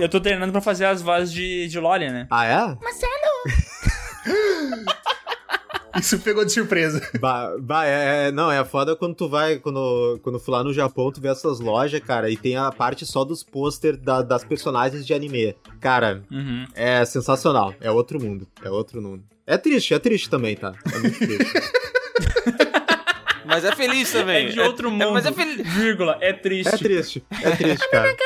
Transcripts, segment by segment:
Eu tô treinando pra fazer as vozes de, de Loli, né? Ah, é? Marcelo! Isso pegou de surpresa. Bah, bah, é, é- não, é foda quando tu vai, quando, quando fui lá no Japão, tu vê essas lojas, cara, e tem a parte só dos pôster da- das personagens de anime. Cara, Uhum. é sensacional. É outro mundo. É outro mundo. É triste, é triste também, tá? É muito triste. Mas é feliz também. É de outro mundo. mas é feliz. Vírgula, é triste. é triste. É triste, cara.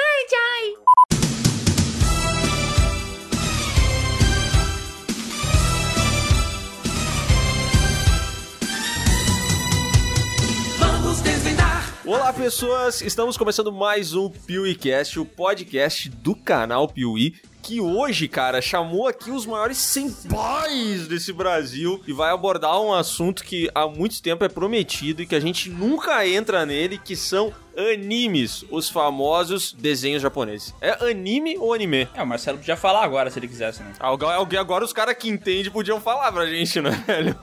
Pessoas! Estamos começando mais um PeeWeeCast, o podcast do canal Piuí, que hoje, cara, chamou aqui os maiores senpais desse Brasil e vai abordar um assunto que há muito tempo é prometido e que a gente nunca entra nele, que são animes, os famosos desenhos japoneses. É anime ou anime? É, o Marcelo podia falar agora se ele quisesse, né? Alguém, alguém- agora os caras que entendem podiam falar pra gente, né, velho?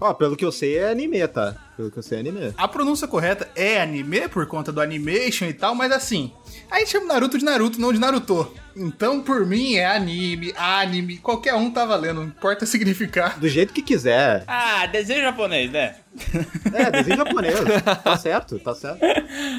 Ó, pelo que eu sei é anime, tá? Pelo que eu sei é anime. A pronúncia correta é anime, por conta do animation e tal, mas assim, a gente chama Naruto de Naruto, não de Naruto. Então, por mim, é anime, anime, qualquer um tá valendo, não importa significar. Do jeito que quiser. Ah, desenho japonês, né? É, desenho japonês. Tá certo, tá certo.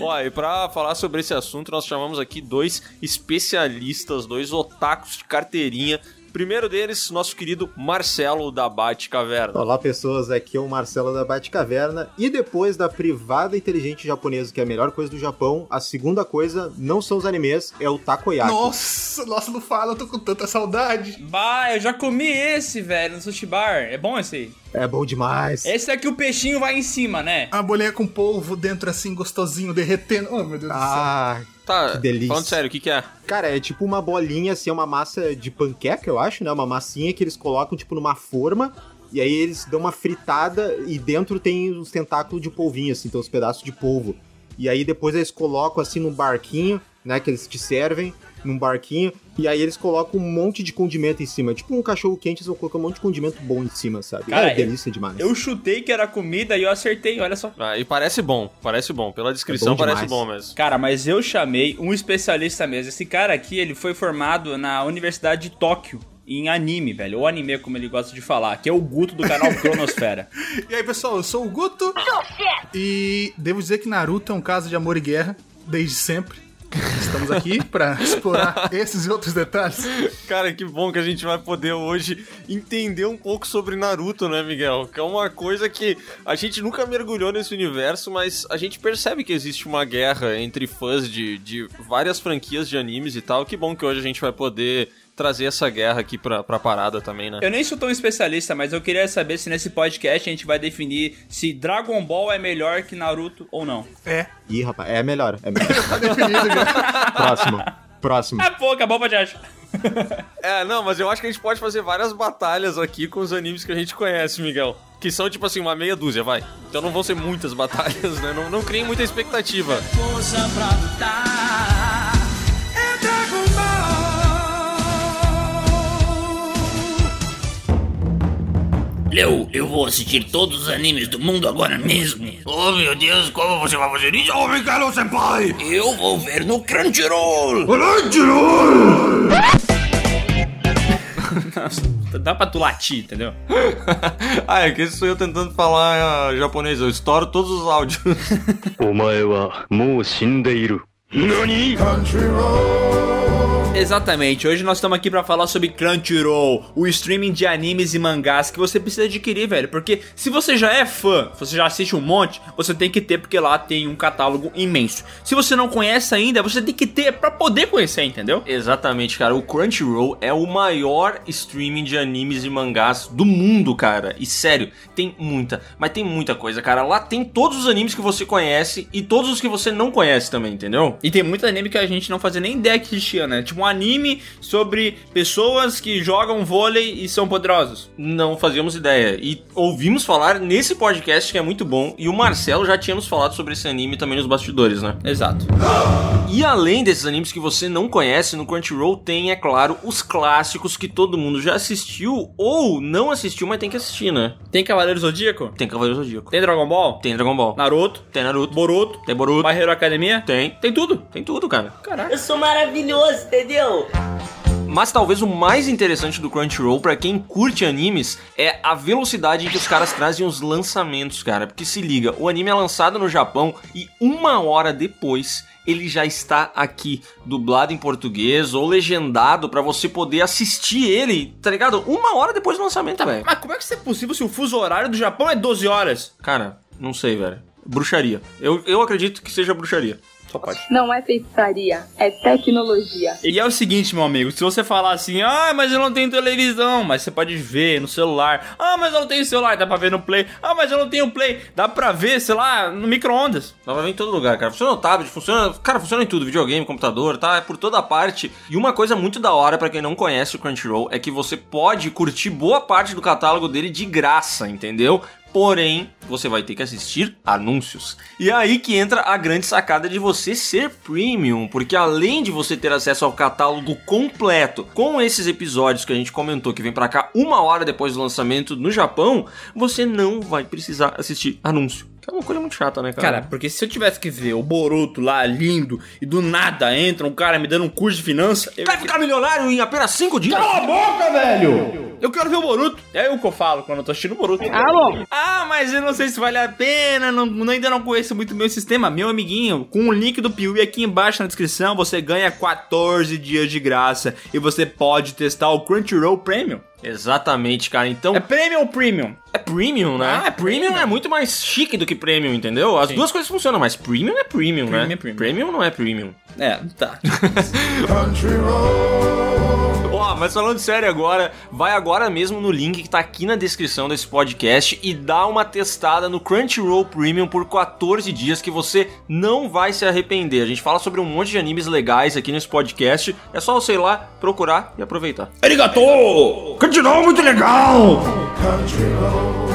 Ó, e pra falar sobre esse assunto, nós chamamos aqui dois especialistas, dois otakus de carteirinha. Primeiro deles, nosso querido Marcelo da Bate Caverna. Olá, pessoas. Aqui é o Marcelo da Batcaverna. E depois da privada inteligente japonesa, que é a melhor coisa do Japão, a segunda coisa não são os animes, é o takoyaki. Nossa, nossa, não fala, eu tô com tanta saudade. Bah, eu já comi esse, velho, no sushi bar. É bom esse aí. É bom demais. Esse é que o peixinho vai em cima, né? A bolinha com polvo dentro assim, gostosinho, derretendo. Oh, meu Deus do céu. Ah, Tá, Que delícia. falando sério, o que que é? cara, é tipo uma bolinha, assim, é uma massa de panqueca, eu acho, né? Uma massinha que eles colocam, tipo, numa forma. E aí eles dão uma fritada e dentro tem os tentáculos de polvinho, assim, então os pedaços de polvo. E aí depois eles colocam, assim, num barquinho, né? Que eles te servem num barquinho. E aí eles colocam um monte de condimento em cima. Tipo um cachorro quente, eles vão colocar um monte de condimento bom em cima, sabe? Cara, é delícia demais. Eu chutei que era comida e eu acertei, olha só. Ah, e parece bom, parece bom. Pela descrição bom parece bom mesmo. Cara, mas eu chamei um especialista mesmo. Esse cara aqui, ele foi formado na Universidade de Tóquio. Em anime, velho. Ou anime, como ele gosta de falar. Que é o Guto do canal Cronosfera. E aí, pessoal, eu sou o Guto. E devo dizer que Naruto é um caso de amor e guerra, desde sempre. Estamos aqui pra explorar esses e outros detalhes. Cara, que bom que a gente vai poder hoje entender um pouco sobre Naruto, né, Miguel? Que é uma coisa que a gente nunca mergulhou nesse universo, mas a gente percebe que existe uma guerra entre fãs de, de várias franquias de animes e tal. Que bom que hoje a gente vai poder trazer essa guerra aqui pra, pra parada também, né? Eu nem sou tão especialista, mas eu queria saber se nesse podcast a gente vai definir se Dragon Ball é melhor que Naruto ou não. É, Ih, rapaz, é melhor. É melhor. tá definido já. Próximo. Próximo. Ah, pô, acabou pra achar. É, não, mas eu acho que a gente pode fazer várias batalhas aqui com os animes que a gente conhece, Miguel. Que são, tipo assim, uma meia dúzia, vai. Então não vão ser muitas batalhas, né? Não, não criem muita expectativa. força pra lutar. Leu, eu vou assistir todos os animes do mundo agora mesmo. Oh meu Deus, como você vai fazer isso, homem caro senpai? Eu vou ver no Crunchyroll. Crunchyroll! Dá pra tu latir, entendeu? ah, é que isso sou eu tentando falar uh, japonês. Eu estouro todos os áudios. Omae wa mou shindeiru. NANI? Crunchyroll! Exatamente, hoje nós estamos aqui pra falar sobre Crunchyroll, o streaming de animes e mangás que você precisa adquirir, velho. Porque se você já é fã, você já assiste um monte, você tem que ter porque lá tem um catálogo imenso. Se você não conhece ainda, você tem que ter pra poder conhecer, entendeu? Exatamente, cara. O Crunchyroll é o maior streaming de animes e mangás do mundo, cara. E sério, tem muita, mas tem muita coisa, cara. Lá tem todos os animes que você conhece e todos os que você não conhece também, entendeu? E tem muito anime que a gente não fazia nem ideia que existia, né? Tipo um anime sobre pessoas que jogam vôlei e são poderosos. Não fazíamos ideia. E ouvimos falar nesse podcast que é muito bom. E o Marcelo já tinha nos falado sobre esse anime também nos bastidores, né? Exato. E além desses animes que você não conhece, no Crunchyroll tem, é claro, os clássicos que todo mundo já assistiu ou não assistiu, mas tem que assistir, né? Tem Cavaleiro Zodíaco? Tem Cavaleiro Zodíaco. Tem Dragon Ball? Tem Dragon Ball. Naruto? Tem Naruto. Boruto? Tem Boruto. My Hero Academia? Tem. Tem tudo. Tem tudo, cara. Caraca. Eu sou maravilhoso, entendeu? Mas talvez o mais interessante do Crunchyroll pra quem curte animes é a velocidade em que os caras trazem os lançamentos, cara. Porque se liga, o anime é lançado no Japão e uma hora depois ele já está aqui dublado em português ou legendado pra você poder assistir ele, tá ligado? Uma hora depois do lançamento, velho. Mas como é que isso é possível se o fuso horário do Japão é 12 horas? Cara, não sei, velho. Bruxaria. Eu, eu acredito que seja bruxaria. Só pode. Não é feitiçaria, é tecnologia. E é o seguinte, meu amigo, se você falar assim, ah, mas eu não tenho televisão, mas você pode ver no celular. Ah, mas eu não tenho celular, dá pra ver no Play. Ah, mas eu não tenho Play, dá pra ver, sei lá, no micro-ondas. Dá pra ver em todo lugar, cara. Funciona no tablet, funciona. Cara, funciona em tudo. Videogame, computador, tá? É por toda parte. E uma coisa muito da hora pra quem não conhece o Crunchyroll é que você pode curtir boa parte do catálogo dele de graça, entendeu? Porém, você vai ter que assistir anúncios. E é aí que entra a grande sacada de você ser premium, porque além de você ter acesso ao catálogo completo, com esses episódios que a gente comentou que vem pra cá uma hora depois do lançamento no Japão, você não vai precisar assistir anúncio. Que é uma coisa muito chata, né, cara? Cara, porque se eu tivesse que ver o Boruto lá, lindo, e do nada entra um cara me dando um curso de finança... Eu... Vai ficar milionário em apenas 5 dias? Cala a boca, velho! Eu quero ver o Boruto. É o que eu falo quando eu tô assistindo o Boruto. Ah, bom. Ah, mas eu não sei se vale a pena, não, não- ainda não conheço muito o meu sistema. Meu amiguinho, com o link do Piuí aqui embaixo na descrição, você ganha 14 dias de graça e você pode testar o Crunchyroll Premium. Exatamente, cara. Então, É Premium ou Premium? é premium, né? Ah, é premium premium. é muito mais chique do que premium, entendeu? As Sim. duas coisas funcionam, mas premium é premium, né? Premium é premium. não é premium. É, tá. Ó, mas falando sério agora, vai agora mesmo no link que tá aqui na descrição desse podcast e dá uma testada no Crunchyroll Premium por 14 dias que você não vai se arrepender. A gente fala sobre um monte de animes legais aqui nesse podcast. É só você ir lá, procurar e aproveitar. Arigato! Crunchyroll muito legal! Eu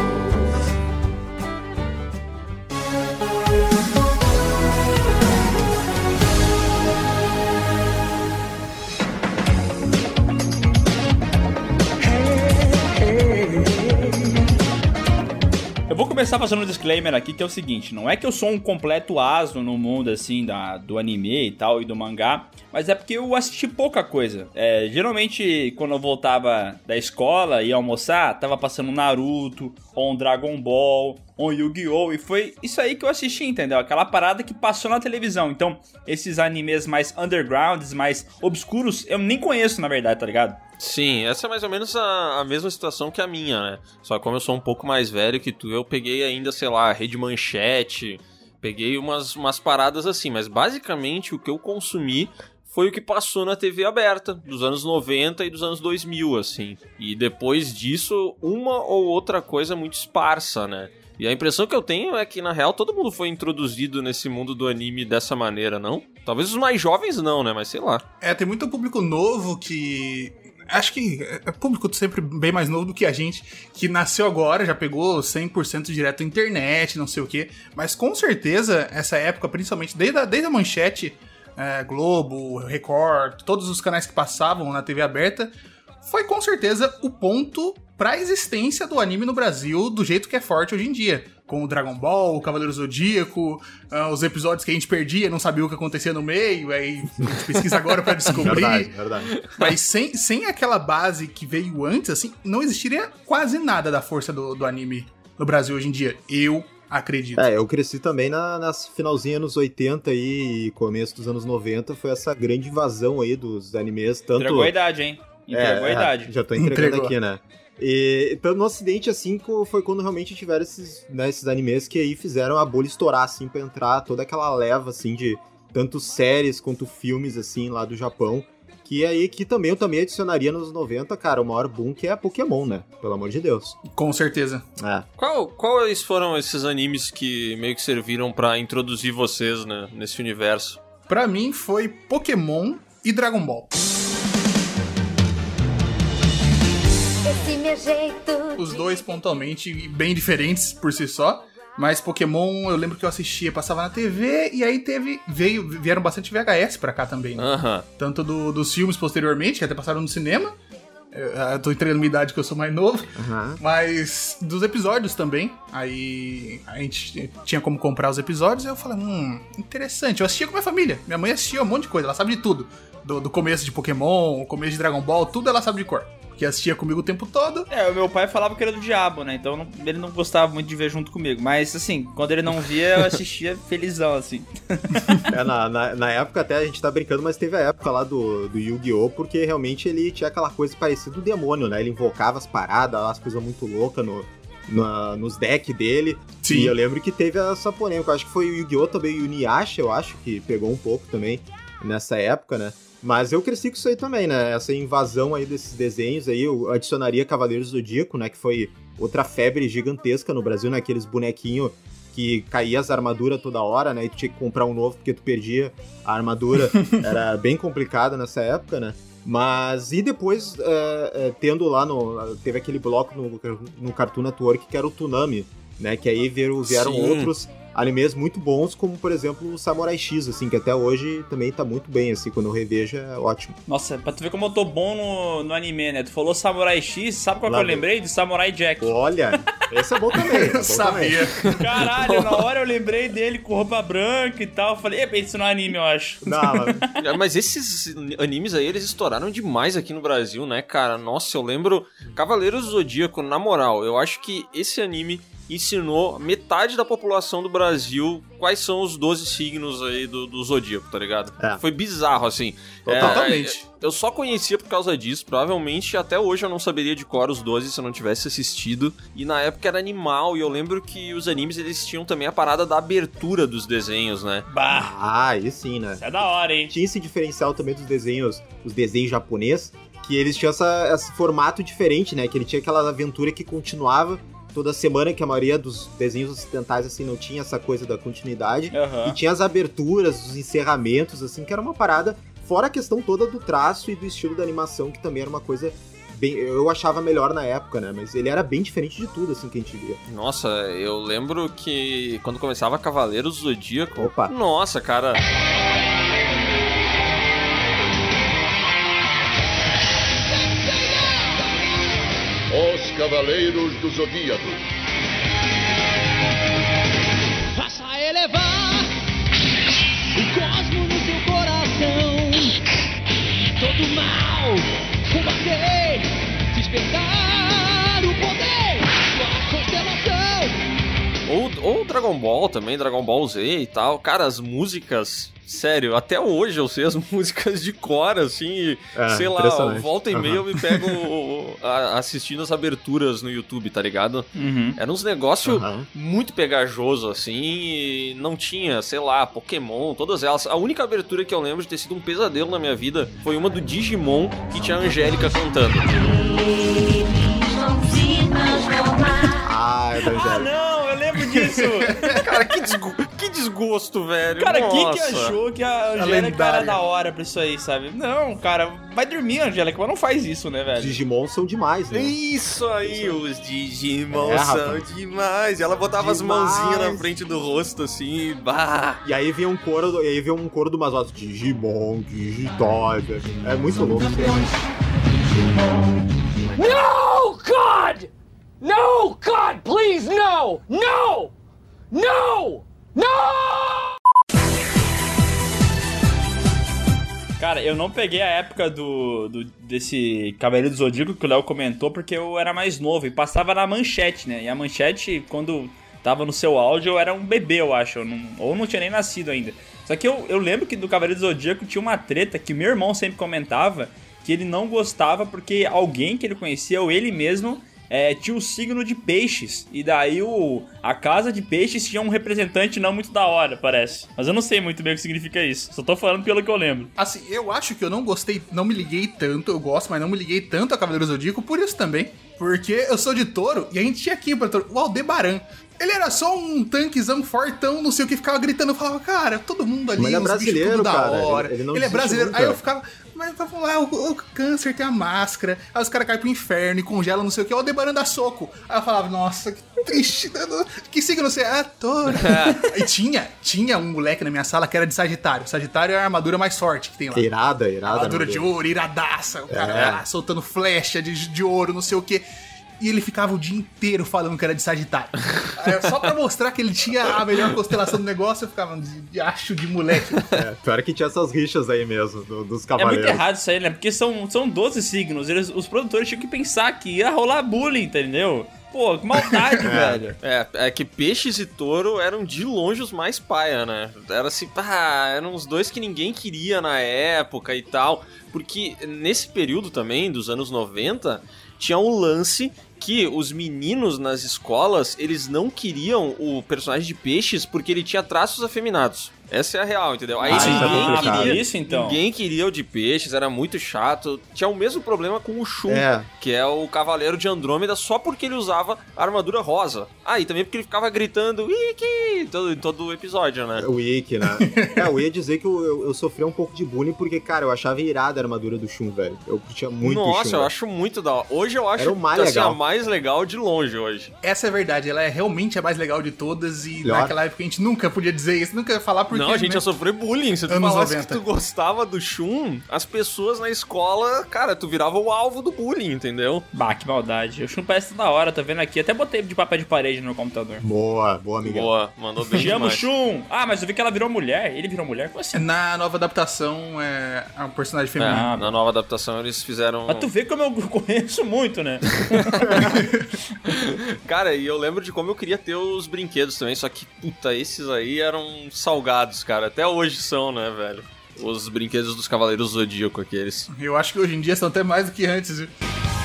começar fazendo um disclaimer aqui que é o seguinte: não é que eu sou um completo asno no mundo assim da, do anime e tal e do mangá, mas é porque eu assisti pouca coisa. É, geralmente, quando eu voltava da escola e almoçar, tava passando Naruto, ou um Dragon Ball, ou um Yu-Gi-Oh! E foi isso aí que eu assisti, entendeu? Aquela parada que passou na televisão. Então, esses animes mais undergrounds, mais obscuros, eu nem conheço, na verdade, tá ligado? Sim, essa é mais ou menos a, a mesma situação que a minha, né? Só que como eu sou um pouco mais velho que tu, eu peguei ainda, sei lá, Rede Manchete, peguei umas, umas paradas assim, mas basicamente o que eu consumi foi o que passou na TV aberta, dos anos 90 e dos anos 2000, assim. E depois disso, uma ou outra coisa muito esparsa, né? E a impressão que eu tenho é que, na real, todo mundo foi introduzido nesse mundo do anime dessa maneira, não? Talvez os mais jovens não, né? Mas sei lá. É, tem muito público novo que. Acho que é público sempre bem mais novo do que a gente, que nasceu agora, já pegou 100% direto na internet, não sei o quê. Mas com certeza, essa época, principalmente desde a, desde a manchete, é, Globo, Record, todos os canais que passavam na TV aberta, foi com certeza o ponto pra existência do anime no Brasil do jeito que é forte hoje em dia. Com o Dragon Ball, o Cavaleiro Zodíaco, ah, os episódios que a gente perdia, não sabia o que acontecia no meio, aí a gente pesquisa agora pra descobrir. Verdade, verdade. Mas sem, sem aquela base que veio antes, assim, não existiria quase nada da força do, do anime no Brasil hoje em dia. Eu acredito. É, eu cresci também na, nas finalzinha anos 80 aí, e começo dos anos 90, foi essa grande invasão aí dos animes, tanto... Entregou a idade, hein? Entregou a É, idade. é, já tô entregando Entregou. aqui, né? E tanto no ocidente, assim, foi quando realmente tiveram esses, né, esses animes que aí fizeram a bolha estourar, assim, pra entrar toda aquela leva, assim, de tanto séries quanto filmes, assim, lá do Japão. Que é aí que também eu também adicionaria nos 90, cara, o maior boom que é Pokémon, né? Pelo amor de Deus. Com certeza. É. Qual, quais foram esses animes que meio que serviram para introduzir vocês, né, nesse universo? Para mim foi Pokémon e Dragon Ball. Os dois pontualmente bem diferentes por si só. Mas Pokémon, eu lembro que eu assistia, passava na TV e aí teve. Veio, vieram bastante VHS pra cá também. né? Tanto do- dos filmes posteriormente, que até passaram no cinema. Eu, eu tô entregando minha idade que eu sou mais novo. Mas dos episódios também. Aí a gente tinha como comprar os episódios e eu falei, hum, interessante. Eu assistia com minha família. Minha mãe assistia um monte de coisa, ela sabe de tudo. Do, do começo de Pokémon, o começo de Dragon Ball, tudo ela sabe de cor. Porque assistia comigo o tempo todo. É, o meu pai falava que era do diabo, né? Então não- ele não gostava muito de ver junto comigo. Mas assim, quando ele não via, eu assistia felizão, assim. É, na, na, na época até a gente tá brincando, mas teve a época lá do, do Yu-Gi-Oh! Porque realmente ele tinha aquela coisa parecida do demônio, né? Ele invocava as paradas, as coisas muito loucas no, na- nos decks dele. Sim. E eu lembro que teve essa polêmica. Eu acho que foi o Yu-Gi-Oh! também, o Inuyasha, eu acho, que pegou um pouco também nessa época, né? Mas eu cresci com isso aí também, né? Essa invasão aí desses desenhos aí, eu adicionaria Cavaleiros do Zodíaco, né? Que foi outra febre gigantesca no Brasil, né? Aqueles bonequinhos que caía as armaduras toda hora, né? E tu tinha que comprar um novo porque tu perdia a armadura. Era bem complicado nessa época, né? Mas, e depois, é, é, tendo lá no. Teve aquele bloco no, no Cartoon Network que era o Tsunami, né? Que aí vieram, vieram Sim. outros animes muito bons, como por exemplo o Samurai X, assim, que até hoje também tá muito bem, assim, quando eu revejo é ótimo. Nossa, pra tu ver como eu tô bom no, no anime, né? Tu falou Samurai X, sabe qual que Lá eu vem. lembrei? De Samurai Jack. Olha, esse é bom também. é bom Eu sabia. Caralho, na hora eu lembrei dele com roupa branca e tal. Eu falei, "Epa, isso não é anime, eu acho. também. Não, mas É, Mas esses animes aí, eles estouraram demais aqui no Brasil, né, cara? Nossa, eu lembro Cavaleiros do Zodíaco, na moral, eu acho que esse anime ensinou metade da população do Brasil quais são os 12 signos aí do, do Zodíaco, tá ligado? É. Foi bizarro, assim. Totalmente. É, eu só conhecia por causa disso, provavelmente até hoje eu não saberia de cor os 12 se eu não tivesse assistido. E na época era animal, e eu lembro que os animes eles tinham também a parada da abertura dos desenhos, né? Bah, Ah, aí sim, né? isso é da hora, hein? Tinha esse diferencial também dos desenhos, os desenhos japonês, que eles tinham essa, esse formato diferente, né? Que ele tinha aquela aventura que continuava toda semana, que a maioria dos desenhos ocidentais, assim, não tinha essa coisa da continuidade. E Aham. tinha as aberturas, os encerramentos, assim, que era uma parada, fora a questão toda do traço e do estilo da animação, que também era uma coisa bem. Eu achava melhor na época, né? Mas ele era bem diferente de tudo, assim, que a gente via. Nossa, eu lembro que quando começava Cavaleiros do Zodíaco. Opa. Nossa, cara. Os Cavaleiros do Zodíaco. Faça elevar o cosmo no seu coração. Todo mal combater, despertar Ou, ou Dragon Ball também, Dragon Ball Z e tal. Cara, as músicas. Sério, até hoje eu sei as músicas de cor, assim. É, sei lá, volta e meia eu me pego a- assistindo as aberturas no YouTube, tá ligado? Uhum. Era uns negócios Aham. muito pegajoso, assim, e não tinha, sei lá, Pokémon, todas elas. A única abertura que eu lembro de ter sido um pesadelo na minha vida foi uma do Digimon que tinha a Angélica cantando. Ah, é da Ah, não, Cara, que, desgo- que desgosto, velho. Cara, quem que Nossa. achou que a Angélica lendária. era da hora pra isso aí, sabe? Não, cara, vai dormir, Angélica, mas não faz isso, né, velho? Digimon são demais, né? Isso aí, os Digimon É, são demais. E ela botava as Demais. mãozinhas na frente do rosto, assim, bah. E aí vem um coro, e aí vem um coro do Mazos, Digimon, Digital. É muito louco. isso aí. No, God! No, God, please, no! No! No! No! Cara, eu não peguei a época do, do desse Cavaleiro do Zodíaco que o Léo comentou porque eu era mais novo e passava na manchete, né? E a manchete, quando tava no seu áudio, eu era um bebê, eu acho. eu não- ou não tinha nem nascido ainda. Só que eu, eu lembro que do Cavaleiro do Zodíaco tinha uma treta que meu irmão sempre comentava que ele não gostava porque alguém que ele conhecia, ou ele mesmo, é, tinha o signo de peixes. E daí o, a casa de peixes tinha um representante não muito da hora, parece. Mas eu não sei muito bem o que significa isso. Só tô falando pelo que eu lembro. Assim, eu acho que eu não gostei, não me liguei tanto, eu gosto, mas não me liguei tanto a Cavaleiro Zodíaco por isso também. Porque eu sou de touro e a gente tinha aqui pra touro o Aldebaran. Ele era só um tanquezão fortão, não sei o que, ficava gritando. Eu falava, cara, todo mundo ali, Mas ele é brasileiro, tudo da cara, hora. ele- ele não é brasileiro. nunca. Aí eu ficava, mas vamos lá, o, o câncer tem a máscara. Aí os caras caem pro inferno e congelam, não sei o que. Ó, o Debaran dá soco. Aí eu falava, nossa, que triste. né? Que signo você é? Ator. e tinha, tinha um moleque na minha sala que era de Sagitário. Sagitário é a armadura mais forte que tem lá. Irada, irada. Armadura de armadura. ouro, iradaça. O cara É. lá soltando flecha de, de ouro, não sei o quê. E ele ficava o dia inteiro falando que era de Sagitário. Aí, Só pra mostrar que ele tinha a melhor constelação do negócio, eu ficava de, de acho de moleque. É, pior que tinha essas rixas aí mesmo, do- dos É cavaleiros. muito errado isso aí, né? Porque são, são 12 signos. Eles, os produtores tinham que pensar que ia rolar bullying, entendeu? Pô, que maldade, velho. É, é que peixes e touro eram de longe os mais paia, né? Era assim, pá, eram os dois que ninguém queria na época e tal. Porque nesse período também, dos anos 90, tinha um lance que os meninos nas escolas, eles não queriam o personagem de peixes porque ele tinha traços afeminados. Essa é a real, entendeu? Aí Ah, é ninguém complicado. queria, Isso, então. ninguém queria o de peixes, era muito chato. Tinha o mesmo problema com o Shun, É. que é o Cavaleiro de Andrômeda, só porque ele usava a armadura rosa. Ah, e também porque ele ficava gritando Iki! Todo, em todo episódio, né? O Ikki, né? é, eu ia dizer que eu, eu, eu sofri um pouco de bullying porque, cara, eu achava irada a armadura do Shun, velho. Eu curtia muito Nossa, Shun. eu velho. acho muito da hora. Hoje eu acho Era o mais assim, legal. a mais legal de longe hoje. Essa é a verdade, ela é realmente a mais legal de todas e Melhor. naquela época a gente nunca podia dizer isso, nunca ia falar porque... não, a gente né? ia sofrer bullying. Se tu Anos falasse 90. que tu gostava do Shun, as pessoas na escola, cara, tu virava o alvo do bullying, entendeu? Bah, que maldade. O Shun parece da hora, tô vendo aqui. Até botei de papel de parede no computador. Boa, boa, amiga. Boa, mandou bem Te amo. Shun! Ah, mas eu vi que ela virou mulher. Ele virou mulher? Como assim? Na nova adaptação é é um personagem feminino. Ah, Na nova adaptação eles fizeram. Mas tu vê como eu conheço muito, né? Cara, e eu lembro de como eu queria ter os brinquedos também, só que, puta, esses aí eram salgados, cara. Até hoje são, né, velho? Os brinquedos dos Cavaleiros Zodíaco, aqueles. Eu acho que hoje em dia são até mais do que antes, viu?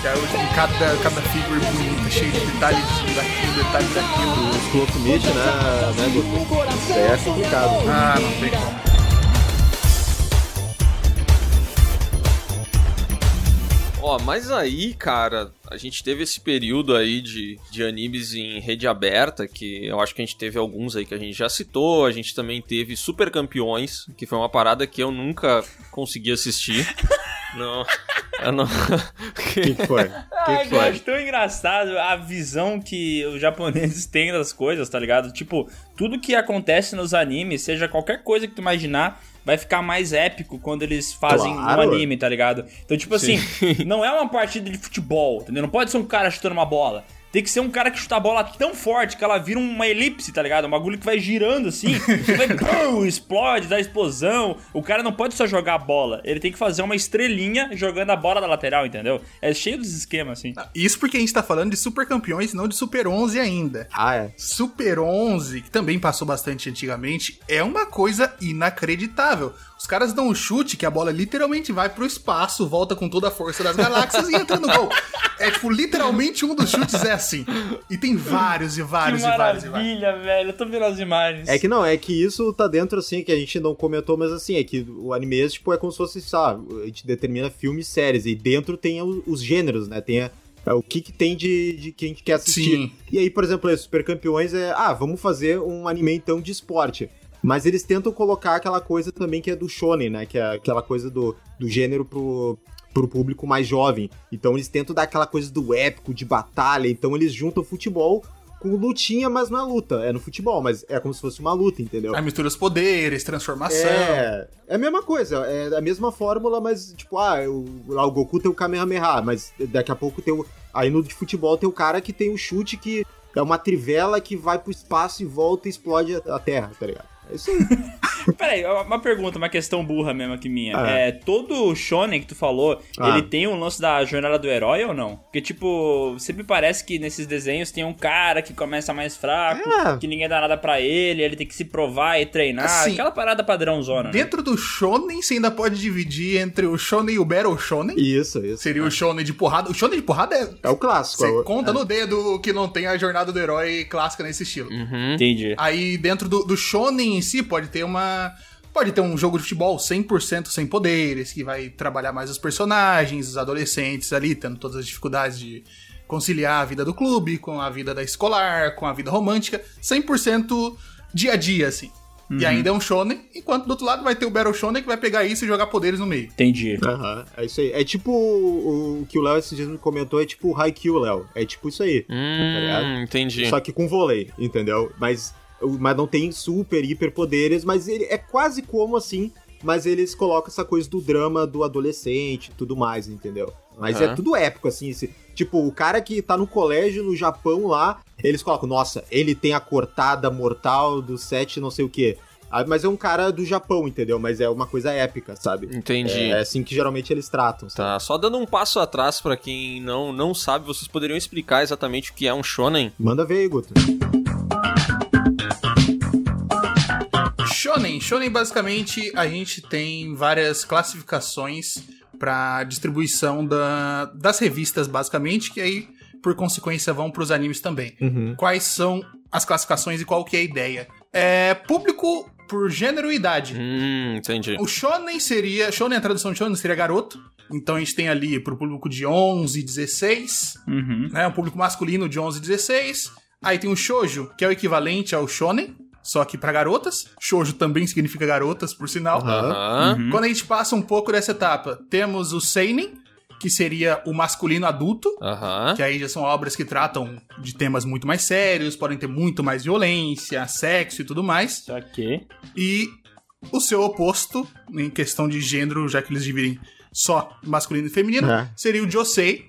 Que hoje tem cada, cada figure bonita, cheio de detalhes daquilo, detalhes daquilo. Os Clofumite, né, né, Goku? Isso aí é complicado. Ah, não tem como. Ó, mas aí, cara, a gente teve esse período aí de, de animes em rede aberta, que eu acho que a gente teve alguns aí que a gente já citou. A gente também teve Super Campeões, que foi uma parada que eu nunca consegui assistir. não, eu não. O que, que foi? Que, foi? acho tão engraçado a visão que os japoneses têm das coisas, tá ligado? Tipo, tudo que acontece nos animes, seja qualquer coisa que tu imaginar, vai ficar mais épico quando eles fazem Claro. um anime, tá ligado? Então, tipo assim, não é uma partida de futebol, entendeu? Não pode ser um cara chutando uma bola. Tem que ser um cara que chuta a bola tão forte que ela vira uma elipse, tá ligado? Um bagulho que vai girando assim, vai, pum, explode, dá explosão. O cara não pode só jogar a bola, ele tem que fazer uma estrelinha jogando a bola da lateral, entendeu? É cheio dos esquemas, assim. Isso porque a gente tá falando de Super Campeões, não de Super 11 ainda. Ah, é. Super 11, que também passou bastante antigamente, é uma coisa inacreditável. Os caras dão um chute que a bola literalmente vai pro espaço, volta com toda a força das galáxias e entra no gol. É tipo, literalmente um dos chutes é assim. E tem vários e vários que e vários e vários. maravilha, velho. Eu tô vendo as imagens. É que não, é que isso tá dentro, assim, que a gente não comentou, mas assim, é que o anime, tipo, é como se fosse, sabe, a gente determina filmes e séries, e dentro tem os gêneros, né, tem a- é, o que que tem de, de que a gente quer assistir. Sim. E aí, por exemplo, Super Campeões é, ah, vamos fazer um anime, então, de esporte. Mas eles tentam colocar aquela coisa também que é do shonen, né, que é aquela coisa do, do gênero pro, pro público mais jovem. Então eles tentam dar aquela coisa do épico, de batalha, então eles juntam futebol com lutinha, mas não é luta, é no futebol, mas é como se fosse uma luta, entendeu? Aí mistura os poderes, transformação. É, é a mesma coisa, é a mesma fórmula, mas tipo, ah, o, lá o Goku tem o Kamehameha, mas daqui a pouco tem o. Aí no de futebol tem o cara que tem o chute que é uma trivela que vai pro espaço e volta e explode a, a Terra, tá ligado? É isso aí. Peraí, uma pergunta, uma questão burra mesmo aqui minha. Ah. É, todo shonen que tu falou, Ah. ele tem um lance da jornada do herói ou não? Porque, tipo, sempre parece que nesses desenhos tem um cara que começa mais fraco, É. que ninguém dá nada pra ele, ele tem que se provar e treinar. Assim, aquela parada padrão zona, né? Dentro do shonen, você ainda pode dividir entre o shonen e o battle shonen. Isso, isso. Seria o shonen de porrada. O shonen de porrada é... É o clássico. é Você o- conta é. no dedo que não tem a jornada do herói clássica nesse estilo. Entendi. Aí dentro do, do shonen em si pode ter uma... Pode ter um jogo de futebol 100% sem poderes, que vai trabalhar mais os personagens, os adolescentes ali, tendo todas as dificuldades de, conciliar a vida do clube com a vida da escolar, com a vida romântica, 100% dia a dia, assim. E ainda é um shonen, enquanto do outro lado vai ter o Battle Shonen que vai pegar isso e jogar poderes no meio. Entendi. Aham, é isso aí. É tipo o, que o Léo esses dias me comentou, é tipo o Haikyuu, Léo. É tipo isso aí. Hum, entendi. Só que com vôlei, entendeu? Mas, mas não tem super, hiper poderes, mas ele é quase como assim, mas eles colocam essa coisa do drama do adolescente e tudo mais, entendeu? Mas Aham. é tudo épico, assim. esse- tipo, o cara que tá no colégio no Japão lá, eles colocam, nossa, ele tem a cortada mortal do sete não sei o quê. Ah, Mas é um cara do Japão, entendeu? Mas é uma coisa épica, sabe? Entendi. É assim que geralmente eles tratam. sabe? Tá, só dando um passo atrás pra quem não, não sabe, vocês poderiam explicar exatamente o que é um shonen? Manda ver aí, Guto. Shonen. Shonen, basicamente, a gente tem várias classificações para distribuição da- das revistas, basicamente, que aí, por consequência, vão para os animes também. Uhum. Quais são as classificações e qual que é a ideia? É público por gênero e idade. Hum, entendi. O shonen seria... Shonen, a tradução de shonen seria garoto. Então a gente tem ali pro público de 11, 16, Uhum. né? Um público masculino de 11 e 16. Aí tem o shoujo, que é o equivalente ao shonen, só que pra garotas. Shoujo também significa garotas, por sinal. Aham. Uhum. Quando a gente passa um pouco dessa etapa, temos o seinen, que seria o masculino adulto, Aham. que aí já são obras que tratam de temas muito mais sérios, podem ter muito mais violência, sexo e tudo mais. Saquei. E o seu oposto, em questão de gênero, já que eles dividem só masculino e feminino, É. seria o Josei,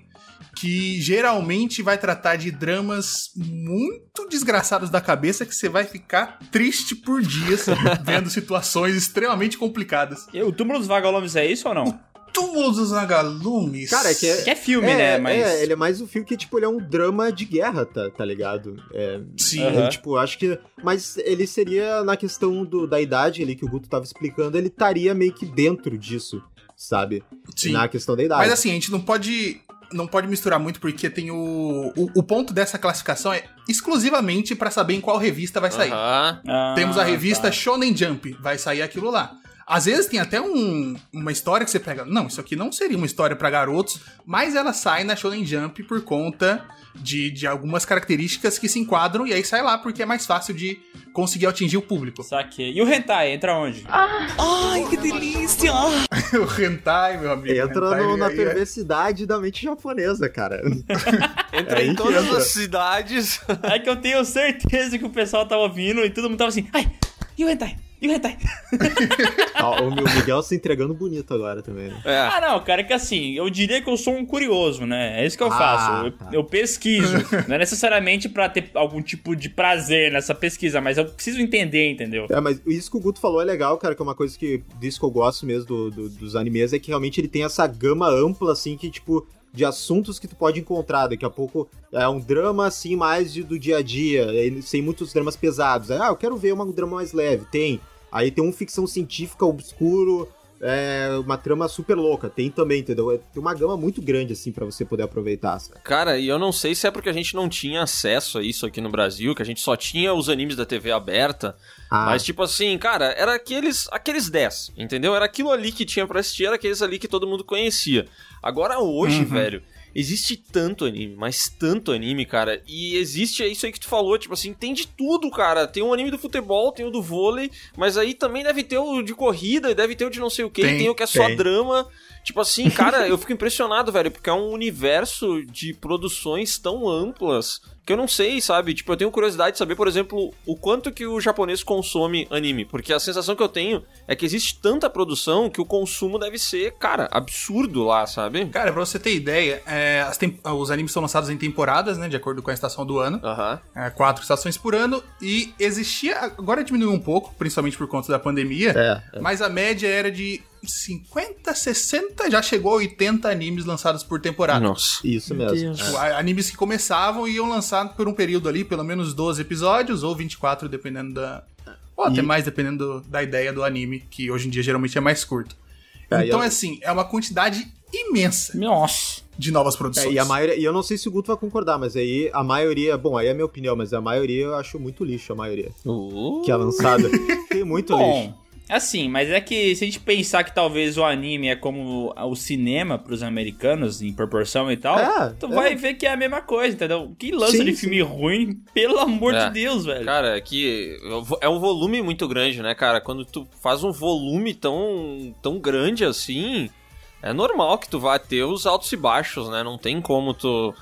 que geralmente vai tratar de dramas muito desgraçados da cabeça que você vai ficar triste por dias vendo situações extremamente complicadas. E o túmulo dos vagalumes é isso ou não? Túmulo dos Vagalumes. Cara, é que é, Que é filme, né? Mas. É, ele é mais um filme que, tipo, ele é um drama de guerra, tá, tá ligado? É, Sim. Aham. é, tipo, acho que... Mas ele seria, na questão do, da idade ali que o Guto tava explicando, ele estaria meio que dentro disso, sabe? Sim. Na questão da idade. Mas assim, a gente não pode. Não pode misturar muito, porque tem o. O, o ponto dessa classificação é exclusivamente pra saber em qual revista vai sair. Ah, Temos a revista tá. Shonen Jump, vai sair aquilo lá. Às vezes tem até um- uma história que você pega. Não, isso aqui não seria uma história pra garotos, mas ela sai na Shonen Jump por conta de, de algumas características que se enquadram e aí sai lá porque é mais fácil de conseguir atingir o público. Saquei. E o Hentai, entra onde? o Hentai, meu amigo. Entra hentai, no- na é- perversidade da mente japonesa, cara. Entra É em que todas entra. as cidades. É que eu tenho certeza que o pessoal tava ouvindo e todo mundo tava assim, ai, e o Hentai? E o Hentai? Ó, o meu Miguel se entregando bonito agora também, né? É. Ah, não, cara, é que assim, eu diria que eu sou um curioso, né? É isso que eu Ah, faço. Eu, tá. eu pesquiso. não é necessariamente pra ter algum tipo de prazer nessa pesquisa, mas eu preciso entender, entendeu? É, mas isso que o Guto falou é legal, cara, que é uma coisa que disso que eu gosto mesmo do- do- dos animes, é que realmente ele tem essa gama ampla, assim, que, tipo, de assuntos que tu pode encontrar. Daqui a pouco é um drama, assim, mais de- do dia a dia, aí, sem muitos dramas pesados. Aí, ah, eu quero ver um drama mais leve. Tem. Aí tem um ficção científica obscuro, é, uma trama super louca. Tem também, entendeu? É, Tem uma gama muito grande, assim, pra você poder aproveitar. sabe? Cara, e eu não sei se é porque a gente não tinha acesso a isso aqui no Brasil, que a gente só tinha os animes da TV aberta. Ah, Mas, tipo assim, cara, era aqueles, aqueles 10, entendeu? Era aquilo ali que tinha pra assistir, era aqueles ali que todo mundo conhecia. Agora, hoje, velho, existe tanto anime, mas tanto anime, cara. E existe é isso aí que tu falou, tipo assim, tem de tudo, cara. Tem um anime do futebol, tem o do vôlei, mas aí também deve ter o de corrida, deve ter o de não sei o que, Tem, tem, o que é só tem. drama. Tipo assim, cara, eu fico impressionado, velho, porque é um universo de produções tão amplas que eu não sei, sabe? Tipo, eu tenho curiosidade de saber, por exemplo, o quanto que o japonês consome anime. Porque a sensação que eu tenho é que existe tanta produção que o consumo deve ser, cara, absurdo lá, sabe? Cara, pra você ter ideia, é, as tem- os animes são lançados em temporadas, né? De acordo com a estação do ano. Aham. É, quatro estações por ano. E existia. Agora diminuiu um pouco, principalmente por conta da pandemia. É, é. Mas a média era de 50, 60, já chegou a 80 animes lançados por temporada. Nossa. Isso mesmo. A- animes que começavam e iam lançar por um período ali, pelo menos 12 episódios, ou 24, dependendo da. Ou até E- mais, dependendo do- da ideia do anime, que hoje em dia geralmente é mais curto. É, então, eu- é assim, é uma quantidade imensa Nossa. de novas É, produções. e a maioria, e eu não sei se o Guto vai concordar, mas aí a maioria, bom, aí é a minha opinião, mas a maioria eu acho muito lixo, a maioria Uh. que é lançada. Tem muito lixo. Assim, mas é que se a gente pensar que talvez o anime é como o cinema pros americanos, em proporção e tal, É, tu é. vai ver que é a mesma coisa, entendeu? Que lança Sim, de sim. filme ruim, pelo amor É. de Deus, velho. Cara, é que é um volume muito grande, né, cara? Quando tu faz um volume tão, tão grande assim, é normal que tu vá ter os altos e baixos, né? Não tem como tu,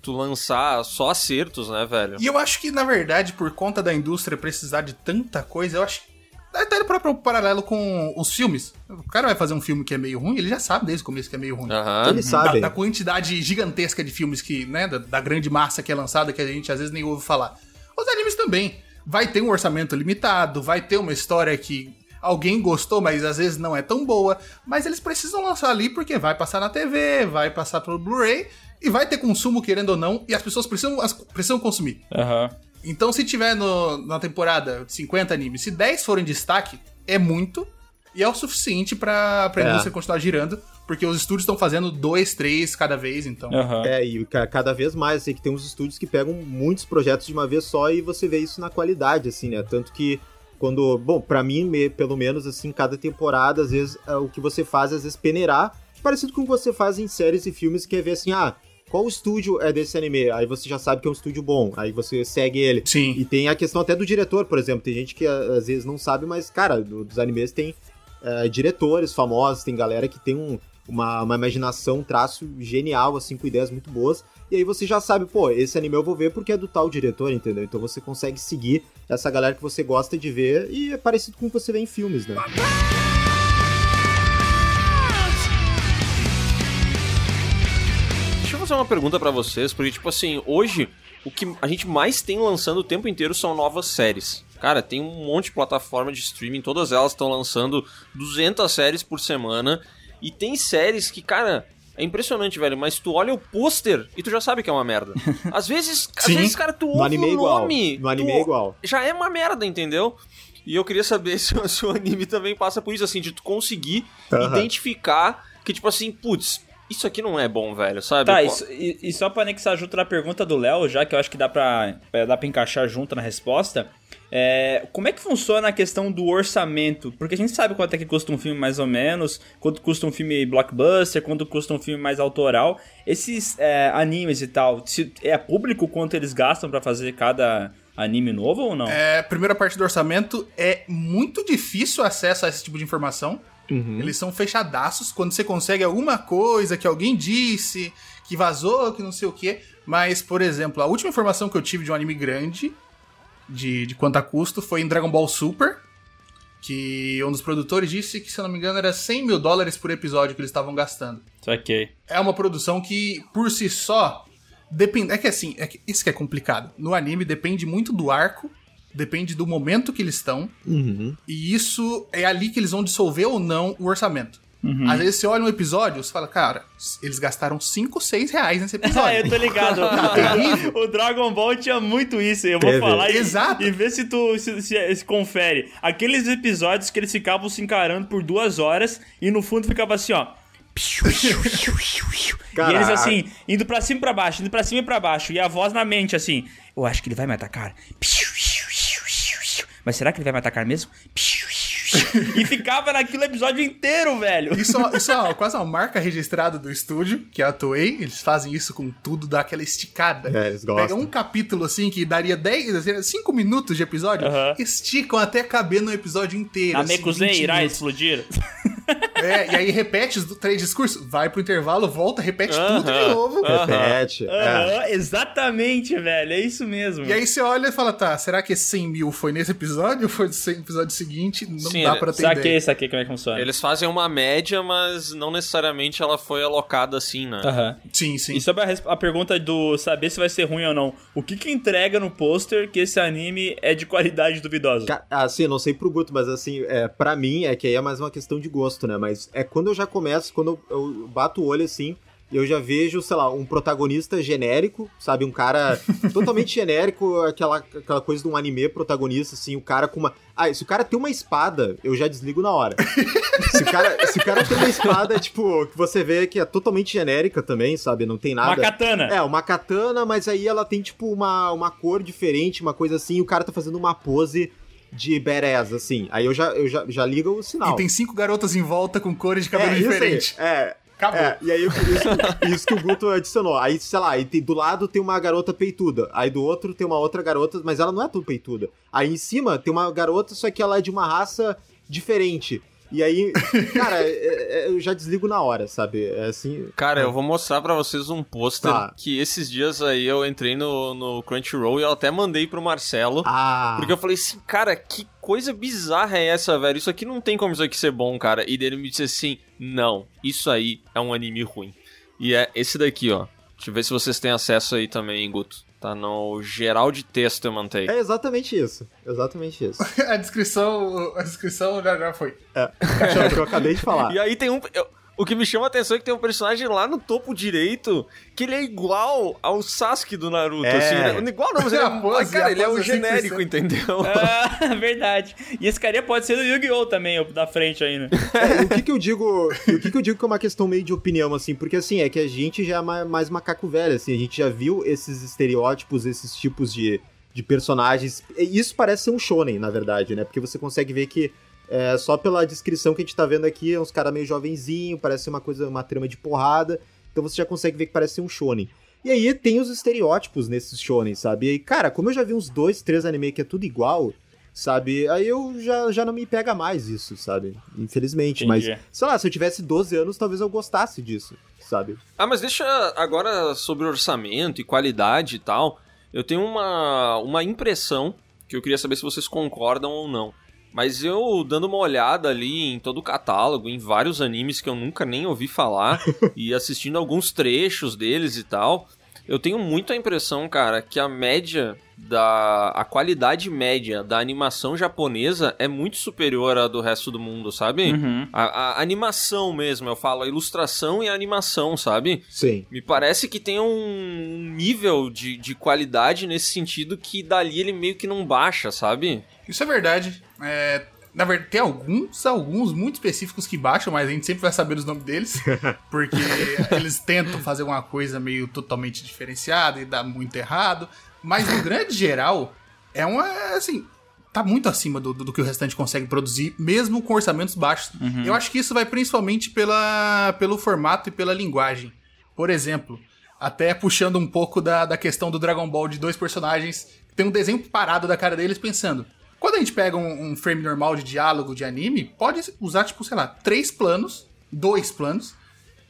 tu lançar só acertos, né, velho? E eu acho que, na verdade, por conta da indústria precisar de tanta coisa, eu acho. Até o próprio paralelo com os filmes. O cara vai fazer um filme que é meio ruim, ele já sabe desde o começo que é meio ruim. Aham. Eles Da, sabem. da quantidade gigantesca de filmes que, né, da, da grande massa que é lançada, que a gente às vezes nem ouve falar. Os animes também. Vai ter um orçamento limitado, vai ter uma história que alguém gostou, mas às vezes não é tão boa. Mas eles precisam lançar ali porque vai passar na TV, vai passar pelo Blu-ray e vai ter consumo, querendo ou não, e as pessoas precisam, as- precisam consumir. Aham. Então, se tiver no- na temporada 50 animes, se 10 forem destaque, é muito. E é o suficiente pra, pra É. indústria continuar girando. Porque os estúdios estão fazendo dois, três cada vez, então. Aham. É, e ca- cada vez mais, assim, que tem uns estúdios que pegam muitos projetos de uma vez só e você vê isso na qualidade, assim, né? Tanto que quando, bom, pra mim, me- pelo menos, assim, cada temporada, às vezes, é, o que você faz, às vezes, peneirar, parecido com o que você faz em séries e filmes, que é ver assim, ah, qual estúdio é desse anime? Aí você já sabe que é um estúdio bom, aí você segue ele. Sim. E tem a questão até do diretor, por exemplo. Tem gente que às vezes não sabe, mas, cara, do- dos animes tem é, diretores famosos, tem galera que tem um- uma, uma imaginação, um traço genial, assim, com ideias muito boas. E aí você já sabe, pô, esse anime eu vou ver porque é do tal diretor, entendeu? Então você consegue seguir essa galera que você gosta de ver e é parecido com o que você vê em filmes, né? Fazer uma pergunta pra vocês, porque, tipo assim, hoje o que a gente mais tem lançando o tempo inteiro são novas séries. Cara, tem um monte de plataforma de streaming, todas elas estão lançando 200 séries por semana. E tem séries que, cara, é impressionante, velho, mas tu olha o pôster e tu já sabe que é uma merda. Às vezes, às vezes, cara, tu ouve No anime o é igual. nome. No anime é igual. já é uma merda, entendeu? E eu queria saber se, o- se o anime também passa por isso, assim, de tu conseguir Aham. identificar que, tipo assim, putz, isso aqui não é bom, velho, sabe? Tá, Pô, e, e, só pra anexar junto na pergunta do Léo, já que eu acho que dá pra, é, dá pra encaixar junto na resposta, é, como é que funciona a questão do orçamento? Porque a gente sabe quanto é que custa um filme mais ou menos, quanto custa um filme blockbuster, quanto custa um filme mais autoral. Esses é, animes e tal, se, é público quanto eles gastam pra fazer cada anime novo ou não? É, primeira parte do orçamento é muito difícil acesso a esse tipo de informação. Eles são fechadaços. Quando você consegue alguma coisa que alguém disse, que vazou, que não sei o quê. Mas, por exemplo, a última informação que eu tive de um anime grande, de, de quanto a custo, foi em Dragon Ball Super. Que um dos produtores disse que, se eu não me engano, era 100 mil dólares por episódio que eles estavam gastando. Saquei. É uma produção que, por si só, depende. É que assim, é que isso que é complicado. No anime depende muito do arco, depende do momento que eles estão, Uhum. e isso é ali que eles vão dissolver ou não o orçamento. Uhum. Às vezes você olha um episódio, você fala, cara, eles gastaram 5, 6 reais nesse Ah, episódio. eu tô ligado. terrível. o Dragon Ball tinha muito isso. Eu vou Teve. falar e, Exato. e ver se tu se, se- se confere. Aqueles episódios que eles ficavam se encarando por duas horas e no fundo ficava assim, ó. E eles assim, indo pra cima e pra baixo, indo pra cima e pra baixo. E a voz na mente assim: Eu acho que ele vai me atacar. Mas será que ele vai me atacar mesmo? E ficava naquele episódio inteiro, velho. Isso, isso é quase uma marca registrada do estúdio, que é a Toei. Eles fazem isso com tudo, dá aquela esticada. É, eles gostam. Pega um capítulo assim que daria 10, 5 minutos de episódio, esticam até caber no episódio inteiro. assim, Namekusei 20 irá explodir. É, e aí repete os três discursos, vai pro intervalo, volta, repete tudo de novo. Repete. é. Aham, exatamente, velho. É isso mesmo. E aí você olha e fala, tá, será que esse 100 mil foi nesse episódio ou foi no episódio seguinte? Não Sim, dá ele- pra ter Saquei, ideia. saquei como é que funciona. Eles fazem uma média, mas não necessariamente ela foi alocada assim, né? Aham. Sim, sim. E sobre a, a pergunta do saber se vai ser ruim ou não, o que que entrega no pôster que esse anime é de qualidade duvidosa? Ca- Assim, eu não sei pro Guto, mas assim, é, pra mim é que aí é mais uma questão de gosto, né? Mas é quando eu já começo, quando eu, eu bato o olho assim, eu já vejo, sei lá, um protagonista genérico, sabe? Um cara totalmente genérico, aquela, aquela coisa de um anime protagonista, assim, o cara com uma. Ah, se o cara tem uma espada, eu já desligo na hora. se, o cara, se o cara tem uma espada, tipo, que você vê que é totalmente genérica também, sabe? Não tem nada. Uma katana. É, uma katana, mas aí ela tem, tipo, uma, uma cor diferente, uma coisa assim, e o cara tá fazendo uma pose de badass, assim. Aí eu já, eu já, já ligo o sinal. E tem cinco garotas em volta com cores de cabelo é, diferente. É, Acabou. É, e aí isso, isso que o Guto adicionou. Aí, sei lá, aí tem- do lado tem uma garota peituda. Aí do outro tem uma outra garota, mas ela não é tão peituda. Aí em cima tem uma garota, só que ela é de uma raça diferente. E aí, cara, é- é- eu já desligo na hora, sabe? É assim. Cara, eu vou mostrar pra vocês um pôster Tá. que esses dias aí eu entrei no, no Crunchyroll e eu até mandei pro Marcelo. Ah. Porque eu falei assim, cara, que coisa bizarra é essa, velho? Isso aqui não tem como isso aqui ser bom, cara. E dele me disse assim: não, isso aí é um anime ruim. E é esse daqui, ó. Deixa eu ver se vocês têm acesso aí também, Guto. Tá no geral de texto eu mantei. É exatamente isso. Exatamente isso. A descrição, a descrição já, já foi. É, é o que eu acabei de falar. E aí tem um. eu- o que me chama a atenção é que tem um personagem lá no topo direito que ele é igual ao Sasuke do Naruto. É. Assim, né? Igual não, mas ele é, A pose, cara, ele é o é genérico, 100%. entendeu? Ah, verdade. E esse carinha pode ser do Yu-Gi-Oh! também, da frente aí, né? É, o que que eu digo, o que que eu digo que é uma questão meio de opinião, assim, porque assim, é que a gente já é ma- mais macaco velho, assim, a gente já viu esses estereótipos, esses tipos de, de personagens, e isso parece ser um shonen, na verdade, né, porque você consegue ver que é, só pela descrição que a gente tá vendo aqui, é uns caras meio jovenzinho, parece uma coisa, uma trama de porrada, então você já consegue ver que parece um shonen. E aí tem os estereótipos nesses shonen, sabe? E cara, como eu já vi uns dois, três anime que é tudo igual, sabe? Aí eu já, já não me pega mais isso, sabe? Infelizmente. Entendi. Mas, sei lá, se eu tivesse 12 anos, talvez eu gostasse disso, sabe? Ah, mas deixa agora sobre orçamento e qualidade e tal. Eu tenho uma, uma impressão que eu queria saber se vocês concordam ou não. Mas eu dando uma olhada ali em todo o catálogo, em vários animes que eu nunca nem ouvi falar, e assistindo alguns trechos deles e tal, eu tenho muito a impressão, cara, que a média da. a qualidade média da animação japonesa é muito superior à do resto do mundo, sabe? Uhum. A, a animação mesmo, eu falo, a ilustração e a animação, sabe? Sim. Me parece que tem um nível de, de qualidade nesse sentido que dali ele meio que não baixa, sabe? Isso é verdade. É, na verdade, tem alguns, alguns muito específicos que baixam, mas a gente sempre vai saber os nomes deles, porque eles tentam fazer uma coisa meio totalmente diferenciada e dá muito errado. Mas no grande geral, é uma, assim, tá muito acima do, do que o restante consegue produzir, mesmo com orçamentos baixos. Eu acho que isso vai principalmente pela, pelo formato e pela linguagem. Por exemplo, até puxando um pouco da, da questão do Dragon Ball de dois personagens, tem um desenho parado da cara deles pensando. Quando a gente pega um, um frame normal de diálogo de anime, pode usar, tipo, sei lá, três planos, dois planos,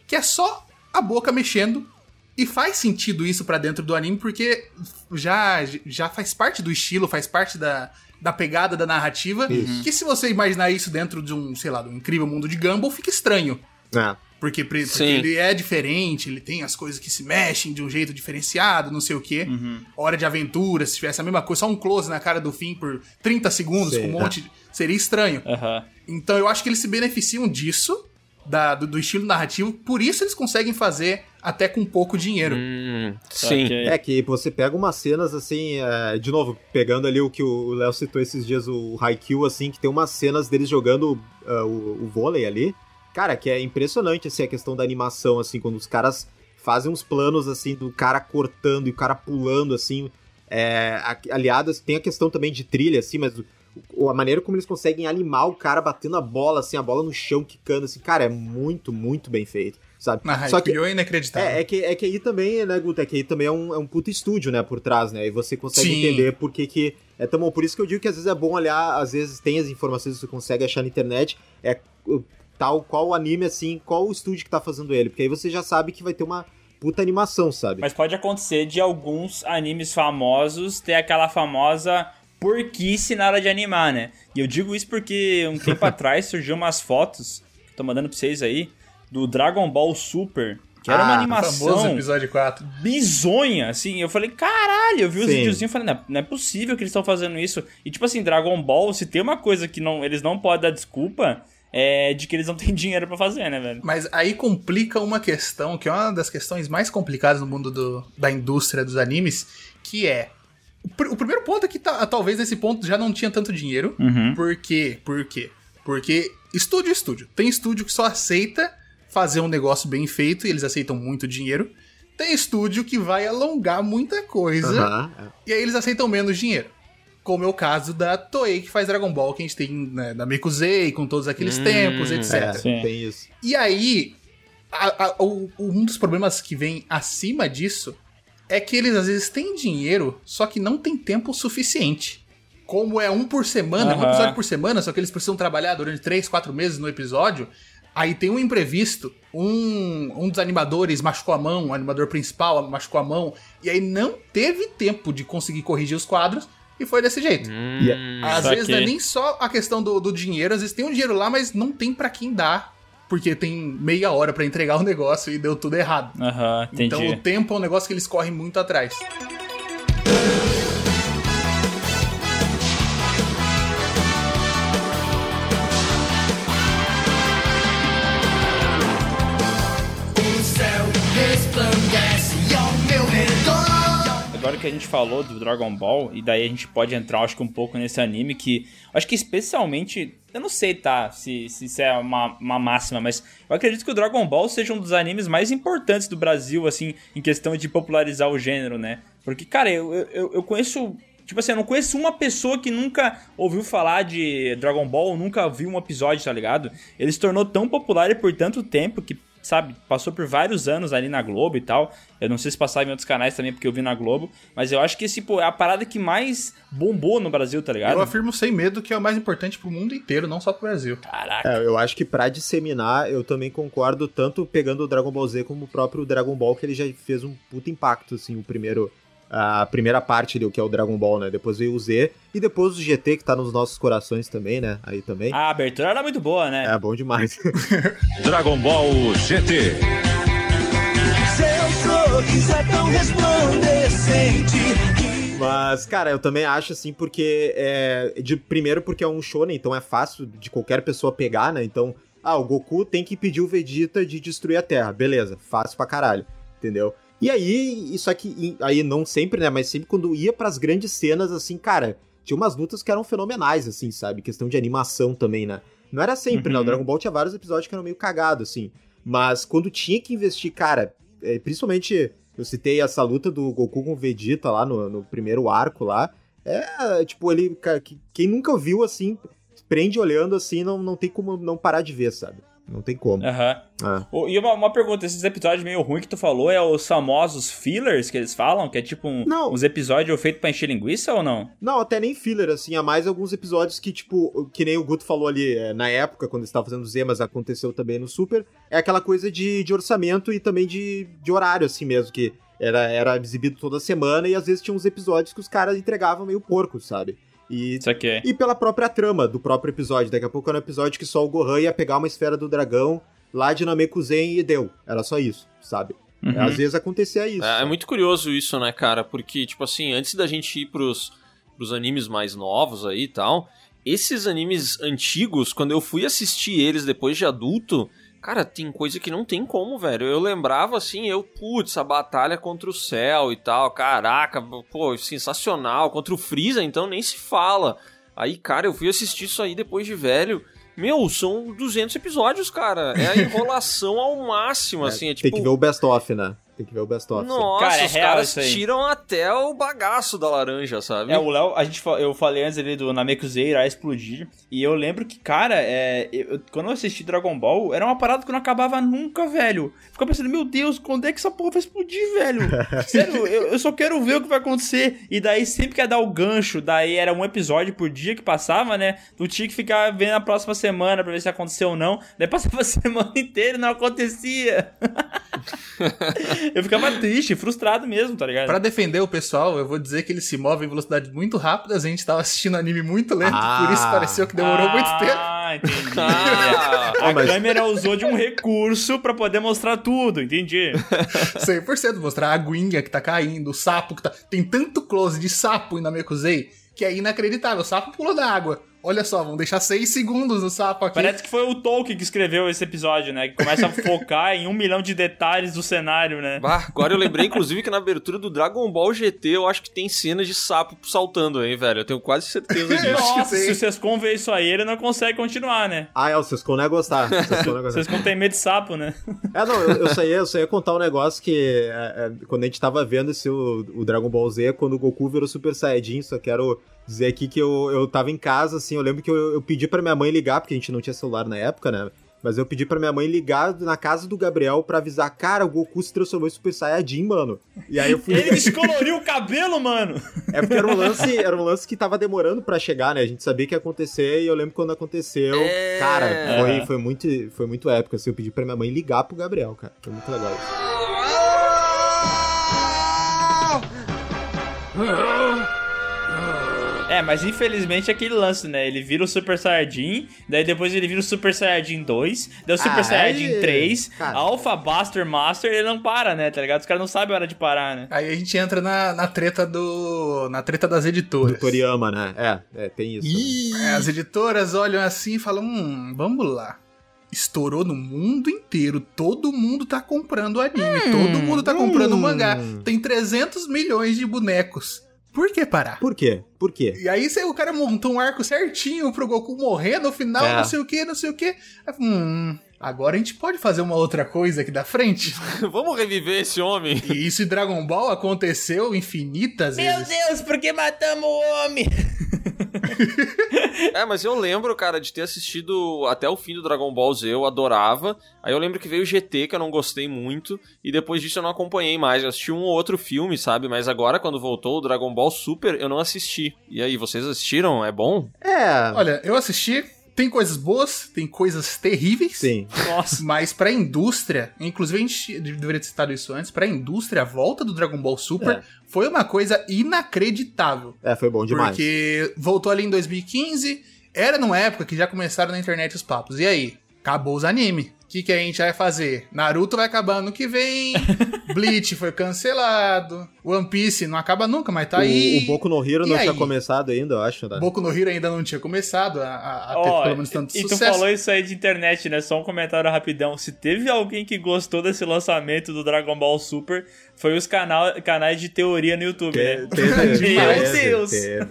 que é só a boca mexendo. E faz sentido isso pra dentro do anime, porque já, já faz parte do estilo, faz parte da, da pegada da narrativa. Que se você imaginar isso dentro de um, sei lá, de um incrível mundo de Gumball, fica estranho. É. Porque, porque ele é diferente, ele tem as coisas que se mexem de um jeito diferenciado, não sei o quê. Hora de aventura, se tivesse a mesma coisa, só um close na cara do fim por 30 segundos, com um monte. de- Seria estranho. Aham. Então eu acho que eles se beneficiam disso, da- do, do estilo narrativo, por isso eles conseguem fazer até com pouco dinheiro. Hum, sim. Ok. É que você pega umas cenas assim, é, de novo, pegando ali o que o Léo citou esses dias, o Haikyuu, assim, que tem umas cenas deles jogando ah, o, o vôlei ali. Cara, que é impressionante, assim, a questão da animação, assim, quando os caras fazem uns planos, assim, do cara cortando e o cara pulando, assim. É, aliadas, tem a questão também de trilha, assim, mas o- a maneira como eles conseguem animar o cara batendo a bola, assim, a bola no chão, quicando, assim, cara, é muito, muito bem feito, sabe? Na Só que é inacreditável. é, é que, é que aí também, né, Guto, é que aí também é um, é um puto estúdio, né, por trás, né, e você consegue Sim. entender por que que é tão bom. Por isso que eu digo que às vezes é bom olhar, às vezes tem as informações que você consegue achar na internet, é uh, tal qual o anime, assim, qual o estúdio que tá fazendo ele, porque aí você já sabe que vai ter uma puta animação, sabe? Mas pode acontecer de alguns animes famosos ter aquela famosa porquice na hora de animar, né? E eu digo isso porque um tempo atrás surgiu umas fotos, que tô mandando pra vocês aí, do Dragon Ball Super, que era uma Ah, O famoso animação episódio 4. bizonha, assim. Eu falei, caralho, eu vi os Sim. videozinhos e falei, não, é- não é possível que eles estão fazendo isso. E tipo assim, Dragon Ball, se tem uma coisa que não, eles não podem dar desculpa, é de que eles não têm dinheiro pra fazer, né, velho? Mas aí complica uma questão, que é uma das questões mais complicadas no mundo do- da indústria dos animes, que é. O, pr- o primeiro ponto é que ta- talvez nesse ponto já não tinha tanto dinheiro. Uhum. Por quê? Por quê? Porque estúdio é estúdio. Tem estúdio que só aceita fazer um negócio bem feito e eles aceitam muito dinheiro. Tem estúdio que vai alongar muita coisa é. e aí eles aceitam menos dinheiro. como é o caso da Toei que faz Dragon Ball, que a gente tem né, da Mekuzei, com todos aqueles Hum, tempos, etc. É, Sim. tem isso. E aí, a- a- o- um dos problemas que vem acima disso é que eles às vezes têm dinheiro, só que não tem tempo suficiente. Como é um por semana, um Aham. episódio por semana, só que eles precisam trabalhar durante três, quatro meses no episódio. Aí tem um imprevisto, um, um dos animadores machucou a mão, o animador principal machucou a mão, e aí não teve tempo de conseguir corrigir os quadros, e foi desse jeito. Hum, Às Saquei. vezes não é nem só a questão do, do dinheiro, às vezes tem um dinheiro lá, mas não tem pra quem dar, porque tem meia hora pra entregar o negócio e deu tudo errado. Aham, entendi. Então o tempo é um negócio que eles correm muito atrás. Que a gente falou do Dragon Ball, e daí a gente pode entrar, acho que um pouco nesse anime, que acho que especialmente. Eu não sei, tá? Se, se isso é uma, uma máxima, mas eu acredito que o Dragon Ball seja um dos animes mais importantes do Brasil, assim, em questão de popularizar o gênero, né? Porque, cara, eu, eu, eu conheço. Tipo assim, eu não conheço uma pessoa que nunca ouviu falar de Dragon Ball, nunca viu um episódio, tá ligado? Ele se tornou tão popular e por tanto tempo que, sabe, passou por vários anos ali na Globo e tal. Eu não sei se passava em outros canais também, porque eu vi na Globo. Mas eu acho que esse, pô, é a parada que mais bombou no Brasil, tá ligado? Eu afirmo sem medo que é o mais importante pro mundo inteiro, não só pro Brasil. Caraca. É, eu acho que pra disseminar, eu também concordo, tanto pegando o Dragon Ball Z como o próprio Dragon Ball, que ele já fez um puta impacto, assim, o primeiro. A primeira parte ali, o que é o Dragon Ball, né? Depois veio o Z, e depois o GT, que tá nos nossos corações também, né? Aí também. A abertura era muito boa, né? É bom demais. Dragon Ball GT. Mas, cara, eu também acho assim, porque é. De, primeiro, porque é um shonen, então é fácil de qualquer pessoa pegar, né? Então, ah, o Goku tem que pedir o Vegeta de destruir a Terra. Beleza, fácil pra caralho, entendeu? E aí, isso aqui, aí não sempre, né? Mas sempre quando ia pras grandes cenas, assim, cara, tinha umas lutas que eram fenomenais, assim, sabe? Questão de animação também, né? Não era sempre, né? O Uhum. Dragon Ball tinha vários episódios que eram meio cagados, assim. Mas quando tinha que investir, cara, é, principalmente eu citei essa luta do Goku com o Vegeta lá no, no primeiro arco lá. É, tipo, ele. Quem nunca viu assim, prende olhando assim, não, não tem como não parar de ver, sabe? Não tem como. Aham. Ah. Ô, E uma, uma pergunta, esses episódios meio ruins que tu falou é os famosos fillers que eles falam? Que é tipo um- Não. uns episódios feitos pra encher linguiça ou não? Não, até nem filler, assim, há mais alguns episódios que, tipo, que nem o Guto falou ali é, na época, quando estava fazendo Z, mas aconteceu também no Super, é aquela coisa de, de orçamento e também de, de horário, assim mesmo, que era, era exibido toda semana e às vezes tinha uns episódios que os caras entregavam meio porco, sabe? E, Isso aqui. e pela própria trama do próprio episódio. Daqui a pouco era um episódio que só o Gohan ia pegar uma esfera do dragão lá de Namekuzen e deu. Era só isso, sabe? Uhum. Às vezes acontecia isso. É, é muito curioso isso, né, cara? Porque, tipo assim, antes da gente ir pros, pros animes mais novos aí e tal, esses animes antigos, quando eu fui assistir eles depois de adulto, cara, tem coisa que não tem como, velho. Eu lembrava assim, eu, putz, a batalha contra o céu e tal, caraca, pô, sensacional. Contra o Freeza, então, nem se fala. Aí, cara, eu fui assistir isso aí depois de velho. Meu, são 200 episódios, cara. É a enrolação ao máximo, É, assim. É, Tem tipo, que ver o best-of, né? Tem que ver o best-of. nossa, Cara, é os real caras tiram até o bagaço da laranja, sabe? É, o Léo, a gente, eu falei antes ali do Namekusei irá explodir. E eu lembro que, cara, é, eu- quando eu assisti Dragon Ball, era uma parada que não acabava nunca, velho. Ficava pensando, meu Deus, quando é que essa porra vai explodir, velho? Sério, eu, eu só quero ver o que vai acontecer. E daí, sempre que ia dar o gancho, daí era um episódio por dia que passava, né? Tu tinha que ficar vendo a próxima semana pra ver se aconteceu ou não. Daí passava a semana inteira e não acontecia. eu ficava triste, frustrado mesmo, tá ligado? Pra defender o pessoal, eu vou dizer que eles se movem em velocidades muito rápidas. A gente tava assistindo anime muito lento, Ah. por isso pareceu que demorou muito tempo. Ah, entendi. Ah, A mas- câmera usou de um recurso pra poder mostrar tudo, entendi. 100% mostrar a aguinha que tá caindo, o sapo que tá. Tem tanto close de sapo em Namekusei que é inacreditável. O sapo pulou da água. Olha só, vamos deixar 6 segundos no sapo aqui. Parece que foi o Tolkien que escreveu esse episódio, né? Que começa a focar em um milhão de detalhes do cenário, né? Bah, agora eu lembrei, inclusive, que na abertura do Dragon Ball GT eu acho que tem cenas de sapo saltando aí, velho. Eu tenho quase certeza disso. Nossa, se o Sescon vê isso aí, ele não consegue continuar, né? Ah, é, o Sescon não ia gostar. O Sescon não ia O gostar. Sescon tem medo de sapo, né? É, não, eu, eu, só ia, eu só ia contar um negócio que é, é, quando a gente tava vendo esse, o, o Dragon Ball Z, quando o Goku virou Super Saiyajin, só que era o, dizer aqui que eu, eu tava em casa, assim, eu lembro que eu, eu pedi pra minha mãe ligar, porque a gente não tinha celular na época, né? Mas eu pedi pra minha mãe ligar na casa do Gabriel pra avisar, cara, o Goku se transformou em Super Saiyajin, mano. E aí eu fui. Ele descoloriu o cabelo, mano! É porque era um lance, era um lance que tava demorando pra chegar, né? A gente sabia que ia acontecer e eu lembro quando aconteceu. É. Cara, foi, foi, muito, foi muito épico, assim. Eu pedi pra minha mãe ligar pro Gabriel, cara. Foi muito legal isso. É, mas infelizmente é aquele lance, né? Ele vira o Super Saiyajin, daí depois ele vira o Super Saiyajin 2, daí o Super Ah, Saiyajin é, 3, cara. Alpha, Buster, Master, ele não para, né? Tá ligado? Os caras não sabem a hora de parar, né? Aí a gente entra na, na treta do. na treta das editoras. Do Toriyama, né? É, é, tem isso. É, as editoras olham assim e falam: hum, vamos lá. Estourou no mundo inteiro. Todo mundo tá comprando anime. todo mundo tá comprando hum. mangá. Tem 300 milhões de bonecos. Por que parar? Por quê? Por quê? E aí o cara montou um arco certinho pro Goku morrer no final, É. não sei o que, não sei o que. Hum, agora a gente pode fazer uma outra coisa aqui da frente. Vamos reviver esse homem. E isso em Dragon Ball aconteceu infinitas vezes. Deus, por que matamos o homem? É, mas eu lembro, cara, de ter assistido até o fim do Dragon Ball Z, eu adorava. Aí eu lembro que veio o GT, que eu não gostei muito, e depois disso eu não acompanhei mais. Eu assisti um ou outro filme, sabe? Mas agora, quando voltou o Dragon Ball Super, eu não assisti. E aí, vocês assistiram? É bom? É. Olha, eu assisti, tem coisas boas, tem coisas terríveis. Sim. Nossa. Mas pra indústria, inclusive a gente deveria ter citado isso antes, pra indústria, a volta do Dragon Ball Super É. foi uma coisa inacreditável. É, foi bom demais. Porque voltou ali em 2015, era numa época que já começaram na internet os papos. E aí? Acabou os anime. O que, que a gente vai fazer? Naruto vai acabar ano que vem, Bleach foi cancelado, One Piece não acaba nunca, mas tá o, aí. o Boku no Hero E não aí? tinha começado ainda, eu acho, né? Boku no Hero ainda não tinha começado a, a, a ter pelo menos tanto e tu sucesso. falou isso aí de internet, né? Só um comentário rapidão. Se teve alguém que gostou desse lançamento do Dragon Ball Super, foi os canal, canais de teoria no YouTube, né? Te- teve- Meu Deus! teve.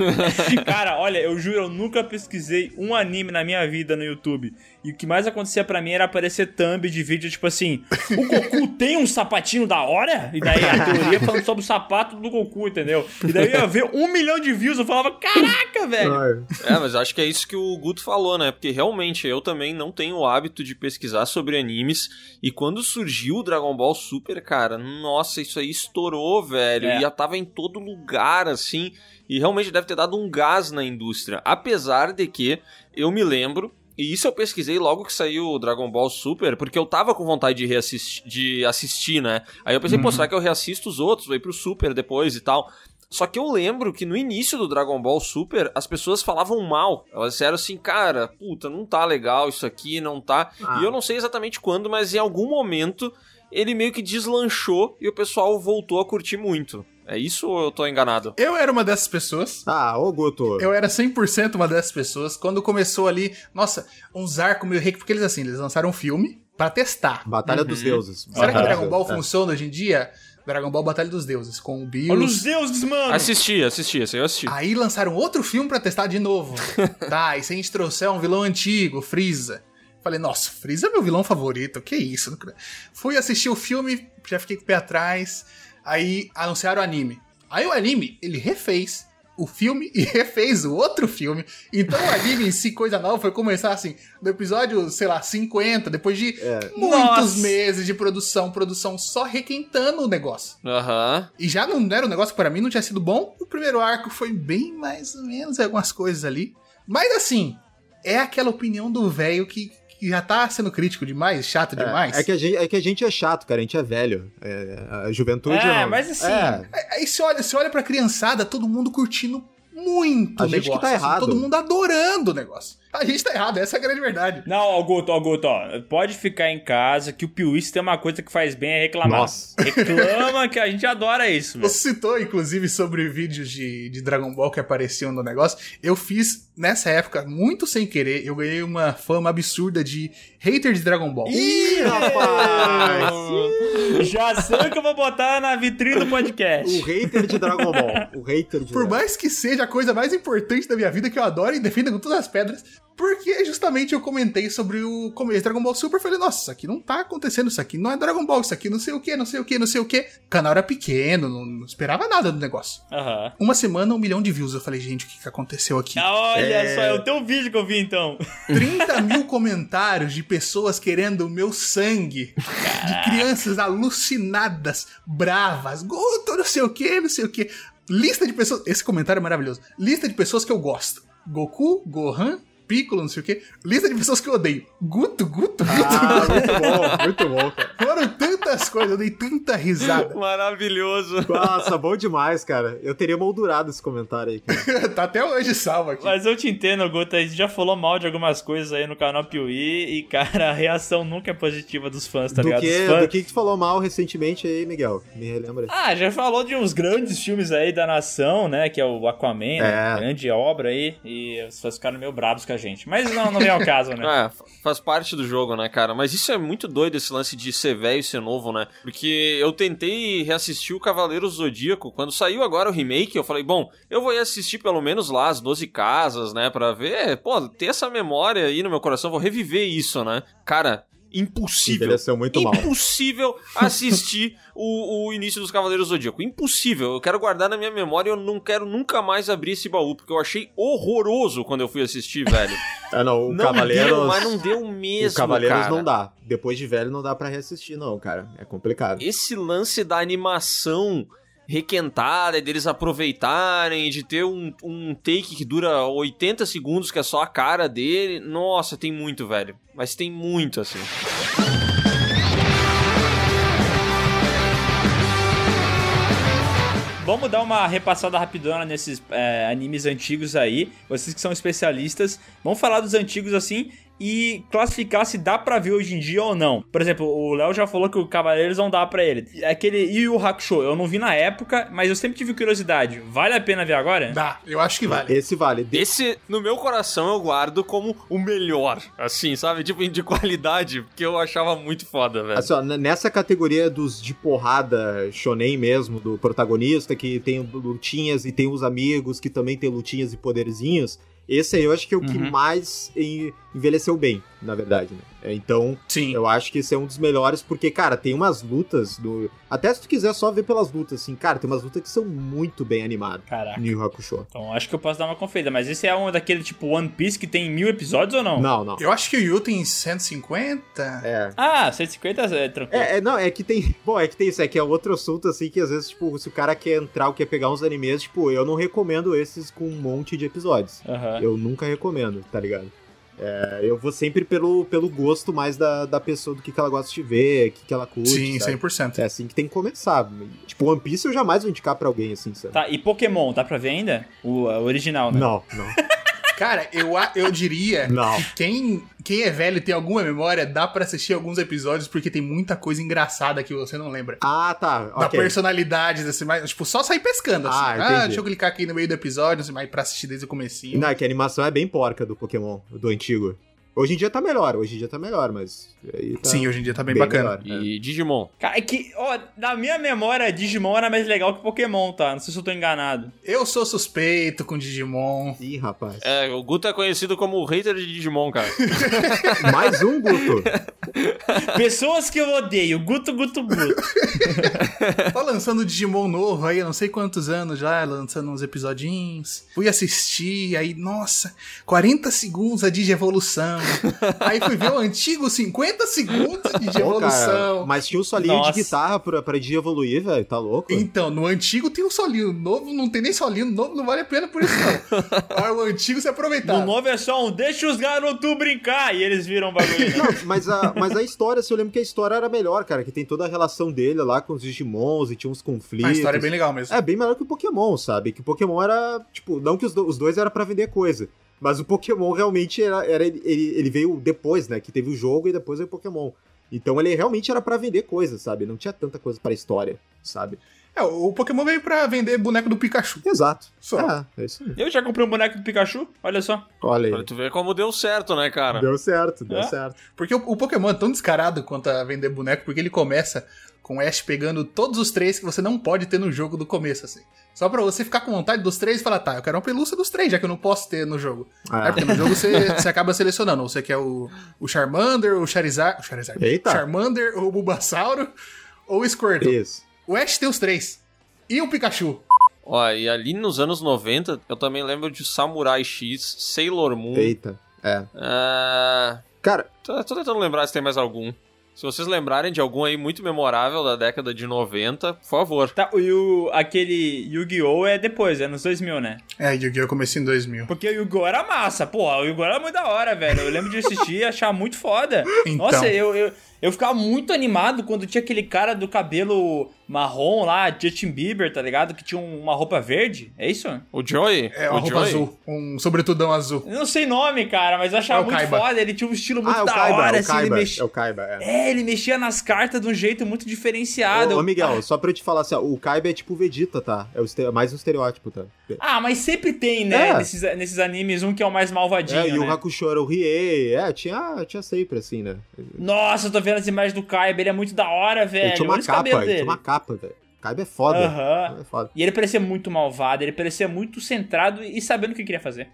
Cara, olha, eu juro, eu nunca pesquisei um anime na minha vida no YouTube. E o que mais acontecia pra mim era aparecer thumb de vídeo, tipo assim, o Goku tem um sapatinho da hora? E daí a teoria falando sobre o sapato do Goku, entendeu? E daí eu ia ver um milhão de views, eu falava, caraca, velho! É, mas acho que é isso que o Guto falou, né? Porque realmente eu também não tenho o hábito de pesquisar sobre animes. E quando surgiu o Dragon Ball Super, cara, nossa, isso aí estourou, velho. É. E já tava em todo lugar, assim. E realmente deve ter dado um gás na indústria. Apesar de que eu me lembro. E isso eu pesquisei logo que saiu o Dragon Ball Super, porque eu tava com vontade de, reassistir, de assistir, né? Aí eu pensei, pô, será que eu reassisto os outros? Vou ir pro Super depois e tal. Só que eu lembro que no início do Dragon Ball Super, as pessoas falavam mal. Elas disseram assim, cara, puta, não tá legal isso aqui, não tá. Ah. E eu não sei exatamente quando, mas em algum momento ele meio que deslanchou e o pessoal voltou a curtir muito. É isso ou eu tô enganado? Eu era uma dessas pessoas. Ah, ô Guto. Eu era 100% uma dessas pessoas. Quando começou ali, nossa, uns arcos meio reiki, porque eles assim, eles lançaram um filme pra testar. Batalha dos Deuses. Será que Dragon Ball é. funciona hoje em dia? Dragon Ball Batalha dos Deuses, com o Bills. Olha os deuses, mano! Assisti, assisti, esse aí eu assisti. Aí lançaram outro filme pra testar de novo. tá, e se a gente trouxer um vilão antigo, Freeza. Falei, nossa, Freeza é meu vilão favorito, que isso? Fui assistir o filme, já fiquei com o pé atrás. Aí anunciaram o anime. Aí o anime, ele refez o filme e refez o outro filme. Então o anime em si, coisa nova, foi começar assim, no episódio, sei lá, 50, depois de muitos Nossa. meses de produção, produção só requentando o negócio. Aham. E já não era um negócio que pra mim não tinha sido bom. O primeiro arco foi bem mais ou menos algumas coisas ali. Mas assim, é aquela opinião do velho que, que já tá sendo crítico demais, chato demais. É, é que a gente, é que a gente é chato, cara. A gente é velho. É, a juventude. É, não- mas assim, É, Aí você olha, você olha pra criançada, todo mundo curtindo muito A gente que negócio. tá assim, errado. todo mundo adorando o negócio. A gente tá errado, essa é a grande verdade. Não, ó, Guto, ó, Guto, ó, pode ficar em casa que o Piuí se tem uma coisa que faz bem é reclamar. Nossa. Reclama que a gente adora isso, velho. Você citou, inclusive, sobre vídeos de, de Dragon Ball que apareciam no negócio. Eu fiz, nessa época, muito sem querer, eu ganhei uma fama absurda de hater de Dragon Ball. Ih, Ih, Já sei o que eu vou botar na vitrine do podcast. O hater de Dragon Ball. O hater de Por Dragon mais que seja a coisa mais importante da minha vida, que eu adoro e defendo com todas as pedras, porque justamente eu comentei sobre o começo de Dragon Ball Super. Falei, nossa, isso aqui não tá acontecendo, isso aqui não é Dragon Ball, isso aqui não sei o que, não sei o que, não sei o que. O canal era pequeno, não, não esperava nada do negócio. Aham. Uma semana, um milhão de views. Eu falei, gente, o que, que aconteceu aqui? Ah, Olha É. só, é o teu vídeo que eu vi então. 30 mil comentários de pessoas querendo o meu sangue. De crianças alucinadas, bravas. Guto, não sei o que, não sei o que. Lista de pessoas. Esse comentário é maravilhoso. Lista de pessoas que eu gosto: Goku, Gohan, Piccolo, não sei o que. Lista de pessoas que eu odeio: Guto, Guto, Guto. Ah, muito bom, muito bom, cara. Foram tantas coisas, eu dei tanta risada. Maravilhoso. Nossa, bom demais, cara. Eu teria moldurado esse comentário aí, cara. tá até hoje salvo aqui. Mas eu te entendo, Guta. A gente já falou mal de algumas coisas aí no canal Piuí. E, cara, a reação nunca é positiva dos fãs, tá do, ligado? que, fãs- do que que tu falou mal recentemente aí, Miguel? Me relembra. Ah, já falou de uns grandes filmes aí da nação, né? Que é o Aquaman, né? É. Grande obra aí. E os fãs ficaram meio bravos com a gente. Mas não, não vem ao caso, né? É, fa- faz parte do jogo, né, cara? Mas isso é muito doido, esse lance de ser velho e ser novo, né? Porque eu tentei reassistir o Cavaleiros do Zodíaco. Quando saiu agora o remake, eu falei, bom, eu vou ir assistir pelo menos lá as 12 casas, né? Pra ver, pô, ter essa memória aí no meu coração, vou reviver isso, né? Cara, impossível. Envelheceu muito mal. Impossível assistir o, o início dos Cavaleiros do Zodíaco. Impossível. Eu quero guardar na minha memória e eu não quero nunca mais abrir esse baú, porque eu achei horroroso quando eu fui assistir, velho. Ah, não, o não Cavaleiros. deu, mas não deu mesmo, o Cavaleiros cara. não dá. Depois de velho não dá pra reassistir, não, cara. É complicado. Esse lance da animação requentada, deles aproveitarem, de ter um, um take que dura 80 segundos, que é só a cara dele. Nossa, tem muito, velho. Mas tem muito, assim. Vamos dar uma repassada rapidona nesses é, animes antigos aí. Vocês que são especialistas, vamos falar dos antigos assim e classificar se dá pra ver hoje em dia ou não. Por exemplo, o Léo já falou que o Cavaleiros não dá pra ele. Aquele Yu Yu Hakusho, eu não vi na época, mas eu sempre tive curiosidade. Vale a pena ver agora? Dá, eu acho que vale. Esse vale. Esse, no meu coração, eu guardo como o melhor. Assim, sabe? Tipo, de qualidade, porque eu achava muito foda, velho. Assim, ó, nessa categoria dos de porrada shonen mesmo, do protagonista que tem lutinhas e tem os amigos que também tem lutinhas e poderzinhos, esse aí eu acho que é o que Uhum. mais en- envelheceu bem, na verdade, né? É, Então, Sim. eu acho que esse é um dos melhores, porque, cara, tem umas lutas do. Até se tu quiser só ver pelas lutas, assim, cara, tem umas lutas que são muito bem animadas Caraca. Yu Hakusho. Então acho que eu posso dar uma conferida. Mas esse é um daquele tipo One Piece que tem mil episódios ou não? Não, não. Eu acho que o Yu tem 150. É. Ah, 150 é tranquilo. É, é, não, é que tem. Bom, é que tem isso, é que é outro assunto, assim, que às vezes, tipo, se o cara quer entrar ou quer pegar uns animes, tipo, eu não recomendo esses com um monte de episódios. Eu nunca recomendo, tá ligado? É, eu vou sempre pelo, pelo gosto mais da, da pessoa, do que, que ela gosta de ver, o que, que ela curte. Sim, sabe? 100%. É assim que tem que começar. Tipo, One Piece eu jamais vou indicar pra alguém, assim, sabe? Tá, e Pokémon, dá pra ver ainda? O, o original, né? Não, não. Cara, eu, eu diria Não. que quem, quem é velho e tem alguma memória, dá pra assistir alguns episódios, porque tem muita coisa engraçada que você não lembra. Ah, tá. Da ok. personalidade, assim, mas, tipo, só sair pescando, assim. Ah, Ah, entendi. deixa eu clicar aqui no meio do episódio, assim, mas pra assistir desde o comecinho. Não, é que a animação é bem porca do Pokémon, do antigo. Hoje em dia tá melhor, hoje em dia tá melhor, mas. Aí tá Sim, hoje em dia tá bem, bacana. melhor, é. E Digimon. Cara, é que, ó, na minha memória, Digimon era mais legal que Pokémon, tá? Não sei se eu tô enganado. Eu sou suspeito com Digimon. Ih, rapaz. É, o Guto é conhecido como o hater de Digimon, cara. Mais um, Guto. Pessoas que eu odeio, Guto, Guto, Guto. Tá lançando Digimon novo aí, não sei quantos anos já, lançando uns episodinhos. Fui assistir, aí, nossa, 40 segundos a Digievolução. aí fui ver o antigo 50 segundos de Pô, Digievolução. cara, mas tinha um solinho Nossa. de guitarra pra, pra de evoluir, velho. Tá louco? Então, no antigo tem um solinho, no novo não tem nem solinho, no novo não vale a pena por isso não. Agora, o antigo se aproveitar. No novo é só um, deixa os garotos brincar. E eles viram bagulho. né? Não, mas a, mas a história, se eu lembro que a história era melhor, cara. Que tem toda a relação dele lá com os Digimons e tinha uns conflitos. A história é bem legal mesmo. É bem melhor que o Pokémon, sabe? Que o Pokémon era, tipo, não que os, do- os dois era pra vender coisa. Mas o Pokémon realmente era. era ele, ele- veio depois, né? Que teve o jogo e depois veio o Pokémon. Então ele realmente era pra vender coisas, sabe? Não tinha tanta coisa pra história, sabe? É, o Pokémon veio pra vender boneco do Pikachu. Exato. Só. É, é isso aí. Eu já comprei um boneco do Pikachu, olha só. Olha Pra aí. tu ver como deu certo, né, cara? Deu certo, deu É? certo. Porque o, o Pokémon é tão descarado quanto a vender boneco, porque ele começa com o Ash pegando todos os três que você não pode ter no jogo do começo, assim. Só pra você ficar com vontade dos três e falar, tá, eu quero uma pelúcia dos três, já que eu não posso ter no jogo. Ah. É, porque no jogo você, você acaba selecionando. Ou você quer o, o Charmander, o Charizard. O Charizard. Eita. Charmander, o Bulbasauro ou o Squirtle. Isso. O Ash tem os três. E o Pikachu. Ó, e ali nos anos 90, eu também lembro de Samurai X, Sailor Moon. Eita. É. Ah, Cara, tô, tô tentando lembrar se tem mais algum. Se vocês lembrarem de algum aí muito memorável da década de 90, por favor. Tá, e o, aquele Yu-Gi-Oh! é depois, é nos 2000, né? É, Yu-Gi-Oh! comecei em 2000. Porque o Yu-Gi-Oh! era massa, pô. O Yu-Gi-Oh! era muito da hora, velho. Eu lembro de assistir e achar muito foda. Então. Nossa, eu, eu, eu ficava muito animado quando tinha aquele cara do cabelo marrom lá, Justin Bieber, tá ligado? Que tinha uma roupa verde. É isso? O Joey? É, o uma roupa Joey? azul. Um sobretudão azul. Eu não sei nome, cara, mas eu achava É o muito Kaiba. foda. Ele tinha um estilo muito ah, é o da Kaiba, hora, é o assim. Ele mexia... É o Kaiba, é. É, ele mexia nas cartas de um jeito muito diferenciado. Ô, ô, Miguel, só pra eu te falar assim, ó, o Kaiba é tipo o Vegeta, tá? É o mais um estereótipo, tá? Ah, mas sempre tem, né? É. Nesses, nesses animes, um que é o mais malvadinho, É, e o né? Hakusho era o Riei, é, tinha, tinha sempre, assim, né? Nossa, eu tô vendo as imagens do Kaiba, ele é muito da hora, velho. ele tinha uma Olha capa, ele dele. tinha uma capa, velho. Kaiba é foda. Aham. É foda. E ele parecia muito malvado, ele parecia muito centrado e sabendo o que queria fazer.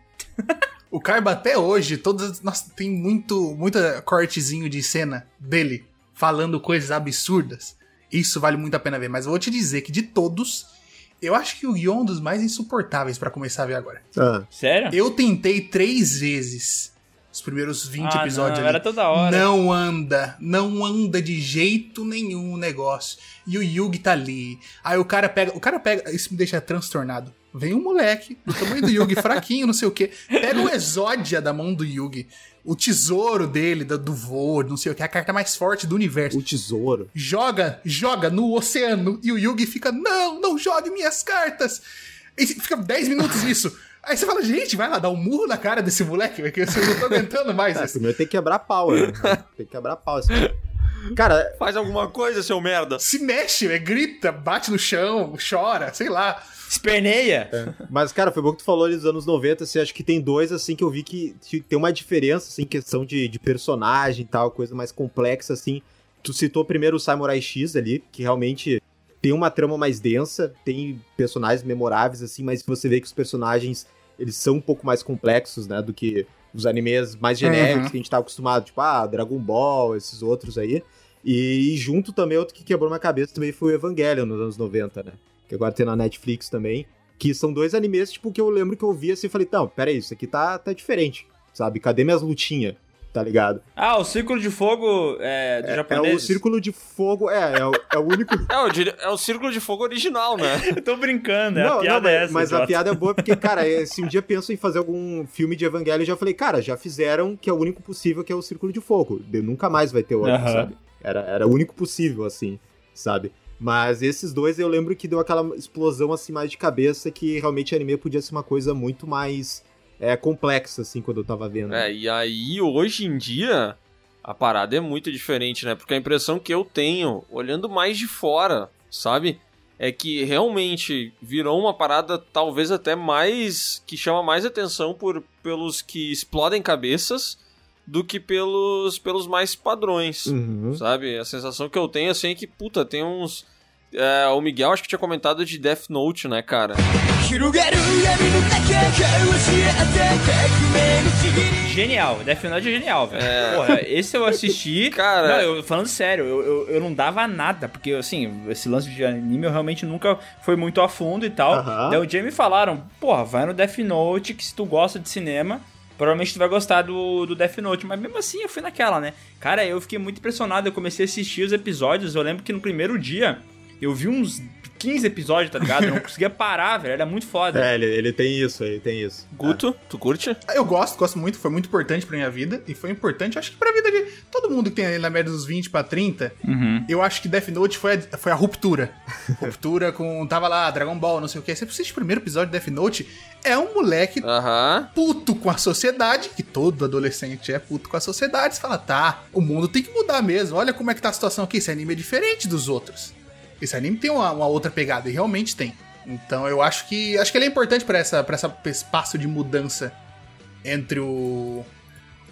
O Kaiba até hoje, todas. Nossa, tem muito, muita cortezinho de cena dele falando coisas absurdas. Isso vale muito a pena ver. Mas eu vou te dizer que de todos, eu acho que o Yu é um dos mais insuportáveis pra começar a ver agora. Ah, Sério? Eu tentei três vezes os primeiros 20 Ah, episódios não, ali. era toda hora. Não anda, não anda de jeito nenhum o negócio. E o Yugi tá ali. Aí o cara pega, o cara pega, isso me deixa transtornado. Vem um moleque do tamanho do Yugi, fraquinho, não sei o quê. Pega o Exódia da mão do Yugi, o tesouro dele, do, do voo, não sei o que, a carta mais forte do universo. o tesouro. Joga, joga no oceano e o Yugi fica, não, não jogue minhas cartas. E fica 10 minutos isso. Aí você fala, gente, vai lá dar um murro na cara desse moleque, porque eu não tô aguentando mais É, isso. primeiro tem que quebrar pau, né? tem que quebrar pau. Assim. Cara, Faz alguma coisa, seu merda. Se mexe, é, grita, bate no chão, chora, sei lá. Esperneia. Mas, cara, foi bom que tu falou ali dos anos 90, assim, acho que tem dois, assim, que eu vi que, que tem uma diferença, assim, em questão de, de personagem e tal, coisa mais complexa, assim. Tu citou primeiro o Samurai X ali, que realmente tem uma trama mais densa, tem personagens memoráveis, assim, mas você vê que os personagens, eles são um pouco mais complexos, né, do que os animes mais genéricos Uhum. que a gente tá acostumado, tipo, ah, Dragon Ball, esses outros aí. E, e junto também, outro que quebrou minha cabeça também foi o Evangelion nos anos 90, né? Que agora tem na Netflix também. Que são dois animes, tipo, que eu lembro que eu vi assim e falei, não, pera aí, isso aqui tá, tá diferente, sabe? Cadê minhas lutinhas? Tá ligado? Ah, o Círculo de Fogo é, do É, japonês. o Círculo de Fogo, é, é, o, é o único... É o, é o Círculo de Fogo original, né? Eu tô brincando, é não, a piada não, é mas, essa. mas a piada é boa porque, cara, é, se um dia penso em fazer algum filme de Evangelho, eu já falei, cara, já fizeram que é o único possível, que é o Círculo de Fogo. De- Nunca mais vai ter outro, Aham. sabe? Era, era o único possível, assim, sabe? Mas esses dois eu lembro que deu aquela explosão, assim, mais de cabeça, que realmente anime podia ser uma coisa muito mais é, complexa, assim, quando eu tava vendo. É, e aí hoje em dia a parada é muito diferente, né? Porque a impressão que eu tenho, olhando mais de fora, sabe? É que realmente virou uma parada talvez até mais. que chama mais atenção por, pelos que explodem cabeças do que pelos, pelos mais padrões. Uhum. Sabe? A sensação que eu tenho assim é que, puta, tem uns. é, o Miguel acho que tinha comentado de Death Note, né, cara? Genial, Death Note é genial, velho. É. Porra, esse eu assisti. Cara- Não, eu, falando sério, eu, eu, eu não dava nada, porque assim, esse lance de anime eu realmente nunca fui muito a fundo e tal. Aham. Daí um dia me falaram, porra, vai no Death Note, que se tu gosta de cinema, provavelmente tu vai gostar do, do Death Note. Mas mesmo assim eu fui naquela, né? Cara, eu fiquei muito impressionado, eu comecei a assistir os episódios, eu lembro que no primeiro dia. Eu vi uns 15 episódios, tá ligado? Eu não conseguia parar, velho. Era muito foda. É, ele, ele tem isso, ele tem isso. Guto, tu curte? Eu gosto, gosto muito, foi muito importante pra minha vida. E foi importante, acho que pra vida de todo mundo que tem ali na média dos 20 pra 30. Uhum. Eu acho que Death Note foi a, foi a ruptura. ruptura com. Tava lá, Dragon Ball, não sei o que. Você assiste o primeiro episódio de Death Note, é um moleque Aham. puto com a sociedade, que todo adolescente é puto com a sociedade. Você fala, tá, o mundo tem que mudar mesmo. Olha como é que tá a situação aqui. Esse anime é diferente dos outros. Esse anime tem uma, uma outra pegada, e realmente tem. Então eu acho que. Acho que ele é importante pra essa, pra essa espaço de mudança entre o.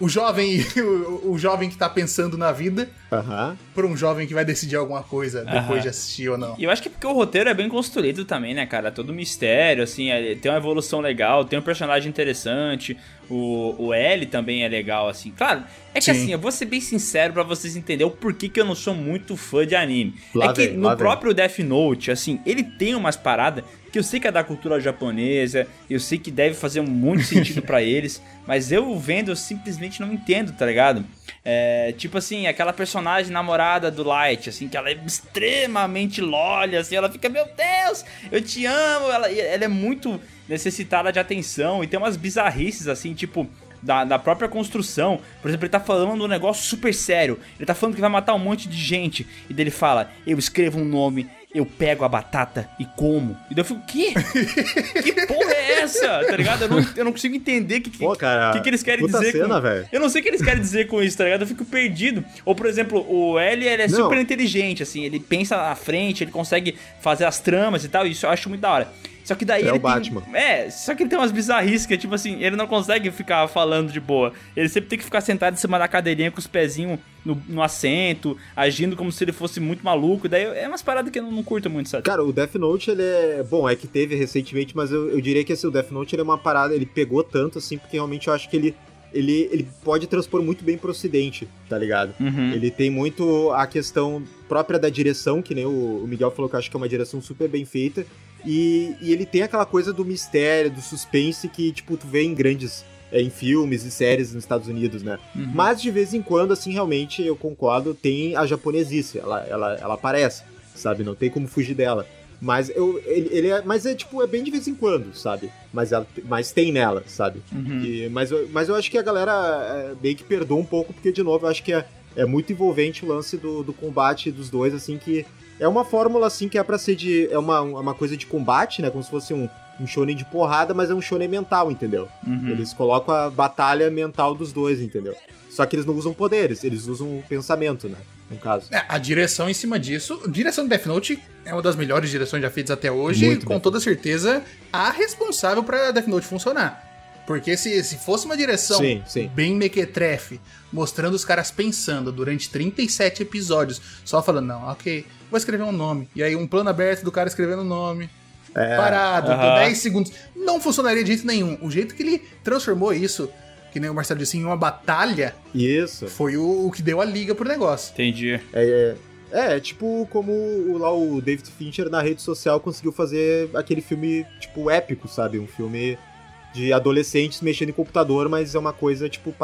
O jovem, o, o jovem que tá pensando na vida, Aham. por um jovem que vai decidir alguma coisa depois Aham. de assistir ou não. E eu acho que é porque o roteiro é bem construído também, né, cara? Todo mistério, assim, é- tem uma evolução legal, tem um personagem interessante, o, o L também é legal, assim. Claro, é que Sim. assim, eu vou ser bem sincero pra vocês entenderem o porquê que eu não sou muito fã de anime. Lá é que vem, no lá vem. próprio Death Note, assim, ele tem umas paradas que eu sei que é da cultura japonesa, eu sei que deve fazer muito sentido pra eles, mas eu vendo, eu simplesmente não entendo, tá ligado? É, tipo assim, aquela personagem namorada do Light, assim, que ela é extremamente lolha, assim, ela fica, meu Deus, eu te amo, ela, ela é muito necessitada de atenção e tem umas bizarrices, assim, tipo, da, da própria construção. Por exemplo, ele tá falando um negócio super sério. Ele tá falando que vai matar um monte de gente. E daí ele fala: Eu escrevo um nome, eu pego a batata e como. E daí eu fico: Quê? que porra é essa? Tá ligado? Eu não, eu não consigo entender o que, que, Pô, cara. que, que eles querem dizer cena, com... Eu não sei o que eles querem dizer com isso, tá ligado? Eu fico perdido. Ou, por exemplo, o L, ele é Não. super inteligente, assim. Ele pensa à frente, ele consegue fazer as tramas e tal. E isso eu acho muito da hora. Só que daí É ele o Batman. tem... É, só que ele tem umas bizarrices que, tipo assim, ele não consegue ficar falando de boa. Ele sempre tem que ficar sentado em cima da cadeirinha com os pezinhos no, no assento, agindo como se ele fosse muito maluco. Daí é umas paradas que eu não, não curto muito, sabe? Cara, o Death Note, ele é. Bom, é que teve recentemente, mas eu, eu diria que assim, o Death Note ele é uma parada, ele pegou tanto assim, porque realmente eu acho que ele. Ele, ele pode transpor muito bem pro ocidente, tá ligado? Uhum. Ele tem muito a questão própria da direção, que nem o, o Miguel falou que eu acho que é uma direção super bem feita. E, e ele tem aquela coisa do mistério, do suspense que, tipo, tu vê em grandes. é, em filmes e séries nos Estados Unidos, né? Uhum. Mas de vez em quando, assim, realmente, eu concordo, tem a japonesice. Ela, ela, ela aparece, sabe? Não tem como fugir dela. Mas eu, ele, ele é. Mas é tipo, é bem de vez em quando, sabe? Mas, ela, mas tem nela, sabe? Uhum. E- mas, eu, mas eu acho que a galera é, meio que perdoa um pouco, porque, de novo, eu acho que é, é muito envolvente o lance do, do combate dos dois, assim, que é uma fórmula, assim, que é pra ser de. É uma, uma coisa de combate, né? Como se fosse um, um shonen de porrada, mas é um shonen mental, entendeu? Uhum. Eles colocam a batalha mental dos dois, entendeu? Só que eles não usam poderes, eles usam o pensamento, né? No caso. É, a direção em cima disso, a direção do Death Note é uma das melhores direções já feitas até hoje, Muito com bem toda certeza a responsável pra Death Note funcionar. Porque se, se fosse uma direção Sim, sim. bem mequetrefe, mostrando os caras pensando durante 37 episódios, só falando, não, ok, vou escrever um nome. E aí um plano aberto do cara escrevendo o nome, É, parado, aham. por 10 segundos. Não funcionaria de jeito nenhum. O jeito que ele transformou isso, que nem o Marcelo disse, em uma batalha, Isso. foi o, o que deu a liga pro negócio. Entendi. É, é, é tipo como o, lá o David Fincher na rede social conseguiu fazer aquele filme, tipo, épico, sabe? Um filme de adolescentes mexendo em computador, mas é uma coisa, tipo,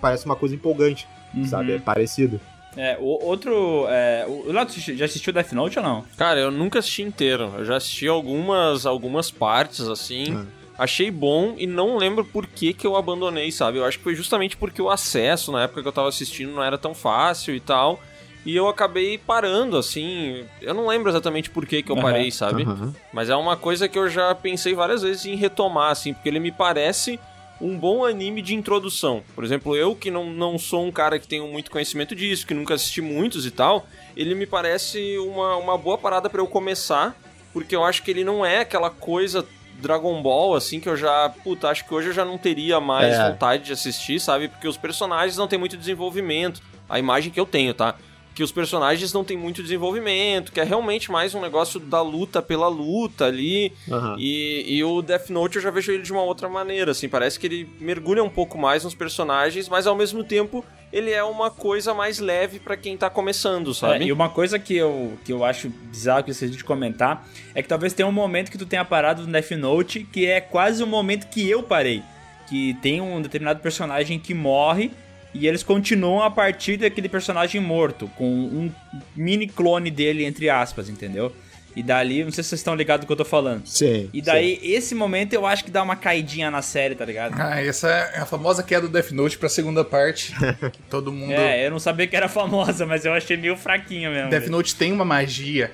parece uma coisa empolgante, Uhum. sabe? É parecido. É, o outro. É, o tu já assistiu Death Note ou não? Cara, eu nunca assisti inteiro. Eu já assisti algumas, algumas partes, assim. Ah. Achei bom e não lembro por que, que eu abandonei, sabe? Eu acho que foi justamente porque o acesso na época que eu tava assistindo não era tão fácil e tal. E eu acabei parando, assim. Eu não lembro exatamente por que, que eu parei, sabe? Aham. Mas é uma coisa que eu já pensei várias vezes em retomar, assim, porque ele me parece um bom anime de introdução. Por exemplo, eu que não, não sou um cara que tenho muito conhecimento disso, que nunca assisti muitos e tal, ele me parece uma, uma boa parada pra eu começar, porque eu acho que ele não é aquela coisa Dragon Ball, assim, que eu já, puta, acho que hoje eu já não teria mais É. vontade de assistir, sabe? Porque os personagens não têm muito desenvolvimento. A imagem que eu tenho, tá? Que os personagens não têm muito desenvolvimento, que é realmente mais um negócio da luta pela luta ali. Aham. E, e o Death Note eu já vejo ele de uma outra maneira, assim, parece que ele mergulha um pouco mais nos personagens, mas ao mesmo tempo ele é uma coisa mais leve pra quem tá começando, É, sabe? e uma coisa que eu, que eu acho bizarro que vocês de comentar é que talvez tenha um momento que tu tenha parado no Death Note que é quase o momento que eu parei. Que tem um determinado personagem que morre E eles continuam a partir daquele personagem morto, com um mini clone dele, entre aspas, entendeu? E dali, não sei se vocês estão ligados do que eu tô falando. Sim. E daí, esse momento eu acho que dá uma caidinha na série, tá ligado? Ah, essa é a famosa queda do Death Note pra segunda parte. que todo mundo. É, eu não sabia que era famosa, mas eu achei meio fraquinho mesmo. Death Note tem uma magia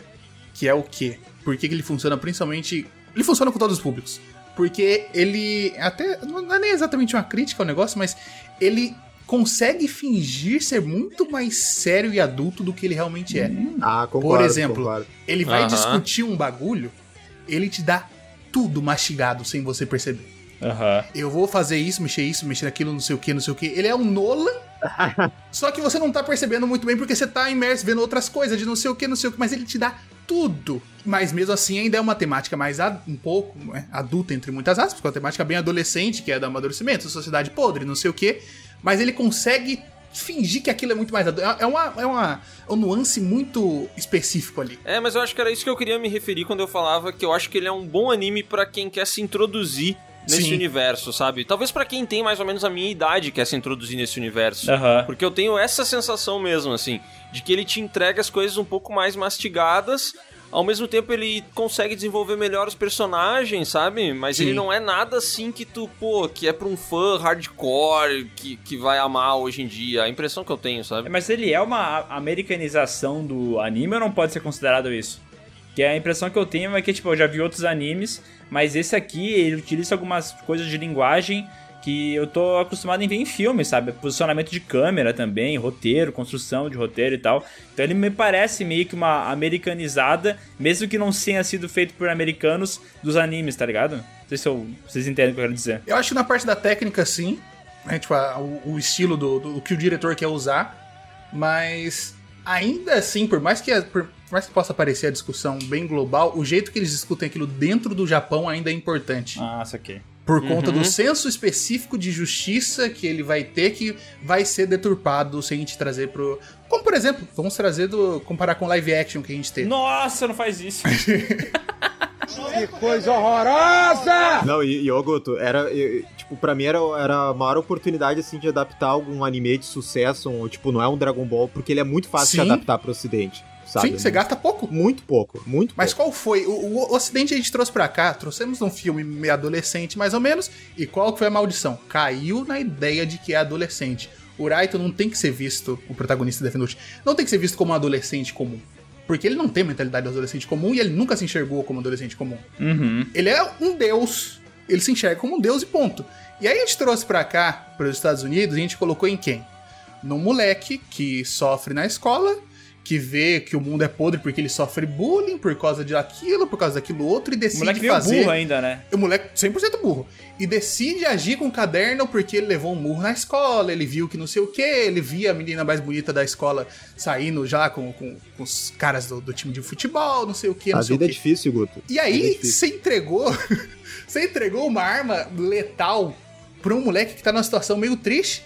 que é o quê? Por que, que ele funciona principalmente. Ele funciona com todos os públicos. Porque ele. Até. Não é nem exatamente uma crítica ao negócio, mas ele consegue fingir ser muito mais sério e adulto do que ele realmente é. Ah, concordo. Por exemplo, concordo. ele vai discutir um bagulho, ele te dá tudo mastigado sem você perceber. Eu vou fazer isso, mexer isso, mexer aquilo, não sei o que, não sei o que. Ele é um Nolan. só que você não tá percebendo muito bem porque você tá imerso vendo outras coisas de não sei o que, não sei o que, mas ele te dá tudo. Mas mesmo assim ainda é uma temática mais um pouco né, adulta, entre muitas aspas, porque é uma temática bem adolescente, que é do amadurecimento, sociedade podre, não sei o que. Mas ele consegue fingir que aquilo é muito mais adulto. É uma, é uma, é um nuance muito específico ali. É, mas eu acho que era isso que eu queria me referir quando eu falava que eu acho que ele é um bom anime pra quem quer se introduzir nesse Sim. universo, sabe? Talvez pra quem tem mais ou menos a minha idade quer se introduzir nesse universo. Aham. Porque eu tenho essa sensação mesmo, assim, de que ele te entrega as coisas um pouco mais mastigadas. Ao mesmo tempo, ele consegue desenvolver melhor os personagens, sabe? Mas Sim. ele não é nada assim que tu, pô, que é pra um fã hardcore que, que vai amar hoje em dia. A impressão que eu tenho, sabe? Mas ele é uma americanização do anime ou não pode ser considerado isso? Que a impressão que eu tenho é que, tipo, eu já vi outros animes, mas esse aqui, ele utiliza algumas coisas de linguagem que eu tô acostumado em ver em filmes, sabe? Posicionamento de câmera também, roteiro, construção de roteiro e tal. Então ele me parece meio que uma americanizada, mesmo que não tenha sido feito por americanos, dos animes, tá ligado? Não sei se eu- vocês entendem o que eu quero dizer. Eu acho que na parte da técnica, sim. Né, tipo, a- o, o estilo do, do que o diretor quer usar. Mas ainda assim, por mais que a- por mais que possa parecer a discussão bem global, o jeito que eles discutem aquilo dentro do Japão ainda é importante. Ah, saquei. Por conta Uhum. do senso específico de justiça que ele vai ter, que vai ser deturpado se a gente trazer pro. Como por exemplo, vamos trazer do. comparar com live action que a gente teve. Nossa, não faz isso. Não, e, e ô Guto, era, e- tipo, pra mim era, era a maior oportunidade, assim, de adaptar algum anime de sucesso, um, tipo, não é um Dragon Ball, porque ele é muito fácil Sim. de adaptar pro ocidente, sabe? Sim, você gasta pouco. Muito pouco, muito Mas pouco. qual foi? O, o, Ocidente a gente trouxe pra cá, trouxemos um filme meio adolescente, mais ou menos, e qual que foi a maldição? Caiu na ideia de que é adolescente. O Raito não tem que ser visto, o protagonista de Death Note, não tem que ser visto como um adolescente comum. Porque ele não tem mentalidade do adolescente comum e ele nunca se enxergou como um adolescente comum. Uhum. Ele é um deus, ele se enxerga como um deus e ponto. E aí a gente trouxe pra cá, para os Estados Unidos, e a gente colocou em quem? Num moleque que sofre na escola, que vê que o mundo é podre porque ele sofre bullying por causa de aquilo, por causa daquilo outro, e O decide moleque meio fazer. burro ainda, né? O moleque 100% burro. E decide agir com o caderno porque ele levou um murro na escola, ele viu que não sei o que, ele via a menina mais bonita da escola saindo já com, com, com os caras do, do time de futebol, não sei o que, não A sei o vida é difícil, Guto. E é aí, difícil. você entregou. você entregou uma arma letal pra um moleque que tá numa situação meio triste.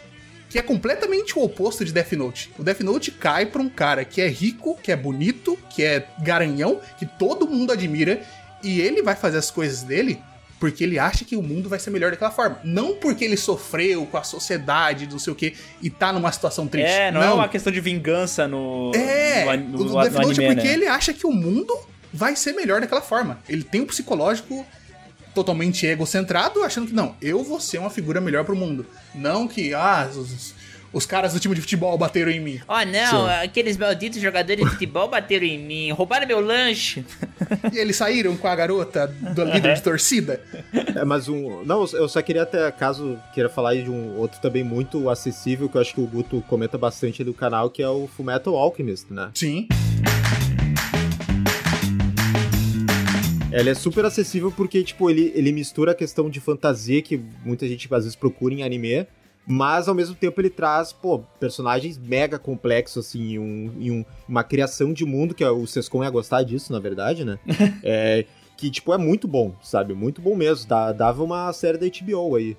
Que é completamente o oposto de Death Note. O Death Note cai pra um cara que é rico, que é bonito, que é garanhão, que todo mundo admira. E ele vai fazer as coisas dele porque ele acha que o mundo vai ser melhor daquela forma. Não porque ele sofreu com a sociedade, não sei o que, e tá numa situação triste. É, não, é uma questão de vingança no, É, no, no, o Death Note é porque né? ele acha que o mundo vai ser melhor daquela forma. Ele tem um psicológico totalmente egocentrado, achando que não, eu vou ser uma figura melhor pro mundo. Não que, ah, os, os caras do time de futebol bateram em mim. Oh não, aqueles malditos jogadores de futebol bateram em mim, roubaram meu lanche. E eles saíram com a garota do líder de torcida. É, mas um. Não, eu só queria até, caso queira falar aí de um outro também muito acessível, que eu acho que o Guto comenta bastante do canal, que é o Fullmetal Alchemist, né? Sim. Ele é super acessível porque, tipo, ele, ele mistura a questão de fantasia que muita gente às vezes procura em anime, mas ao mesmo tempo ele traz, pô, personagens mega complexos, assim, e um, e um- uma criação de mundo, que é- o Sescon ia gostar disso, na verdade, né? é, que, tipo, é muito bom, sabe? Muito bom mesmo. Dá- dava uma série da HBO aí.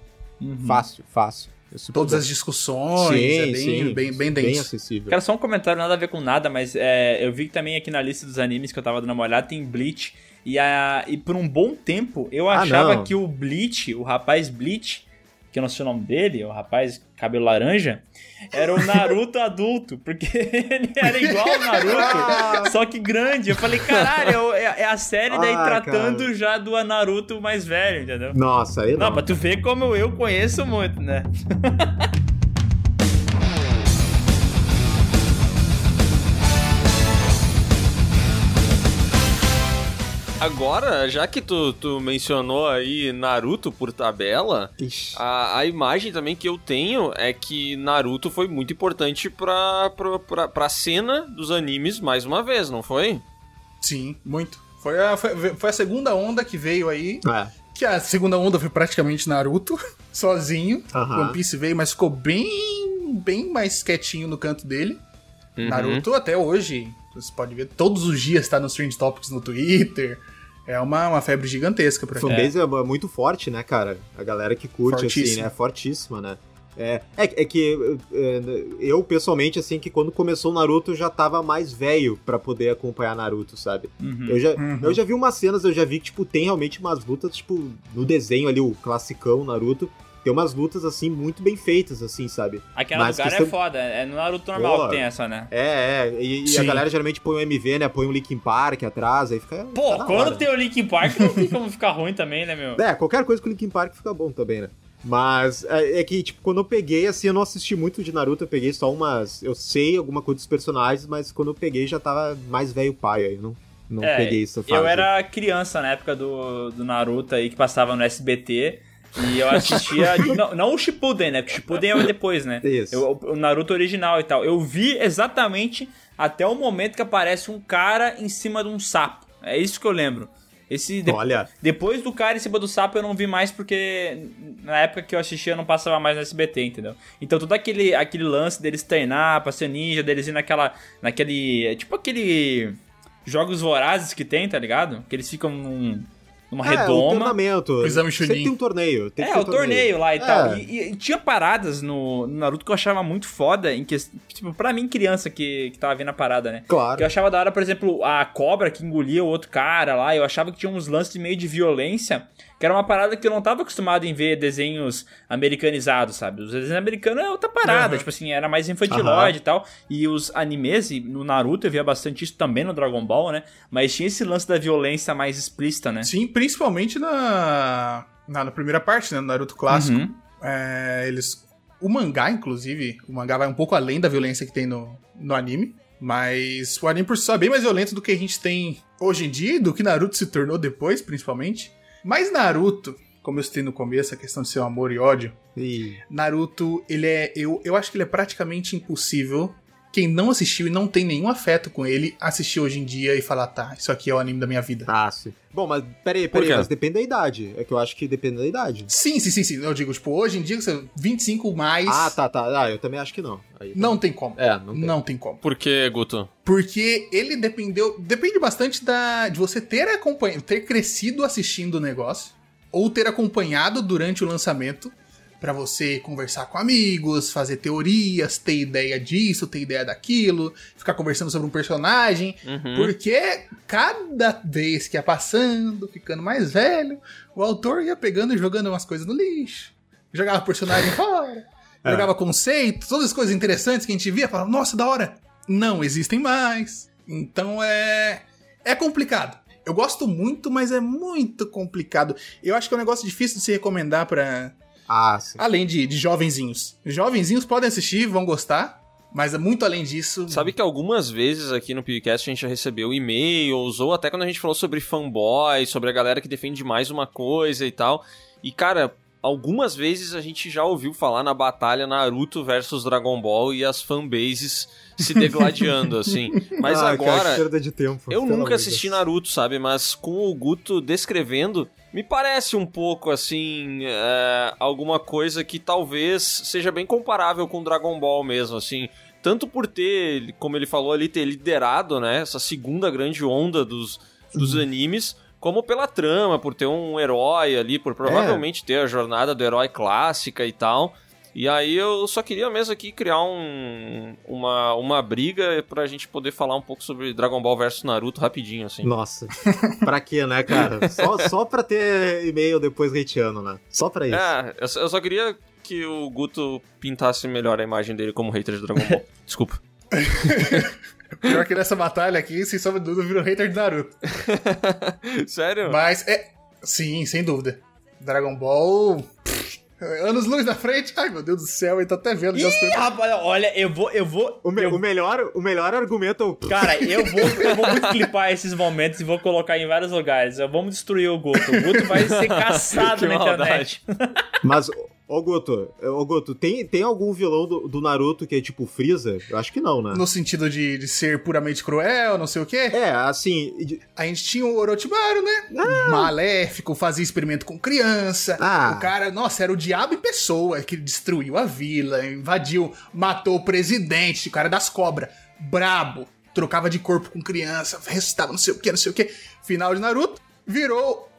Fácil, fácil. É Todas bom. as discussões, Sim, é bem, sim, bem, bem bem denso. acessível. Cara, só um comentário, nada a ver com nada, mas é, eu vi que também aqui na lista dos animes que eu tava dando uma olhada tem Bleach. E, a, e por um bom tempo eu Ah, achava que o Bleach, o rapaz Bleach, que eu não sei o nome dele, o rapaz cabelo laranja, era o Naruto adulto, porque ele era igual ao Naruto, só que grande. Eu falei, caralho, é, é a série daí Ah, tratando cara. já do Naruto mais velho, entendeu? Nossa, aí Não, não. pra tu ver como eu conheço muito, né? Agora, já que tu, tu mencionou aí Naruto por tabela, a, a imagem também que eu tenho é que Naruto foi muito importante pra, pra, pra, pra cena dos animes mais uma vez, não foi? Sim, muito. Foi a, foi, foi a segunda onda que veio aí. É. Que a segunda onda foi praticamente Naruto, sozinho. Aham. One Piece veio, mas ficou bem, bem mais quietinho no canto dele. Uhum. Naruto até hoje, você pode ver, todos os dias tá nos Trend Topics no Twitter. É uma, uma febre gigantesca pra fanbase é. muito forte, né, cara? A galera que curte, assim, Fortíssima. né? Fortíssima, né? É, é, é que é, eu, pessoalmente, assim, que quando começou o Naruto, eu já tava mais velho pra poder acompanhar Naruto, sabe? Uhum. Eu, já, Uhum. eu já vi umas cenas, eu já vi que, tipo, tem realmente umas lutas, tipo, no desenho ali, o classicão Naruto, tem umas lutas, assim, muito bem feitas, assim, sabe? Aquela Mas do cara questão- é foda, é no Naruto normal Pô. que tem essa, né? É, é, e, e a galera geralmente põe um MV, né? Põe um Linkin Park atrás, aí fica. Pô, da quando hora. tem o Linkin Park não tem como ficar ruim também, né, meu? É, qualquer coisa com Linkin Park fica bom também, né? Mas é, é que, tipo, quando eu peguei, assim, eu não assisti muito de Naruto, eu peguei só umas. Eu sei alguma coisa dos personagens, mas quando eu peguei já tava mais velho pai aí, não, não É, peguei essa fase. Eu era criança na época do, do Naruto aí, que passava no SBT. E eu assistia. não, não o Shippuden, né? Porque o Shippuden é depois, né? Isso. Eu- o Naruto original e tal. Eu vi exatamente até o momento que aparece um cara em cima de um sapo. É isso que eu lembro. Esse de- Olha, Depois do cara em cima do sapo eu não vi mais porque na época que eu assistia não passava mais no SBT, entendeu? Então todo aquele, aquele lance deles treinar pra ser ninja, deles ir naquela. naquele. é Tipo aquele. Jogos vorazes que tem, tá ligado? Que eles ficam num, numa é, o redoma. treinamento. Exame Sempre Chunin. tem um torneio. Tem É, o torneio lá e É. tal. E, e- tinha paradas no, no Naruto que eu achava muito foda, em que, tipo, pra mim, criança que, que tava vendo a parada, né? Claro. Que eu achava da hora, por exemplo, a cobra que engolia o outro cara lá. Eu achava que tinha uns lances meio de violência, que era uma parada que eu não tava acostumado em ver desenhos americanizados, sabe? Os desenhos americanos é outra parada, Uhum. tipo assim, era mais infantilóide e tal. E os animes, e no Naruto eu via bastante isso também no Dragon Ball, né? Mas tinha esse lance da violência mais explícita, né? Sim, principalmente na, na, na primeira parte, né? No Naruto clássico. Uhum. É, eles. O mangá, inclusive, o mangá vai um pouco além da violência que tem no, no anime. Mas o anime por si só é bem mais violento do que a gente tem hoje em dia, e do que Naruto se tornou depois, principalmente. Mas Naruto, como eu citei no começo, a questão de seu amor e ódio, E- Naruto, ele é. Eu, eu acho que ele é praticamente impossível. Quem não assistiu e não tem nenhum afeto com ele, assistir hoje em dia e falar, tá, isso aqui é o anime da minha vida. Ah, sim. Bom, mas peraí, peraí, mas depende da idade. É que eu acho que depende da idade. Sim, sim, sim, sim. Eu digo, tipo, hoje em dia, você 25 mais. Ah, tá, tá. Ah, eu também acho que não. Aí- Não tem como. É, não tem. Não tem como. Por que, Guto? Porque ele dependeu. Depende bastante da, de você ter acompanhado, ter crescido assistindo o negócio, ou ter acompanhado durante o lançamento, pra você conversar com amigos, fazer teorias, ter ideia disso, ter ideia daquilo, ficar conversando sobre um personagem. Uhum. Porque cada vez que ia passando, ficando mais velho, o autor ia pegando e jogando umas coisas no lixo. Jogava personagem fora, É. jogava conceitos, todas as coisas interessantes que a gente via, falava, nossa, da hora. Não existem mais. Então é. É complicado. Eu gosto muito, mas é muito complicado. Eu acho que é um negócio difícil de se recomendar pra. Ah, sim. Além de, de jovenzinhos. Jovenzinhos podem assistir, vão gostar, mas é muito além disso. Sabe que algumas vezes aqui no podcast a gente já recebeu e-mails, ou até quando a gente falou sobre fanboy, sobre a galera que defende mais uma coisa e tal. E, cara, algumas vezes a gente já ouviu falar na batalha Naruto versus Dragon Ball e as fanbases se degladiando, assim. Mas Ah, agora. que perda de tempo. Eu nunca assisti Deus. Naruto, sabe? Mas com o Guto descrevendo, me parece um pouco assim. é, alguma coisa que talvez seja bem comparável com Dragon Ball mesmo, assim. Tanto por ter, como ele falou ali, ter liderado, né? Essa segunda grande onda dos, dos animes. Como pela trama, por ter um herói ali, por provavelmente ter a jornada do herói clássica e tal. E aí eu só queria mesmo aqui criar um, uma, uma briga pra gente poder falar um pouco sobre Dragon Ball versus Naruto rapidinho, assim. Nossa, pra quê, né, cara? Só, só pra ter e-mail depois hateando, né? Só pra isso. É, eu, só- eu só queria que o Guto pintasse melhor a imagem dele como hater de Dragon Ball. Desculpa. Pior que nessa batalha aqui, sem sombra de dúvida, virou hater de Naruto. Sério? Mas é. Sim, sem dúvida. Dragon Ball. pff, anos luz na frente. Ai, meu Deus do céu, eu tô até vendo. já as Ih, coisas. rapaz, olha, eu vou, eu vou. O, me- eu- o melhor, o melhor argumento. Cara, eu vou, eu vou muito clipar esses momentos e vou colocar em vários lugares. Vamos destruir o Guto. O Guto vai ser caçado Que na maldade. internet. Mas, ô Guto, ô Guto, tem, tem algum vilão do, do Naruto que é tipo Freeza? Eu acho que não, né? No sentido de, de ser puramente cruel, não sei o quê. É, assim. de- A gente tinha o Orochimaru, né? Maléfico, fazia experimento com criança. Ah. O cara, nossa, era o diabo em pessoa que destruiu a vila, invadiu, matou o presidente, o cara das cobras. Brabo. Trocava de corpo com criança, ressuscitava não sei o que, não sei o que. Final de Naruto, virou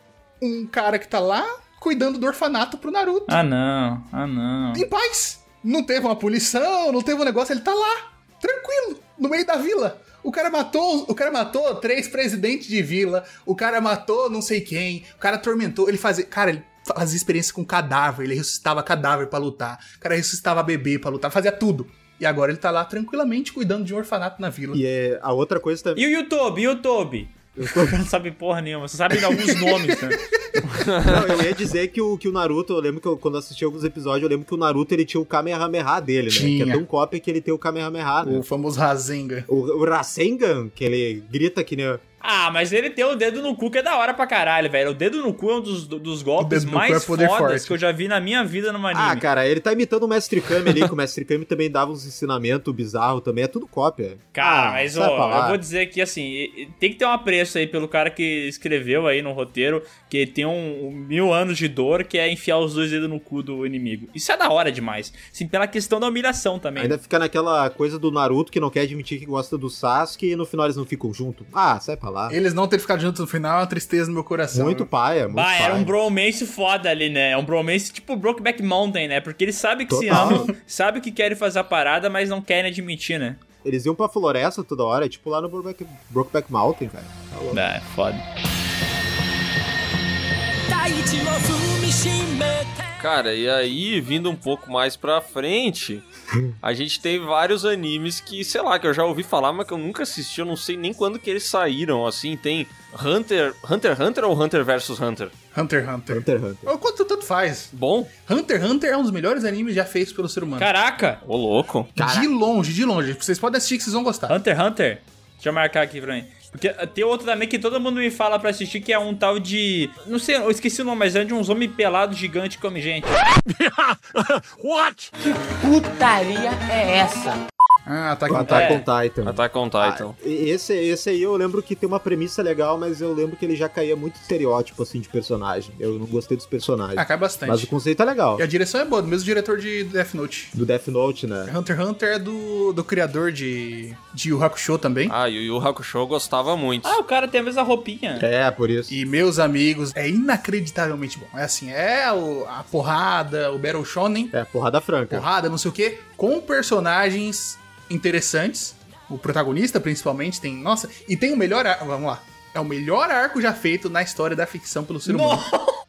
um cara que tá lá cuidando do orfanato pro Naruto. Ah, não. Ah, não. Em paz. Não teve uma punição, não teve um negócio, ele tá lá, tranquilo, no meio da vila. O cara matou, o cara matou três presidentes de vila, o cara matou não sei quem, o cara atormentou, ele fazia, cara, ele fazia experiência com cadáver, ele ressuscitava cadáver pra lutar, o cara ressuscitava bebê pra lutar, fazia tudo. E agora ele tá lá tranquilamente cuidando de um orfanato na vila. E é, a outra coisa também. E o YouTube? O YouTube? O cara não sabe porra nenhuma, só sabe alguns nomes, né? Não, eu ia dizer que o, que o Naruto, eu lembro que eu, quando assisti alguns episódios, eu lembro que o Naruto ele tinha o Kamehameha dele, né? Que Tinha. é tão cópia que ele tem o Kamehameha, né? O famoso Rasengan. O, o Rasengan, que ele grita que nem. Ah, mas ele tem o dedo no cu que é da hora pra caralho, velho. O dedo no cu é um dos, dos golpes no cu mais é fodas forte. que eu já vi na minha vida numa anime. Ah, cara, ele tá imitando o Mestre Kami ali, que o Mestre Kami também dava uns ensinamentos bizarros também, é tudo cópia. Cara, Ah, mas ó, lá. eu vou dizer que assim, tem que ter um apreço aí pelo cara que escreveu aí no roteiro que tem um, um mil anos de dor que é enfiar os dois dedos no cu do inimigo. Isso é da hora demais. Sim, pela questão da humilhação também. Ainda fica naquela coisa do Naruto que não quer admitir que gosta do Sasuke e no final eles não ficam juntos. Ah, sai pra lá. Eles não terem ficado juntos no final é uma tristeza no meu coração. Muito paia, muito Bah, era paia. um bromance foda ali, né? É um bromance tipo Brokeback Mountain, né? Porque eles sabem que se Total. amam, sabem que querem fazer a parada, mas não querem admitir, né? Eles iam pra floresta toda hora, é tipo lá no Brokeback, Brokeback Mountain, cara. Tá louco. É, foda. Cara, e aí, vindo um pouco mais pra frente, a gente tem vários animes que, sei lá, que eu já ouvi falar, mas que eu nunca assisti, eu não sei nem quando que eles saíram, assim, tem Hunter, Hunter x Hunter ou Hunter vs Hunter? Hunter x Hunter. Hunter x Hunter. Ou Quanto tanto faz. Bom? Hunter x Hunter é um dos melhores animes já feitos pelo ser humano. Caraca! Ô, louco. De longe, de longe. Vocês podem assistir que vocês vão gostar. Hunter x Hunter? Deixa eu marcar aqui pra mim. Porque tem outro também que todo mundo me fala pra assistir, que é um tal de. Não sei, eu esqueci o nome, mas é de uns homens pelados gigantes que come gente. What? Putaria é essa? Ah, tá O com Attack É. on Titan. Attack on Titan. E- Esse, esse aí eu lembro que tem uma premissa legal, mas eu lembro que ele já caía muito estereótipo, assim, de personagem. Eu não gostei dos personagens. Ah, cai bastante. Mas o conceito é legal. E a direção é boa, do mesmo diretor de Death Note. Do Death Note, né? Hunter x Hunter é do, do criador de, de Yu Hakusho também. Ah, e o Yu Hakusho gostava muito. Ah, o cara tem a mesma roupinha. É, por isso. E meus amigos, é inacreditavelmente bom. É assim, é o- a porrada, o Battle Shonen, É, porrada franca. porrada, não sei o que, com personagens interessantes. O protagonista, principalmente, tem. Nossa, e tem o melhor arco. Vamos lá. É o melhor arco já feito na história da ficção pelo ser humano.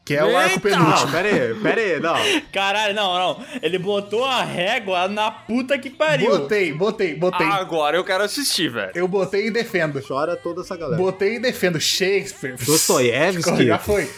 Que é o arco Eita! penúltimo. Não, pera aí, pera aí, não. Caralho, não, não. Ele botou a régua na puta que pariu. Botei, botei, botei. Agora eu quero assistir, velho. Eu botei e defendo. Chora toda essa galera. Botei e defendo. Shakespeare. Dostoiévski. Já foi.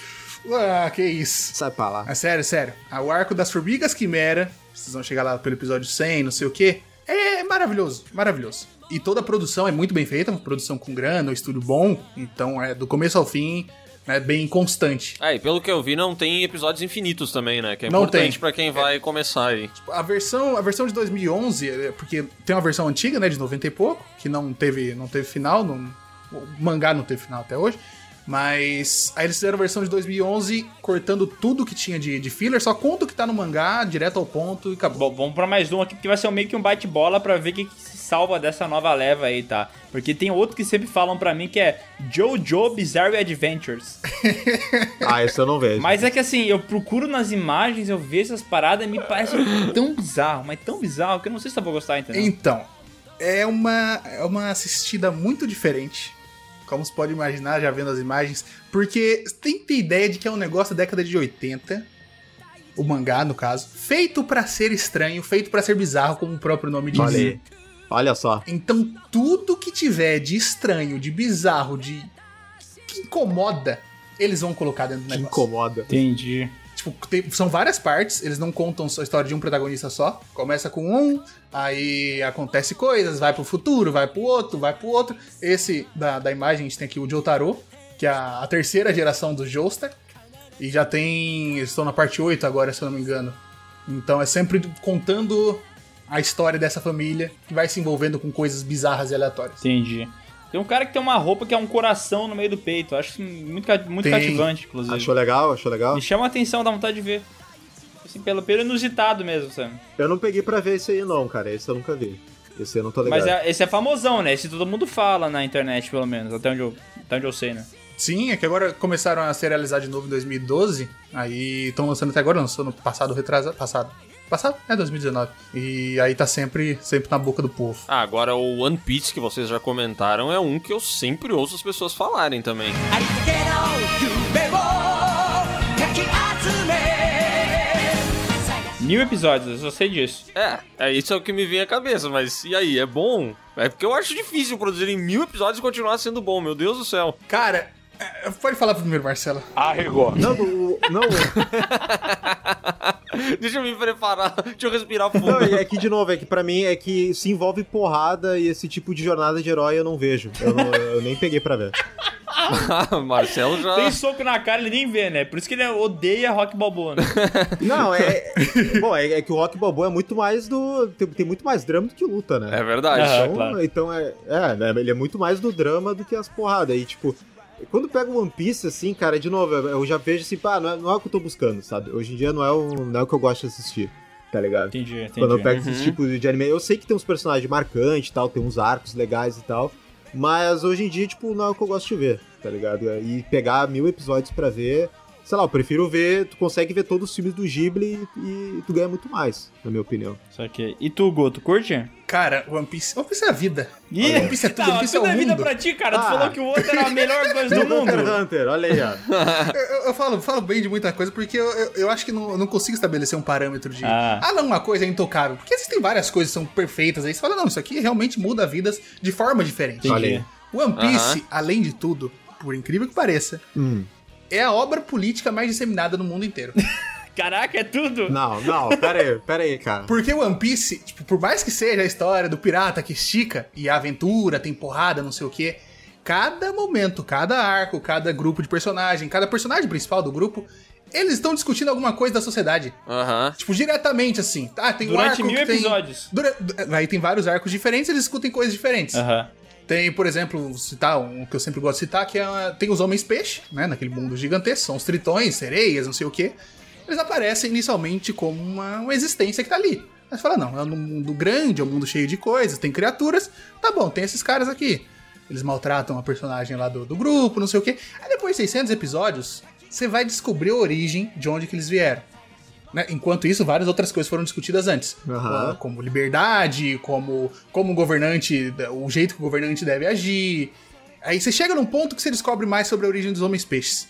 Ah, que isso. Sai pra lá. É sério, sério. Ah, O arco das formigas quimera, vocês vão chegar lá pelo episódio 100, não sei o quê. É maravilhoso, maravilhoso. E toda a produção é muito bem feita, produção com grana, um estúdio bom. Então é do começo ao fim, né, bem constante. Ah, e pelo que eu vi, não tem episódios infinitos também, né? Que é Não importante pra quem vai começar aí. A versão, a versão de 2011, é, porque tem uma versão antiga, né, de 90 e pouco, que não teve, não teve final, não, o mangá não teve final até hoje. Mas aí eles fizeram a versão de 2011, cortando tudo que tinha de, de filler, só conta o que tá no mangá, direto ao ponto e acabou. Bom, vamos pra mais um aqui, porque vai ser meio que um bate-bola pra ver o que, que salva dessa nova leva aí, tá? Porque tem outro que sempre falam pra mim que é Jojo Bizarre Adventures. Ah, esse eu não vejo. Mas é que assim, eu procuro nas imagens, eu vejo essas paradas e me parece tão bizarro, mas tão bizarro que eu não sei se eu vou gostar, entendeu? Então, é uma, é uma assistida muito diferente. Como você pode imaginar, já vendo as imagens. Porque tem que ter ideia de que é um negócio da década de 80. O mangá, no caso. Feito pra ser estranho, feito pra ser bizarro, como o próprio nome diz. Olha. Olha só. Então, tudo que tiver de estranho, de bizarro, de. que incomoda, eles vão colocar dentro do Que negócio. incomoda. Entendi. Tipo, tem- são várias partes, eles não contam a história de um protagonista só. Começa com um, aí acontece coisas, vai pro futuro, vai pro outro, vai pro outro. Esse da, da imagem a gente tem aqui o Jotaro, que é a, a terceira geração do Joestar. E já tem. Eles estão na parte 8 agora, se eu não me engano. Então é sempre contando a história dessa família que vai se envolvendo com coisas bizarras e aleatórias. Entendi. Tem um cara que tem uma roupa que é um coração no meio do peito. Acho muito, muito Tem. cativante, inclusive. Achou legal? Achou legal? Me chama a atenção, dá vontade de ver. Assim, pelo, pelo inusitado mesmo, Sam. Eu não peguei pra ver esse aí não, cara. Esse eu nunca vi. Esse eu não tô ligado. Mas é- esse é famosão, né? Esse todo mundo fala na internet, pelo menos. Até onde eu, até onde eu sei, né? Sim, é que agora começaram a serializar de novo em 2012. Aí estão lançando até agora, lançou no passado, retrasado. Passado. Passado? É 2019. E aí tá sempre, sempre na boca do povo. Ah, agora o One Piece que vocês já comentaram é um que eu sempre ouço as pessoas falarem também. Mil episódios, eu sei disso. É, é isso é o que me vem à cabeça, mas e aí, é bom? É porque eu acho difícil produzir em mil episódios e continuar sendo bom, meu Deus do céu. Cara, é, pode falar primeiro, Marcelo. Arregou. Não, o- não, Deixa eu me preparar, deixa eu respirar fundo. não, e é que de novo, é que pra mim é que se envolve porrada e esse tipo de jornada de herói eu não vejo. Eu, não- eu nem peguei pra ver. Marcelo já. Tem soco na cara, ele nem vê, né? Por isso que ele odeia Rock Balboa, né? Não, é. bom, é, é que o Rock Balboa é muito mais do. Tem, tem muito mais drama do que luta, né? É verdade. Então, claro. então é, é, né, ele é muito mais do drama do que as porradas. E, tipo, quando pega o One Piece, assim, cara, de novo, eu já vejo assim, pá, não é, não é o que eu tô buscando, sabe? Hoje em dia não é o, não é o que eu gosto de assistir, tá ligado? Entendi, entendi. Quando eu pego Uhum. esses tipos de anime, eu sei que tem uns personagens marcantes e tal, tem uns arcos legais e tal, mas hoje em dia, tipo, não é o que eu gosto de ver, tá ligado? E pegar mil episódios pra ver, sei lá, eu prefiro ver, tu consegue ver todos os filmes do Ghibli e, e tu ganha muito mais, na minha opinião. Só que... E tu, Go, tu curte? Cara, One Piece. One Piece é a vida. Ih, One Piece é tudo, Não, One Piece é o é vida mundo. pra ti, cara. Tu Ah. falou que o outro era a melhor coisa do mundo. Hunter Hunter, olha aí, ó. Eu, eu- eu falo, falo bem de muita coisa porque eu, eu, eu acho que não, eu não consigo estabelecer um parâmetro de. Ah. Ah. não, uma coisa é intocável. Porque existem várias coisas que são perfeitas aí. Você fala, não, isso aqui realmente muda vidas de forma diferente. Olha aí. One Piece, Aham. além de tudo, por incrível que pareça, Hum. É a obra política mais disseminada no mundo inteiro. Caraca, é tudo. Não, não, pera aí, pera aí, cara. Porque One Piece, tipo, por mais que seja a história do pirata que estica e a aventura, tem porrada, não sei o quê, cada momento, cada arco, cada grupo de personagem, cada personagem principal do grupo, eles estão discutindo alguma coisa da sociedade. Aham. Tipo, diretamente assim. Ah, tem um Durante arco mil que tem- episódios. Dura- Aí tem vários arcos diferentes, eles discutem coisas diferentes. Aham. Tem, por exemplo, citar um que eu sempre gosto de citar, que é, tem os homens peixe, né? Naquele mundo gigantesco, são os tritões, sereias, não sei o quê. Eles aparecem inicialmente como uma, uma existência que tá ali. Aí você fala, não, é um mundo grande, é um mundo cheio de coisas, tem criaturas. Tá bom, tem esses caras aqui. Eles maltratam a personagem lá do, do grupo, não sei o quê. Aí depois de 600 episódios, você vai descobrir a origem de onde que eles vieram. Né? Enquanto isso, várias outras coisas foram discutidas antes. Aham. Como- liberdade, como, como o governante, o jeito que o governante deve agir. Aí você chega num ponto que você descobre mais sobre a origem dos homens peixes.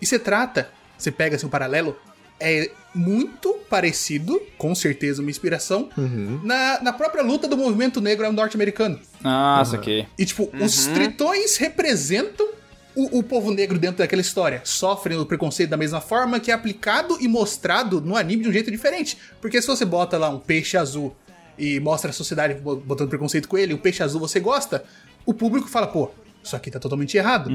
E você trata, você pega assim, um paralelo, é muito parecido, com certeza uma inspiração, Uhum. na, na própria luta do movimento negro norte-americano. Nossa, ok. E, tipo, os tritões representam o, o povo negro dentro daquela história. Sofrem o preconceito da mesma forma que é aplicado e mostrado no anime de um jeito diferente. Porque se você bota lá um peixe azul e mostra a sociedade bo- botando preconceito com ele, o peixe azul você gosta, o público fala, pô, isso aqui tá totalmente errado.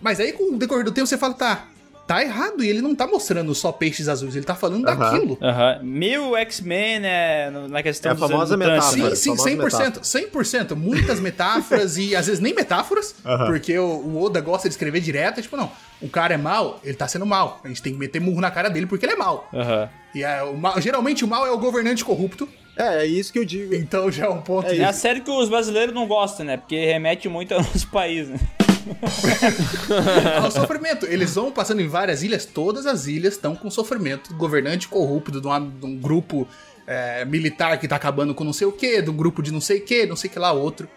Mas aí, com o decorrer do tempo, você fala, tá, tá errado. E ele não tá mostrando só peixes azuis, ele tá falando daquilo. Aham. Meio X-Men, né? no- Na questão É a famosa metáfora. Sim, sim, famosa 100%. 100%. Muitas metáforas e às vezes nem metáforas, porque o, o Oda gosta de escrever direto. é Tipo, não, o cara é mal, ele tá sendo mal. A gente tem que meter murro na cara dele porque ele é mal. E é, o mal- geralmente o mal é o governante corrupto, É, é isso que eu digo. Então já é um ponto. É a série que os brasileiros não gostam, né? Porque remete muito ao nosso país, né? sofrimento. Eles vão passando em várias ilhas, todas as ilhas estão com sofrimento. Governante corrupto de, uma- de um grupo é, militar que tá acabando com não sei o que, de um grupo de não sei o que, não sei o que lá, outro.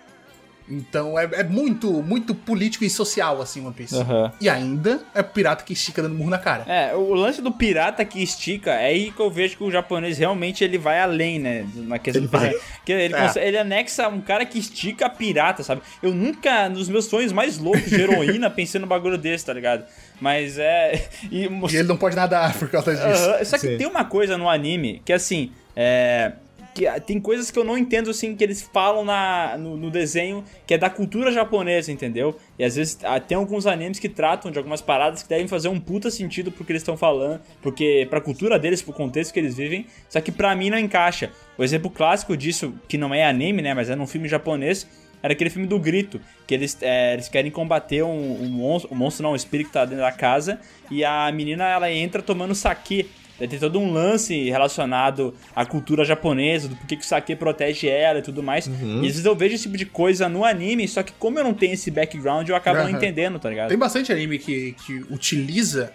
Então é, é muito, muito político e social, assim, One Piece. Aham. E ainda é pirata que estica dando murro na cara. É, o lance do pirata que estica, é aí que eu vejo que o japonês realmente ele vai além, né? Na questão Ele do pirata. vai. Porque ele, É. consegue- ele anexa um cara que estica pirata, sabe? Eu nunca, nos meus sonhos mais loucos de heroína, pensei num bagulho desse, tá ligado? Mas é. E, E ele não pode nadar por causa disso. Só que Sim. tem uma coisa no anime que assim. É. Que ah, tem coisas que eu não entendo assim que eles falam na, no, no desenho que é da cultura japonesa, entendeu? E às vezes ah, tem alguns animes que tratam de algumas paradas que devem fazer um puta sentido pro que eles estão falando, porque pra cultura deles, pro contexto que eles vivem, só que pra mim não encaixa. O exemplo clássico disso, que não é anime, né, mas é num filme japonês, era aquele filme do grito, que eles, é, eles querem combater um, um monstro, um monstro não, um espírito que tá dentro da casa, e a menina ela entra tomando saque. Tem todo um lance relacionado à cultura japonesa, do porquê que o saque protege ela e tudo mais. Uhum. E às vezes eu vejo esse tipo de coisa no anime, só que como eu não tenho esse background, eu acabo não Aham. entendendo, tá ligado? Tem bastante anime que, que utiliza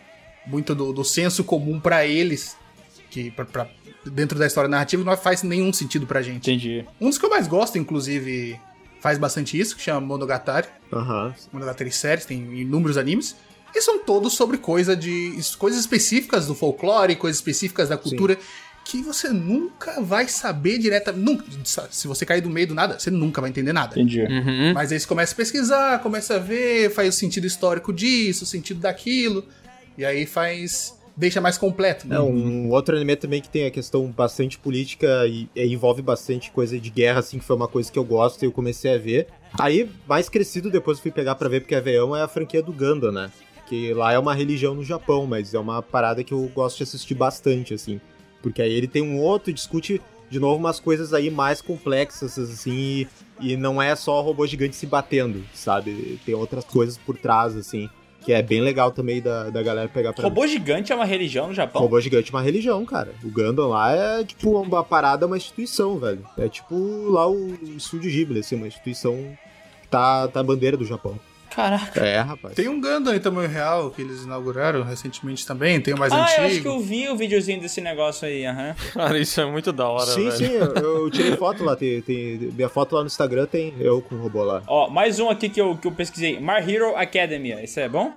muito do, do senso comum pra eles, que pra, pra- dentro da história narrativa não faz nenhum sentido pra gente. Entendi. Um dos que eu mais gosto, inclusive, faz bastante isso, que chama Monogatari. Aham. Monogatari séries, tem inúmeros animes. E são todos sobre coisa de. coisas específicas do folclore, coisas específicas da cultura. Que você nunca vai saber diretamente. Nunca, se você cair do meio do nada, você nunca vai entender nada. Entendi. Uhum. Mas aí você começa a pesquisar, começa a ver, faz o sentido histórico disso, o sentido daquilo. E aí faz. deixa mais completo. né? É, um outro anime também que tem a questão bastante política e, e envolve bastante coisa de guerra, assim, que foi uma coisa que eu gosto e eu comecei a ver. Aí, mais crescido, depois eu fui pegar pra ver porque é veião, é a franquia do Gundam, né? Que lá é uma religião no Japão, mas é uma parada que eu gosto de assistir bastante, assim. Porque aí ele tem um outro, discute de novo umas coisas aí mais complexas, assim, e, e não é só robô gigante se batendo, sabe? Tem outras coisas por trás, assim, que é bem legal também da, da galera pegar pra Robô gigante é uma religião no Japão? Robô gigante é uma religião, cara. O Gundam lá é tipo uma parada, uma instituição, velho. É tipo lá o Estúdio Ghibli, assim, uma instituição que tá, tá a bandeira do Japão. Caraca. É, rapaz. Tem um Gundam em tamanho real que eles inauguraram recentemente também, tem o mais ah, antigo. eu acho que eu vi o videozinho desse negócio aí, aham. Cara, isso é muito da hora, Sim, velho. sim, eu, eu tirei foto lá. Tem, tem- minha foto lá no Instagram tem eu com o robô lá. Ó, mais um aqui que eu, que eu pesquisei. My Hero Academia. Esse é bom?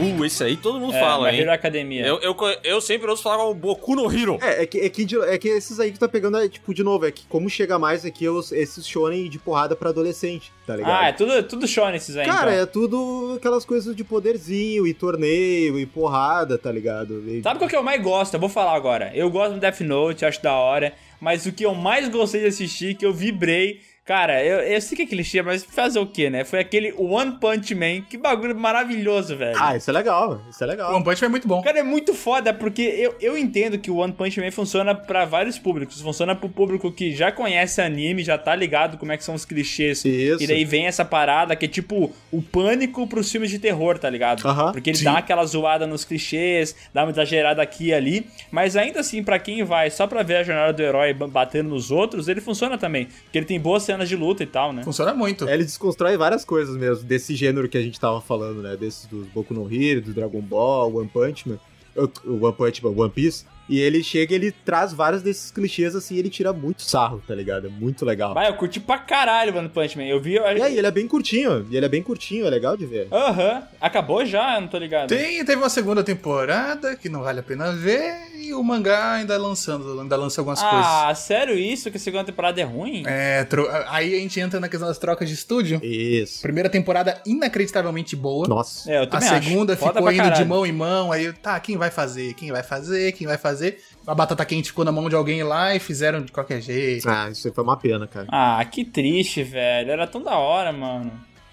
Uh, esse aí todo mundo É, fala, hein? Hero Academia. Eu, eu, eu sempre ouço falar como Boku no Hero. É, é que, é, que, é que esses aí que tá pegando, é, tipo, de novo, é que como chega mais aqui os, esses shonen de porrada pra adolescente, tá ligado? Ah, é tudo, tudo shonen esses aí, Cara, então. é tudo aquelas coisas de poderzinho e torneio e porrada, tá ligado? E- Sabe qual que eu mais gosto? Eu vou falar agora. Eu gosto do Death Note, acho da hora. Mas o que eu mais gostei de assistir, que eu vibrei. Cara, eu, eu sei que é clichê, mas fazer o quê, né? Foi aquele One Punch Man. Que bagulho maravilhoso, velho. Ah, isso é legal, isso é legal. O One Punch Man é muito bom. Cara, é muito foda, porque eu, eu entendo que o One Punch Man funciona pra vários públicos. Funciona pro público que já conhece anime, já tá ligado como é que são os clichês. Isso. E daí vem essa parada que é tipo o pânico pros filmes de terror, tá ligado? Aham, porque ele sim. dá aquela zoada nos clichês, dá uma exagerada aqui e ali. Mas ainda assim, pra quem vai só pra ver a jornada do herói ba- batendo nos outros, ele funciona também. Porque ele tem boas cenas de luta e tal, né? Funciona muito. É, ele desconstrói várias coisas mesmo, desse gênero que a gente tava falando, né? Desses dos Boku no Hero, do Dragon Ball, One Punch Man, o One Punch Man, One Piece. E ele chega e ele traz vários desses clichês assim, e ele tira muito sarro, tá ligado? É muito legal. Vai, eu curti pra caralho o One Punch Man. Eu vi. eu- E aí, ele é bem curtinho, e ele é bem curtinho, é legal de ver. Aham. Acabou já? Eu não tô ligado. Tem, teve uma segunda temporada que não vale a pena ver e o mangá ainda lançando, ainda lança algumas coisas. Ah, sério isso? Que a segunda temporada é ruim? É, tro- aí a gente entra na questão das trocas de estúdio. Isso. Primeira temporada inacreditavelmente boa. Nossa. É, eu A também acho. segunda Foda ficou indo de caralho. mão em mão, aí tá, quem vai fazer? Quem vai fazer? Quem vai fazer? A batata quente ficou na mão de alguém lá e fizeram de qualquer jeito. Ah, isso aí foi uma pena, cara. Ah, que triste, velho. Era tão da hora, mano.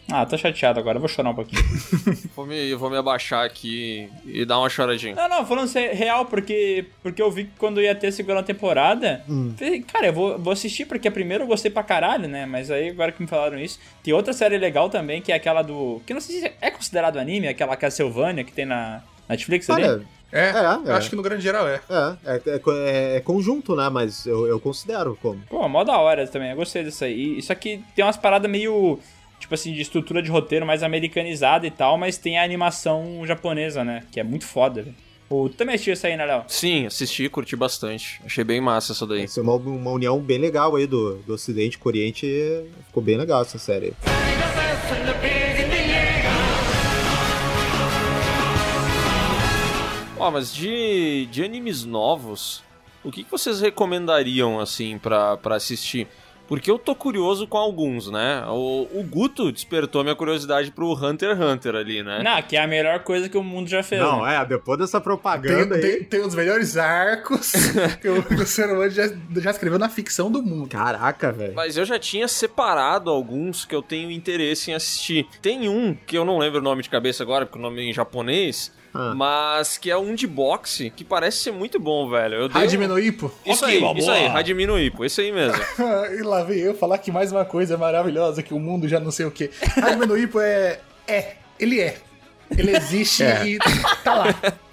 Ah, tô chateado agora. Vou chorar um pouquinho. Vou me, vou me abaixar aqui e dar uma choradinha. não, não, falando sé- real, porque, porque eu vi que quando ia ter a segunda temporada, falei, cara, eu vou, vou assistir, porque a primeira eu gostei pra caralho, né? Mas aí, agora que me falaram isso, tem outra série legal também, que é aquela do. Que não sei se é considerado anime, aquela Castlevania que tem na Netflix ali. É, É, eu é. acho que no grande geral é. É, é, é é- é conjunto, né? Mas eu, eu considero como. Pô, mó da hora também. Eu gostei disso aí. Isso aqui tem umas paradas meio. Tipo assim, de estrutura de roteiro mais americanizada e tal, mas tem a animação japonesa, né? Que é muito foda, velho. Pô, Tu também assistiu isso aí, né, Léo? Sim, assisti, curti bastante. Achei bem massa essa daí. Isso é uma, uma união bem legal aí do, do Ocidente com o Oriente. e Ficou bem legal essa série. Ó, mas de, de animes novos, o que, que vocês recomendariam, assim, pra, pra assistir? Porque eu tô curioso com alguns, né? O, o Guto despertou minha curiosidade pro Hunter x Hunter ali, né? Não, que é a melhor coisa que o mundo já fez. Não, né? é, depois dessa Tem, propaganda aí. tem, tem um dos melhores arcos que o, que o ser humano já, já escreveu na ficção do mundo. Caraca, velho. Mas eu já tinha separado alguns que eu tenho interesse em assistir. Tem um que eu não lembro o nome de cabeça agora, porque o nome é em japonês, Ah. mas que é um de boxe que parece ser muito bom, velho. Eu dei Hajime um- no Ippo. Isso Ok, aí, vamos isso aí. Hajime no Ippo, esse aí mesmo. e lá vem eu falar que mais uma coisa maravilhosa que o mundo já não sei o quê. Hajime no Ippo é... É. Ele é. Ele existe É. e tá lá.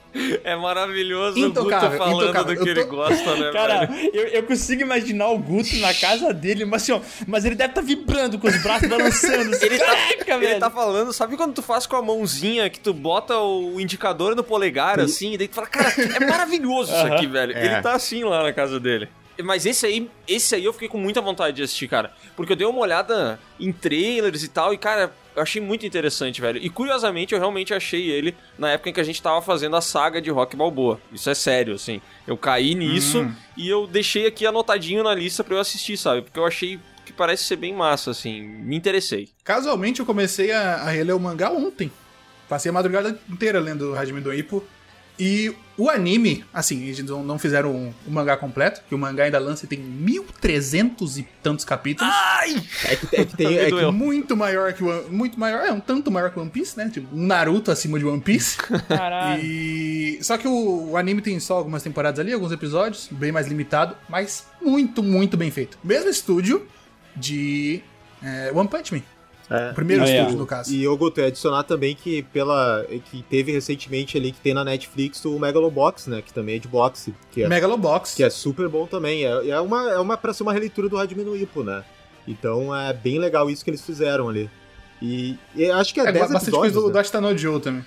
É maravilhoso o Guto Intocável, falando intocável. do que Eu ele tô- gosta, né, Cara, eu, eu consigo imaginar o Guto na casa dele, mas assim, ó, mas ele deve estar vibrando com os braços balançando. Assim, Ele tá, Caraca, ele velho. tá falando, sabe quando tu faz com a mãozinha que tu bota o indicador no polegar assim, e daí tu fala, cara, é maravilhoso isso aqui, velho. É. Ele tá assim lá na casa dele. Mas esse aí, esse aí eu fiquei com muita vontade de assistir, cara. Porque eu dei uma olhada em trailers e tal, e, cara, eu achei muito interessante, velho. E curiosamente, eu realmente achei ele na época em que a gente tava fazendo a saga de Rock Balboa. Isso é sério, assim. Eu caí nisso e eu deixei aqui anotadinho na lista pra eu assistir, sabe? Porque eu achei que parece ser bem massa, assim. Me interessei. Casualmente, eu comecei a, a reler o mangá ontem. Passei a madrugada inteira lendo Hajime no Ippo. E o anime, assim, eles não, fizeram o, mangá completo, que o mangá ainda lança e tem 1300 e tantos capítulos. É que, é que tem. É que. Muito maior que o One- Muito maior, é um tanto maior que o One Piece, né? Tipo, um Naruto acima de One Piece. Caralho. E. Só que o, o anime tem só algumas temporadas ali, alguns episódios, bem mais limitado, mas muito, muito bem feito. Mesmo estúdio de é, One Punch Man. É. O primeiro Ah, é. estúdio, no caso. E eu Guto, eu ia adicionar também que pela. que teve recentemente ali que tem na Netflix o Megalobox, né? Que também é de boxe. Que é, Megalobox. que é super bom também. É, é uma, é uma pra ser uma releitura do Hajime no Ippo, né? Então é bem legal isso que eles fizeram ali. E, e acho que é, É, 10 bastante episódios, coisa do, né? do Ashita no Joe também.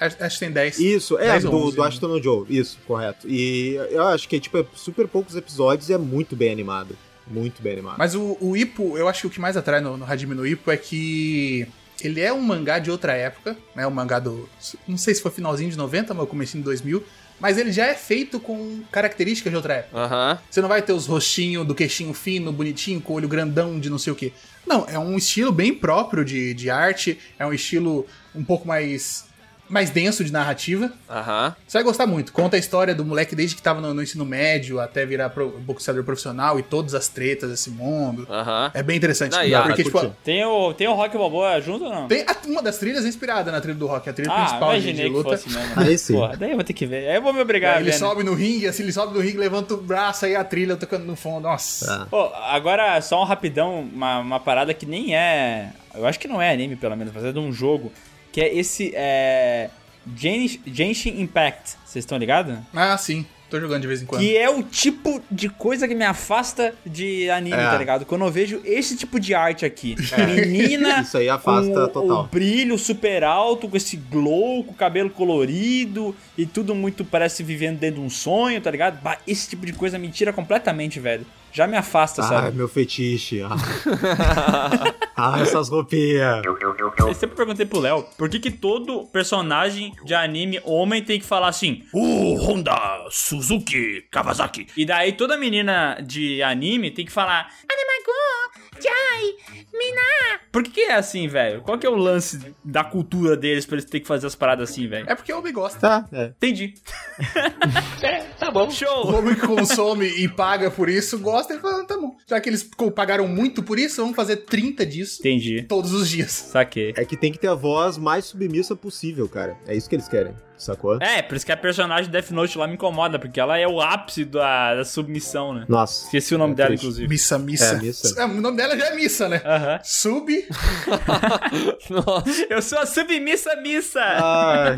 Acho, que tem 10. Isso, é, 10 ou do, 11, do né? Ashton no Joe, isso, correto. E eu acho que tipo, é super poucos episódios e é muito bem animado. Muito bem animado. Mas o, o Ippo, eu acho que o que mais atrai no, no Hajime no Ippo é que ele é um mangá de outra época, né? Um mangá do. Não sei se foi finalzinho de 90, mas comecinho de 2000. Mas ele já é feito com características de outra época. Aham. Você não vai ter os rostinhos do queixinho fino, bonitinho, com o olho grandão de não sei o quê. Não, é um estilo bem próprio de, de arte, é um estilo um pouco mais, mais denso de narrativa. Aham. Você vai gostar muito. Conta a história do moleque desde que tava no, no ensino médio até virar pro, boxeador profissional e todas as tretas desse mundo. Aham. É bem interessante. Porque, tipo. Tem o, tem o Rock Balboa junto ou não? tem a- uma das trilhas é inspirada na trilha do rock, a trilha ah, principal de, de imaginei que luta. fosse mesmo. Aí sim. Pô, daí eu vou ter que ver. Aí eu vou me obrigar a ele ver, né? sobe no ringue, assim, ele sobe no ringue, levanta o braço, aí a trilha tocando no fundo. Nossa. Ah. Pô, agora só um rapidão, uma, uma parada que nem é. Eu acho que não é anime, pelo menos, mas é de um jogo. Que é esse. É. Gen- Genshin Impact. Vocês estão ligados? Ah, sim. Tô jogando de vez em quando. Que é o tipo de coisa que me afasta de anime, É. tá ligado? Quando eu vejo esse tipo de arte aqui. Menina. Isso aí afasta com o- total. O brilho super alto, com esse glow, com o cabelo colorido e tudo muito parece vivendo dentro de um sonho, tá ligado? Bah, esse tipo de coisa me tira completamente, velho. Já me afasta, Ah, sabe? meu fetiche. Ah, ah essas roupinhas. Eu sempre perguntei pro Léo, por que que todo personagem de anime homem tem que falar assim, o Honda Suzuki Kawasaki. E daí toda menina de anime tem que falar, Anemago, Jai, Mina. Por que que é assim, velho? Qual que é o lance da cultura deles pra eles terem que fazer as paradas assim, velho? É porque o homem gosta. Tá, é. Entendi. É, tá bom. O Show! homem que consome e paga por isso gosta e fala, tá bom. Já que eles pagaram muito por isso, vamos fazer 30 disso Entendi. todos os dias. Saquei. É que tem que ter a voz mais submissa possível, cara. É isso que eles querem, sacou? É, por isso que a personagem Death Note lá me incomoda, porque ela é o ápice da, da submissão, né? Nossa. Esqueci o é nome é dela, triste. inclusive. Missa, missa. É, missa. É, o nome dela já é missa, né? Uh -huh. Sub. Nossa. Eu sou a submissa missa. Ai.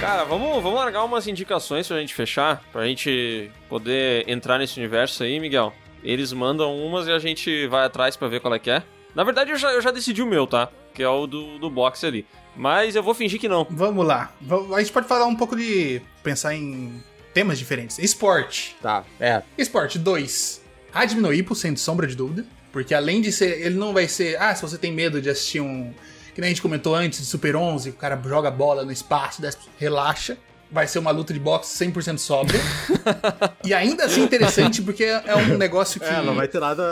Cara, vamos, vamos largar umas indicações pra gente fechar, pra gente poder entrar nesse universo aí, Miguel. Eles mandam umas e a gente vai atrás para ver qual é que é. Na verdade, eu já, eu já decidi o meu, tá? Que é o do, do boxe ali. Mas eu vou fingir que não. Vamos lá. A gente pode falar um pouco de. pensar em temas diferentes. Esporte. Tá, é. Esporte 2. Hajime no Ippo, sem sombra de dúvida. Porque além de ser. Ele não vai ser. Ah, se você tem medo de assistir um. Que nem a gente comentou antes de Super 11, o cara joga bola no espaço, relaxa. Vai ser uma luta de boxe 100% sóbria. e ainda assim interessante, porque é um negócio que. É, não vai ter nada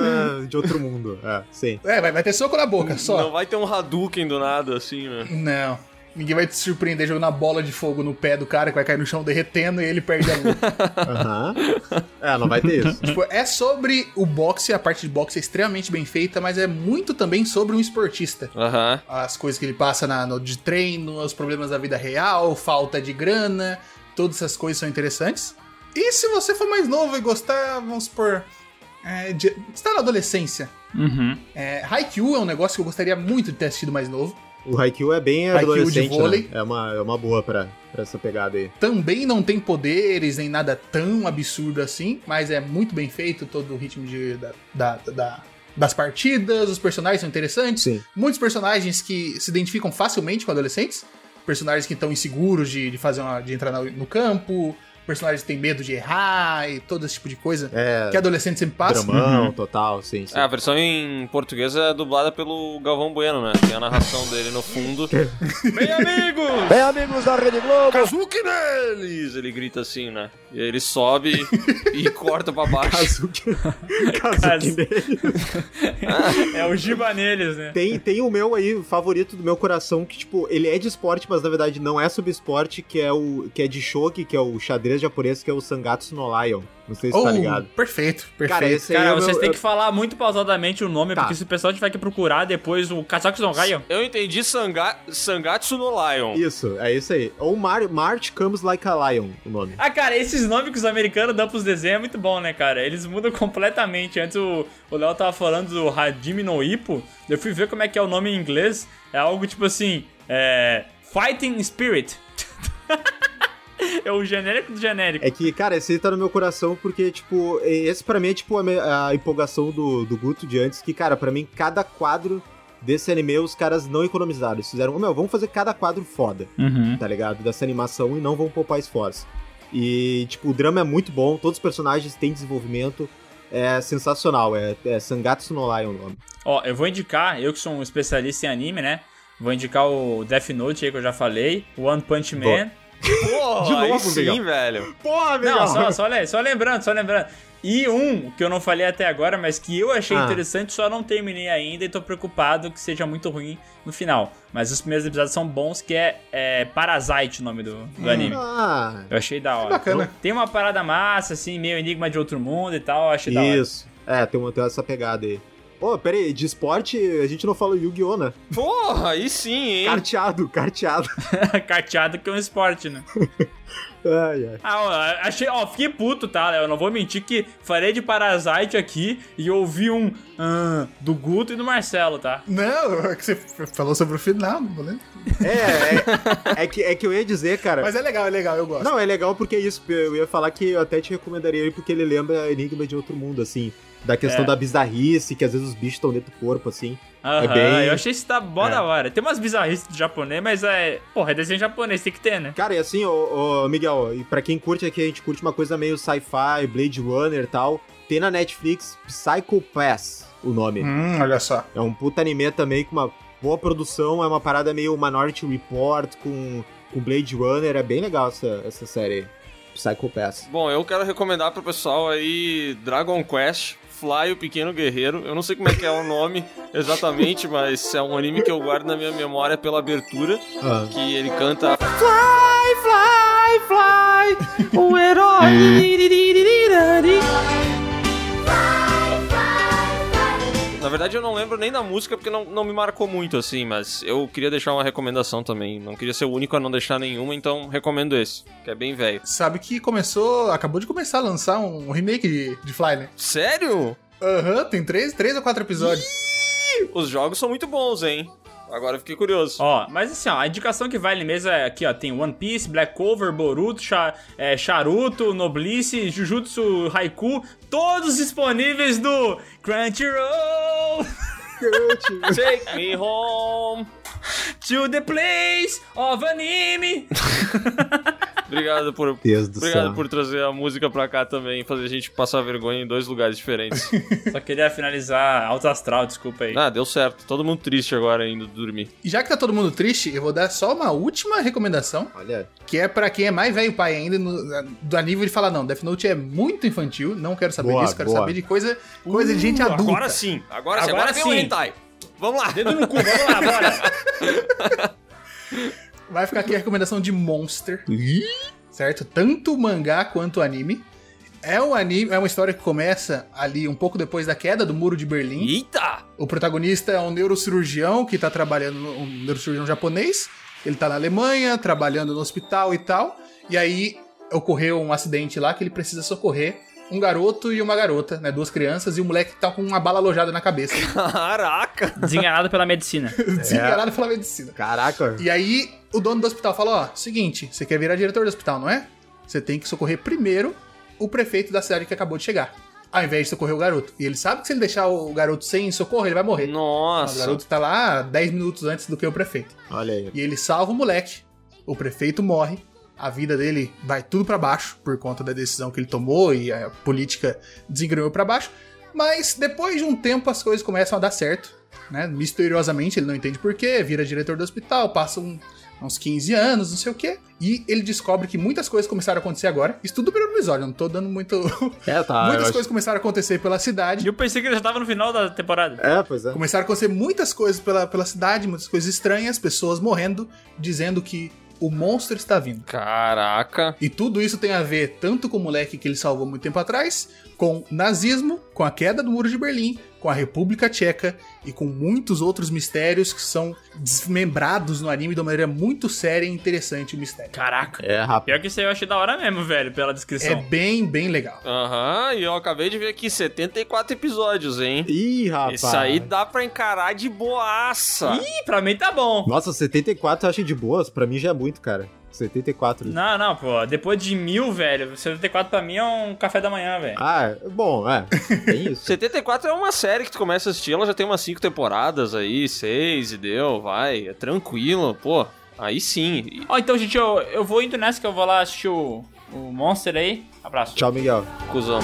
de outro mundo. É, sim. É, vai, vai ter soco na boca, só. Não vai ter um Hadouken do nada, assim, né? Não. Ninguém vai te surpreender jogando a bola de fogo no pé do cara que vai cair no chão derretendo e ele perde a luta. Aham. É, não vai ter isso. tipo, é sobre o boxe, a parte de boxe é extremamente bem feita, mas é muito também sobre um esportista. Aham. As coisas que ele passa na, no, de treino, os problemas da vida real, falta de grana, todas essas coisas são interessantes. E se você for mais novo e gostar, vamos supor. É, de, está na adolescência. Uhum. É, Haikyuu é um negócio que eu gostaria muito de ter assistido mais novo. O Haikyuu é bem adolescente, vôlei. né? É uma, é uma boa pra, pra essa pegada aí. Também não tem poderes nem nada tão absurdo assim, mas é muito bem feito todo o ritmo de, da, da- da- das partidas, os personagens são interessantes. Sim. Muitos personagens que se identificam facilmente com adolescentes, personagens que estão inseguros de, de fazer uma, de entrar na- no campo, personagens que têm medo de errar e todo esse tipo de coisa É. que adolescente sempre passa. Dramão, total, sim, sim. É, a versão em português é dublada pelo Galvão Bueno, né? Tem a narração dele no fundo. Bem amigos! Bem, amigos da Rede Globo! Kazuki neles! Ele grita assim, né? E aí ele sobe e corta pra baixo. Kazuki, Kazuki. É o Giba neles, né? Tem, tem o meu aí, o favorito do meu coração, que, tipo, ele é de esporte, mas na verdade não é sobre esporte, que é o que é de shogi, que é o xadrez japonês, que é o Sangatsu no Lion. Não sei se Oh, tá ligado. perfeito, perfeito. Cara, esse Cara, vocês têm que falar muito pausadamente o nome, Tá. porque se o pessoal tiver que procurar depois o Kazaku no Ryan. Eu entendi Sanga... Sangatsu no Lion. Isso, é isso aí. Ou Mar March Comes Like a Lion, o nome. Ah, cara, esses nomes que os americanos dão pros desenhos é muito bom, né, cara? Eles mudam completamente. Antes o o Léo tava falando do Hajime no Ippo, eu fui ver como é que é o nome em inglês. É algo tipo assim, é... Fighting Spirit. é o genérico do genérico. É que, cara, esse aí tá no meu coração porque, tipo, esse pra mim é, tipo, a, a empolgação do, do Guto de antes, que, cara, pra mim, cada quadro desse anime, os caras não economizaram. Eles fizeram, meu, vamos fazer cada quadro foda, Uhum. tá ligado? Dessa animação e não vão poupar esforço. E, tipo, o drama é muito bom, todos os personagens têm desenvolvimento, é sensacional, é, é Sangatsu no Lion o nome. Ó, eu vou indicar, eu que sou um especialista em anime, né? Vou indicar o Death Note aí que eu já falei, o One Punch Man. Pô, De novo, sim, Miguel. velho. Porra, Não, só, só, só lembrando, só lembrando. E um que eu não falei até agora, mas que eu achei Ah. interessante, só não terminei ainda e tô preocupado que seja muito ruim no final. Mas os primeiros episódios são bons, que é, é Parasite o nome do, do anime. Ah, Eu achei da hora. bacana. Tem uma parada massa, assim, meio enigma de outro mundo e tal, eu achei da hora. isso. É, tem, uma, tem essa pegada aí. Ô, pera aí, de esporte a gente não falou Yu-Gi-Oh, né? Porra, aí sim, hein? Carteado, carteado. Carteado que é um esporte, né? Ai, ai. Ah, ó, achei, ó, fiquei puto, tá? Eu não vou mentir que falei de Parasite aqui e ouvi um ah, do Guto e do Marcelo, tá? Não, é que você falou sobre o final, não vou lembrar. É, é, é que, é que eu ia dizer, cara. Mas é legal, é legal, eu gosto. Não, é legal porque é isso. Eu ia falar que eu até te recomendaria ele porque ele lembra Enigma de Outro Mundo, assim. Da questão É. da bizarrice, que às vezes os bichos estão dentro do corpo, assim. Aham, É bem- eu achei isso tá bom É. da hora. Tem umas bizarrices do japonês, mas é. Porra, é desenho japonês, tem que ter, né? Cara, e assim, ô, ô, Miguel, e pra quem curte aqui, a gente curte uma coisa meio sci-fi, Blade Runner e tal. Tem na Netflix Psycho Pass, o nome. Hum, olha só. É um puta anime também com uma boa produção, é uma parada meio Minority Report com, com Blade Runner, é bem legal essa, essa série aí. Psycho Pass. Bom, eu quero recomendar pro pessoal aí Dragon Quest, Fly o Pequeno Guerreiro. Eu não sei como é que é o nome exatamente, mas é um anime que eu guardo na minha memória pela abertura, Ah. que ele canta Fly, fly, fly, o herói. Na verdade, eu não lembro nem da música porque não, não me marcou muito assim, mas eu queria deixar uma recomendação também. Não queria ser o único a não deixar nenhuma, então recomendo esse, que é bem velho. Sabe que começou, acabou de começar a lançar um remake de, de Fly, né? Sério? Aham, tem três, três ou quatro episódios. Os jogos são muito bons, hein? Agora eu fiquei curioso. Ó, mas assim, ó, a indicação que vale mesmo é aqui, ó. Tem One Piece, Black Clover, Boruto, Cha, é, Charuto, Noblice, Jujutsu, Haiku, todos disponíveis do Crunchyroll. Take me home. To the place of anime. Obrigado por, Deus do obrigado céu. por trazer a música pra cá também, fazer a gente passar vergonha em dois lugares diferentes. Só queria finalizar alto astral, desculpa aí. ah, deu certo. Todo mundo triste agora indo dormir. E já que tá todo mundo triste, eu vou dar só uma última recomendação, Olha, que é pra quem é mais velho pai ainda, no, do nível de falar, não, Death Note é muito infantil, não quero saber Boa, disso, quero boa. saber de coisa, coisa de gente adulta. Agora sim. Agora sim. Agora Agora, vem o sim. hentai. Vamos lá. Dedo no cu, vamos lá, bora. Vai ficar aqui a recomendação de Monster. certo? Tanto o mangá quanto o anime. É um anime, é uma história que começa ali um pouco depois da queda do muro de Berlim. Eita! O protagonista é um neurocirurgião que tá trabalhando, um neurocirurgião japonês. Ele tá na Alemanha, trabalhando no hospital e tal. E aí ocorreu um acidente lá que ele precisa socorrer um garoto e uma garota, né? Duas crianças, e o moleque tá com uma bala alojada na cabeça. Caraca! Desenganado pela medicina. Desenganado pela medicina. caraca. E aí o dono do hospital fala: ó, seguinte, você quer virar diretor do hospital, não é? Você tem que socorrer primeiro o prefeito da cidade que acabou de chegar. Ao invés de socorrer o garoto. E ele sabe que se ele deixar o garoto sem socorro, ele vai morrer. O Nossa. garoto tá lá 10 minutos antes do que o prefeito. Olha aí. E ele salva o moleque. O prefeito morre. A vida dele vai tudo pra baixo por conta da decisão que ele tomou e a política desengrenhou pra baixo. Mas depois de um tempo as coisas começam a dar certo, né? Misteriosamente, ele não entende porquê, vira diretor do hospital, passa um- uns 15 anos, não sei o quê. E ele descobre que muitas coisas começaram a acontecer agora. Isso tudo no primeiro episódio, eu não tô dando muito. É, tá. muitas acho- coisas começaram a acontecer pela cidade. E eu pensei que ele já tava no final da temporada. É, pois é. Começaram a acontecer muitas coisas pela, pela cidade, muitas coisas estranhas, pessoas morrendo, dizendo que o monstro está vindo. Caraca. E tudo isso tem a ver tanto com o moleque que ele salvou muito tempo atrás, com nazismo, com a queda do Muro de Berlim, com a República Tcheca e com muitos outros mistérios que são desmembrados no anime de uma maneira muito séria e interessante o mistério. Caraca. É, rapaz. Pior que isso aí eu achei da hora mesmo, velho, pela É descrição. bem, bem legal. Aham, e eu acabei de ver aqui 74 episódios, hein? Ih, rapaz. Isso aí dá pra encarar de boaça. Ih, pra mim tá bom. Nossa, 74 eu achei de boas. Pra mim já é muito, cara. 74. Não, não, pô. Depois de mil, velho, 74 pra mim é um café da manhã, velho. Ah, bom, é. Tem isso. 74 é uma série que tu começa a assistir, ela já tem umas 5 temporadas aí, 6 e deu, vai, é tranquilo, pô. Aí sim. Ó, então, gente, eu, eu vou indo nessa que eu vou lá assistir o, o Monster aí. Abraço. Tchau, Miguel. Cusão.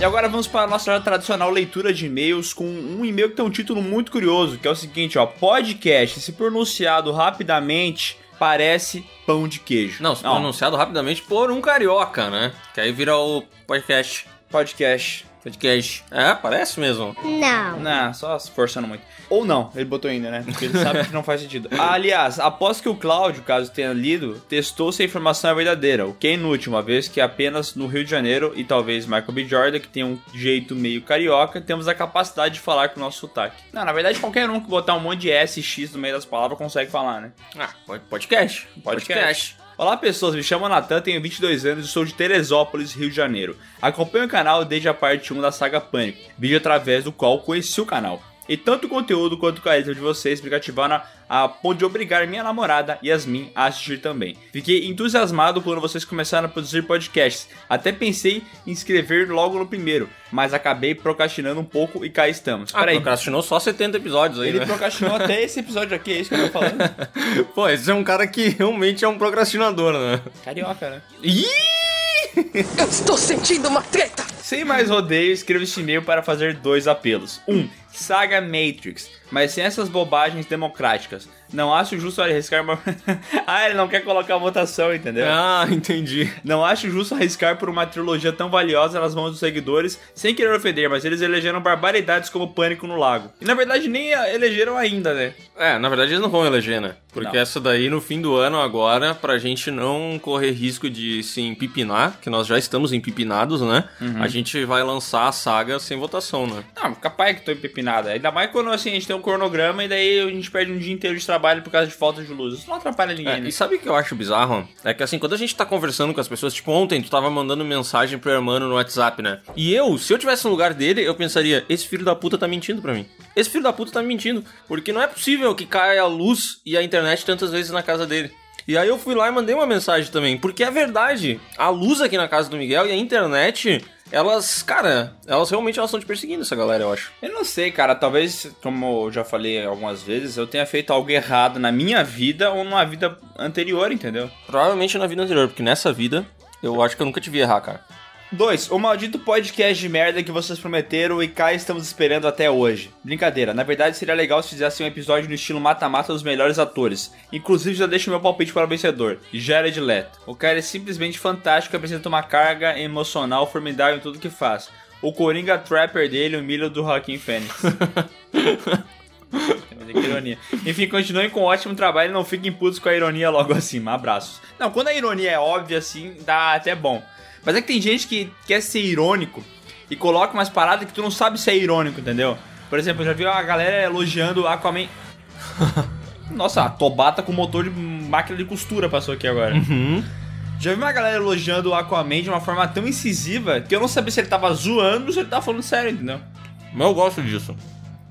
E agora vamos para a nossa tradicional leitura de e-mails com um e-mail que tem um título muito curioso, que é o seguinte, ó. Podcast, se pronunciado rapidamente, parece pão de queijo. Não, pronunciado rapidamente por um carioca, né? Que aí vira o podcast. Podcast. Podcast. É, parece mesmo. Não. Não, só se forçando muito. Ou não, ele botou ainda, né? Porque ele sabe que não faz sentido. Aliás, após que o Cláudio, caso tenha lido, testou se a informação é verdadeira, o que é inútil, uma vez que apenas no Rio de Janeiro e talvez Michael B. Jordan, que tem um jeito meio carioca, temos a capacidade de falar com o nosso sotaque. Não, na verdade, qualquer um que botar um monte de S e X no meio das palavras consegue falar, né? Ah, pod- podcast. Podcast. Olá pessoas, me chamo Natan, tenho 22 anos e sou de Teresópolis, Rio de Janeiro. Acompanho o canal desde a parte 1 da saga Pânico, vídeo através do qual conheci o canal. E tanto o conteúdo quanto o carisma de vocês me cativaram a, a ponto de obrigar minha namorada, Yasmin, a assistir também. Fiquei entusiasmado quando vocês começaram a produzir podcasts. Até pensei em inscrever logo no primeiro, mas acabei procrastinando um pouco e cá estamos. Ah, Peraí, procrastinou só 70 episódios aí, ele né? procrastinou até esse episódio aqui, é isso que eu tô falando? Pô, esse é um cara que realmente é um procrastinador, né? Carioca, né? Ih! Eu estou sentindo uma treta! Sem mais rodeio, escrevo este e-mail para fazer dois apelos. Um, Saga Matrix, mas sem essas bobagens democráticas. Não acho justo arriscar uma... ah, ele não quer colocar votação, entendeu? Ah, entendi. Não acho justo arriscar por uma trilogia tão valiosa nas mãos dos seguidores, sem querer ofender, mas eles elegeram barbaridades como Pânico no Lago. E na verdade nem elegeram ainda, né? É, na verdade eles não vão eleger, né? Porque Não. essa daí no fim do ano agora, pra gente não correr risco de se empipinar, que nós já estamos empipinados, né? Uhum. A gente vai lançar a saga sem votação, né? Não, capaz que tô empepinada. Ainda mais quando assim, a gente tem um cronograma e daí a gente perde um dia inteiro de trabalho por causa de falta de luz. Isso não atrapalha ninguém, É, né? e sabe o que eu acho bizarro? É que assim, quando a gente tá conversando com as pessoas, tipo ontem, tu tava mandando mensagem pro irmão no WhatsApp, né? E eu, se eu tivesse no lugar dele, eu pensaria, esse filho da puta tá mentindo pra mim. Esse filho da puta tá me mentindo. Porque não é possível que caia a luz e a internet tantas vezes na casa dele. E aí eu fui lá e mandei uma mensagem também, porque é verdade. A luz aqui na casa do Miguel e a internet, elas, cara, elas realmente elas estão te perseguindo, essa galera, eu acho. Eu não sei, cara. Talvez, como eu já falei algumas vezes, eu tenha feito algo errado na minha vida ou numa vida anterior, entendeu? Provavelmente na vida anterior, porque nessa vida eu acho que eu nunca te vi errar, cara. 2. O maldito podcast de merda que vocês prometeram e cá estamos esperando até hoje. Brincadeira, na verdade seria legal se fizesse um episódio no estilo mata-mata dos melhores atores. Inclusive já deixo meu palpite para o vencedor, Jared Leto. O cara é simplesmente fantástico e apresenta uma carga emocional formidável em tudo que faz. O Coringa Trapper dele humilha o do Joaquim Fênix. É que ironia. Enfim, continuem com um ótimo trabalho e não fiquem putos com a ironia logo acima. Abraços. Não, quando a ironia é óbvia assim, dá até bom. Mas é que tem gente que quer ser irônico e coloca umas paradas que tu não sabe se é irônico, entendeu? Por exemplo, eu já vi a galera elogiando Aquaman. Nossa, a Tobata com motor de máquina de costura passou aqui agora. Já vi uma galera elogiando o Aquaman de uma forma tão incisiva que eu não sabia se ele tava zoando ou se ele tava falando sério, entendeu? Mas eu gosto disso.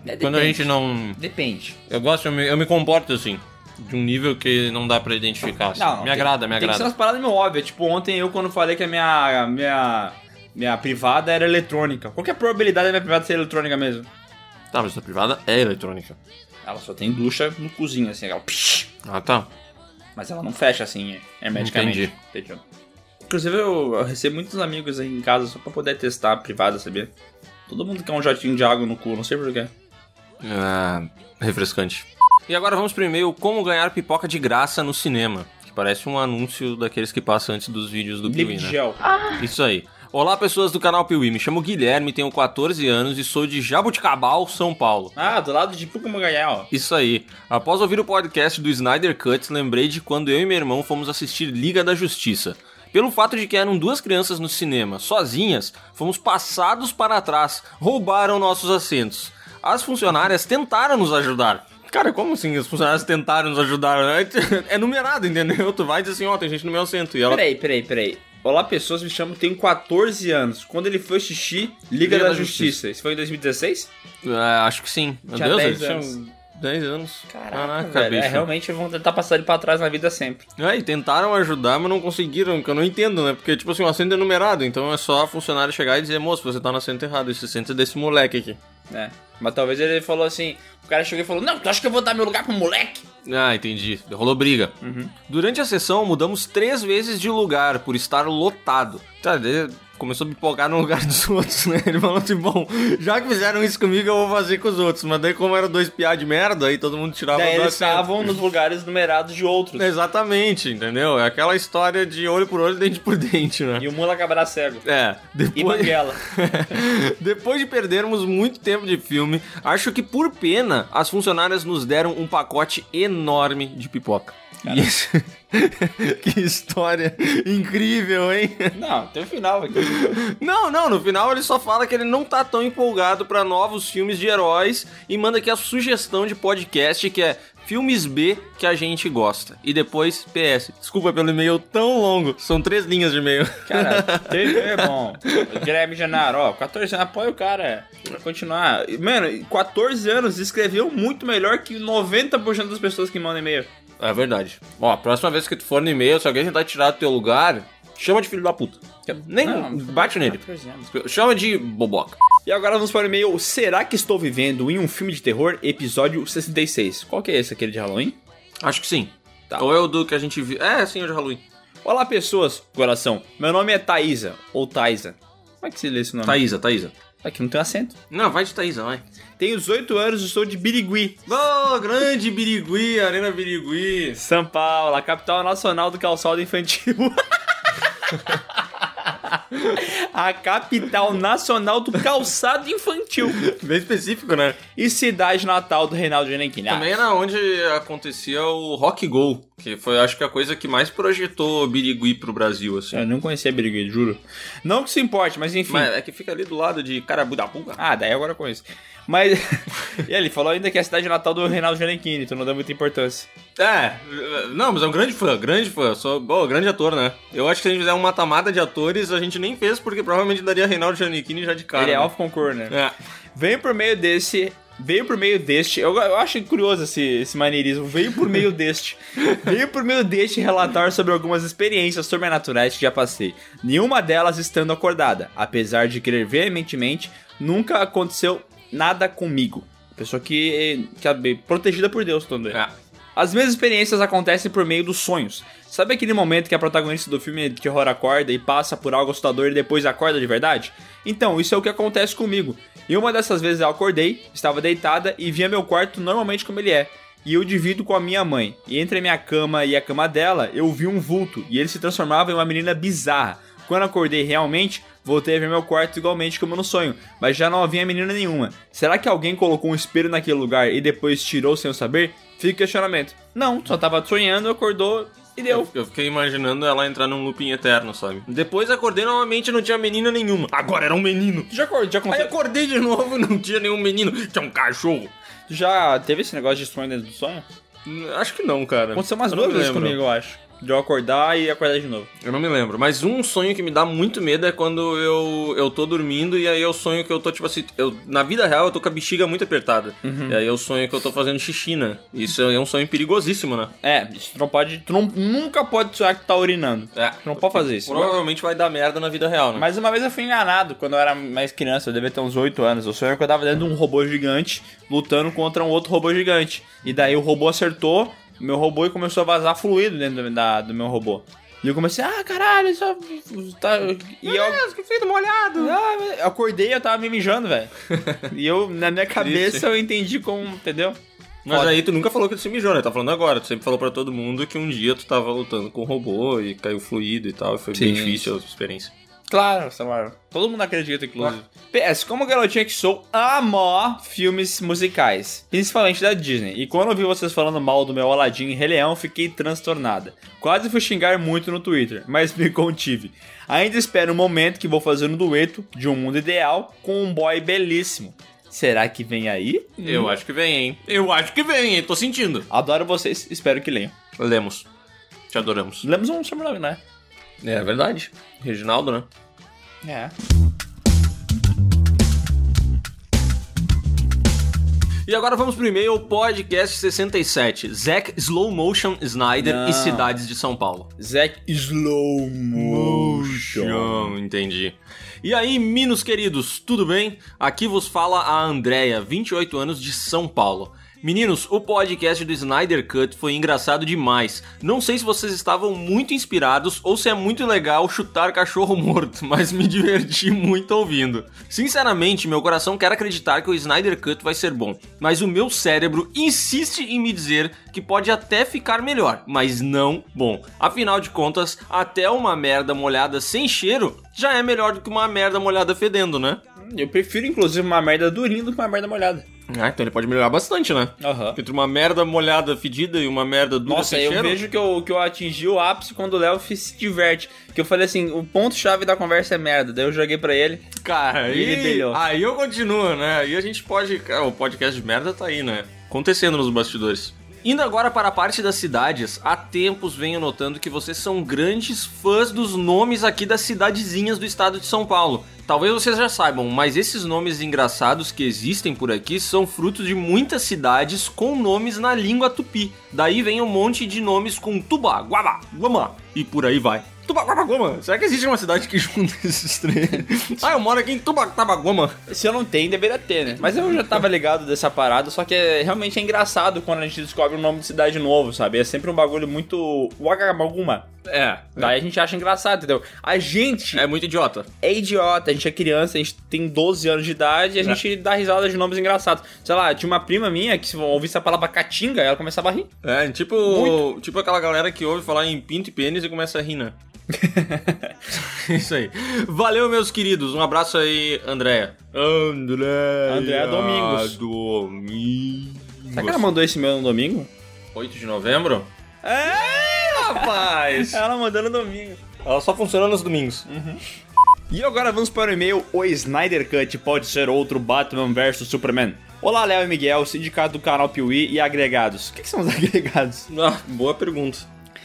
É, Quando a depende. gente não. Depende. Eu gosto, eu me, eu me comporto assim. De um nível que não dá pra identificar. assim. Não, me tem- agrada, me Tem que ser agrada. umas paradas meio óbvias. Tipo, ontem eu, quando falei que a minha, minha, minha privada era eletrônica. Qual que é a probabilidade da minha privada ser eletrônica mesmo? Tá, mas a privada é eletrônica. Ela só tem ducha no cozinho, assim, aquela... Ah, tá. Mas ela não fecha, assim, hermeticamente. Entendi. Entendeu? Inclusive, eu, eu recebo muitos amigos aí em casa só pra poder testar a privada, sabia? Todo mundo quer um jatinho de água no cu, não sei porquê. Ah, refrescante. E agora vamos pro e-mail Como ganhar pipoca de graça no cinema. Que parece um anúncio daqueles que passam antes dos vídeos do Piuí, né? gel. Isso aí. Olá, pessoas do canal Piuí. Me chamo Guilherme, tenho 14 anos e sou de Jabuticabal, São Paulo. Ah, do lado de Pucamanganhá, ó. Isso aí. Após ouvir o podcast do Snyder Cut, lembrei de quando eu e meu irmão fomos assistir Liga da Justiça. Pelo fato de que eram duas crianças no cinema, sozinhas, fomos passados para trás, roubaram nossos assentos. As funcionárias tentaram nos ajudar. Cara, como assim as funcionárias tentaram nos ajudar? É numerado, entendeu? Tu vai dizer assim, ó, tem gente no meu assento. E ela... Peraí, peraí, peraí. Olá, pessoas, me chamo, tenho 14 anos. Quando ele foi assistir Liga, Liga da, da Justiça. Isso foi em 2016? É, acho que sim. Meu Tinha Deus, 10 ele anos. tinha 10 anos. Caraca, velho. É, realmente vão tentar passar ele pra trás na vida sempre. É, e tentaram ajudar, mas não conseguiram, que eu não entendo, né? Porque, tipo assim, o assento é numerado, então é só a funcionária chegar e dizer, moço, você tá no assento errado, esse assento é desse moleque aqui. É. Mas talvez ele falou assim: o cara chegou e falou: Não, tu acha que eu vou dar meu lugar pro moleque? Ah, entendi. Rolou briga. Durante a sessão, mudamos três vezes de lugar por estar lotado. Tá, começou a empolgar no lugar dos outros, né? Ele falou assim, bom, já que fizeram isso comigo, eu vou fazer com os outros. Mas daí, como eram dois piá de merda, aí todo mundo tirava Daí eles estavam nos lugares numerados de outros. Exatamente, entendeu? É aquela história de olho por olho, dente por dente, né? E o mula acabará cego. É, E depois... Banguela. Depois de perdermos muito tempo de filme, acho que por pena as funcionárias nos deram um pacote enorme de pipoca. E esse- que história incrível, hein? Não, tem o final aqui. Não, não, no final ele só fala que ele não tá tão empolgado pra novos filmes de heróis e manda aqui a sugestão de podcast que é filmes B que a gente gosta. E depois, PS, desculpa pelo e-mail tão longo, são três linhas de e-mail. Cara, teve, é bom. Guilherme Genaro, ó, 14 anos, apoia o cara pra continuar. Mano, 14 anos escreveu muito melhor que 90% das pessoas que mandam e-mail. É verdade. Ó, a próxima vez que tu for no e-mail, se alguém tentar tirar do teu lugar, chama de filho da puta. Nem Não, bate nele. 14 anos. Chama de boboca. E agora vamos para o e-mail Será que estou vivendo em um filme de terror? Episódio 66. Qual que é esse? Aquele de Halloween? Acho que sim. Tá. Ou é o do que a gente viu. É, sim, é o de Halloween. Olá, pessoas, coração. Meu nome é Thaisa, ou Thaisa. Como é que se lê esse nome? Thaísa, Thaísa. Aqui não tem acento. Não, vai de Thaísão, vai. Tenho 18 anos e sou de Birigui. Ô, grande Birigui, Arena Birigui. São Paulo, a capital nacional do calçado infantil. a capital nacional do calçado infantil. Bem específico, né? E cidade natal do Reinaldo Giannichini. Também era onde acontecia o Rock Go, que foi, acho que, a coisa que mais projetou Birigui pro Brasil, assim. Eu não conhecia Birigui, juro. Não que se importe, mas enfim. Mas é que fica ali do lado de Carabudapuga. Ah, daí agora eu conheço. Mas e ele falou ainda que é a cidade natal do Reinaldo Giannichini, então não dá muita importância. É, não, mas é um grande fã, grande fã. Sou, bom, grande ator, né? Eu acho que se a gente fizer uma tamada de atores, a gente nem fez, porque provavelmente daria Reinaldo Giannichini já de cara. ele é né? off concurso, né? É. Veio por meio desse. Veio por meio deste. Eu, eu acho curioso esse, esse maneirismo. Veio por meio deste. veio por meio deste relatar sobre algumas experiências sobrenaturais que já passei. Nenhuma delas estando acordada. Apesar de querer veementemente, nunca aconteceu nada comigo. Pessoa que, que é protegida por Deus também. As minhas experiências acontecem por meio dos sonhos. Sabe aquele momento que a protagonista do filme de terror acorda e passa por algo assustador e depois acorda de verdade? Então, isso é o que acontece comigo. E uma dessas vezes eu acordei, estava deitada e via meu quarto normalmente como ele é. E eu divido com a minha mãe. E entre a minha cama e a cama dela, eu vi um vulto e ele se transformava em uma menina bizarra. Quando acordei realmente, voltei a ver meu quarto igualmente como no sonho, mas já não havia menina nenhuma. Será que alguém colocou um espelho naquele lugar e depois tirou sem eu saber? Fica o questionamento. Não, só tava sonhando, acordou e deu. Eu, eu fiquei imaginando ela entrar num looping eterno, sabe? Depois acordei novamente e não tinha menina nenhuma. Agora era um menino. Já, acordou, já Aí aconteceu? acordei de novo e não tinha nenhum menino. Tinha um cachorro. Já teve esse negócio de sonho dentro do sonho? Acho que não, cara. Aconteceu umas Eu não duas vezes lembro. comigo, eu acho. De eu acordar e acordar de novo. Eu não me lembro. Mas um sonho que me dá muito medo é quando eu, eu tô dormindo e aí eu sonho que eu tô, tipo assim, eu, na vida real eu tô com a bexiga muito apertada. Uhum. E aí eu sonho que eu tô fazendo xixi, né? Isso é um sonho perigosíssimo, né? É, isso não pode. Tu não, nunca pode sonhar que tu tá urinando. É. Tu não pode fazer isso. Provavelmente vai dar merda na vida real, né? Mas uma vez eu fui enganado quando eu era mais criança, eu devia ter uns 8 anos. Eu sonhei que eu tava dentro de um robô gigante lutando contra um outro robô gigante. E daí o robô acertou meu robô e começou a vazar fluido dentro do- da, do meu robô. E eu comecei, ah, caralho, isso tá. E eu. que feito molhado! Ah, eu acordei e eu tava me mijando, velho. e eu, na minha cabeça, eu entendi como, entendeu? Mas Foda. aí tu nunca falou que tu se mijou, né? Tá falando agora. Tu sempre falou pra todo mundo que um dia tu tava lutando com um robô e caiu fluido e tal. E foi bem Sim. difícil a experiência. Claro, Samuel. Todo mundo acredita, inclusive. PS, como garotinha que sou, amo filmes musicais, principalmente da Disney. E quando eu vi vocês falando mal do meu Aladdin e Rei Leão, fiquei transtornada. Quase fui xingar muito no Twitter, mas me contive. Ainda espero um momento que vou fazer um dueto de um mundo ideal com um boy belíssimo. Será que vem aí? Eu acho que vem, hein? Eu acho que vem, hein? Tô sentindo. Adoro vocês, espero que leiam. Lemos. Te adoramos. Lemos um sobrenome, né? É verdade. Reginaldo, né? É. E agora vamos pro e-mail podcast 67. Zack Slow Motion Snyder Não. e Cidades de São Paulo. Zack Slow Motion. entendi. E aí, minos queridos, tudo bem? Aqui vos fala a Andrea, 28 anos de São Paulo. Meninos, o podcast do Snyder Cut foi engraçado demais. Não sei se vocês estavam muito inspirados ou se é muito legal chutar cachorro morto, mas me diverti muito ouvindo. Sinceramente, meu coração quer acreditar que o Snyder Cut vai ser bom, mas o meu cérebro insiste em me dizer que pode até ficar melhor, mas não bom. Afinal de contas, até uma merda molhada sem cheiro já é melhor do que uma merda molhada fedendo, né? Eu prefiro, inclusive, uma merda durinha do que uma merda molhada. Ah, então ele pode melhorar bastante, né? Aham. Entre uma merda molhada fedida e uma merda dura Nossa, eu cheiro. vejo que eu, que eu atingi o ápice quando o Léo se diverte. Que eu falei assim, o ponto-chave da conversa é merda. Daí eu joguei pra ele. Cara, Ele aí, brilhou. aí eu continuo, né? Aí a gente pode. cara, O podcast de merda tá aí, né? Acontecendo nos bastidores. Indo agora para a parte das cidades, há tempos venho notando que vocês são grandes fãs dos nomes aqui das cidadezinhas do estado de São Paulo. Talvez vocês já saibam, mas esses nomes engraçados que existem por aqui são frutos de muitas cidades com nomes na língua tupi. Daí vem um monte de nomes com tuba, guaba, guama e por aí vai. Tubaguama. Será que existe uma cidade que junta esses três? ah, eu moro aqui em Tubaguama. Se eu não tenho, deveria ter, né? Mas eu já tava ligado dessa parada, só que é, realmente é engraçado quando a gente descobre um nome de cidade novo, sabe? É sempre um bagulho muito. Wagabaguma. É, daí a gente acha engraçado, entendeu? A gente É muito idiota. é idiota, a gente é criança, a gente tem 12 anos de idade e a gente dá risada de nomes engraçados. Sei lá, tinha uma prima minha que se ouvisse a palavra catinga, ela começava a rir. É, tipo, tipo aquela galera que ouve falar em pinto e pênis e começa a rir, né? Isso aí. Valeu, meus queridos. Um abraço aí, Andréia. Andréia. Andréia Domingos. Domingos. Será que ela mandou esse meu no domingo? 8 de novembro? É, rapaz! ela mandou no domingo. Ela só funciona nos domingos. E agora vamos para o e-mail O Snyder Cut pode ser outro Batman vs Superman. Olá, Léo e Miguel, sindicato do canal Piuí e agregados. O que, que são os agregados? Ah, boa pergunta.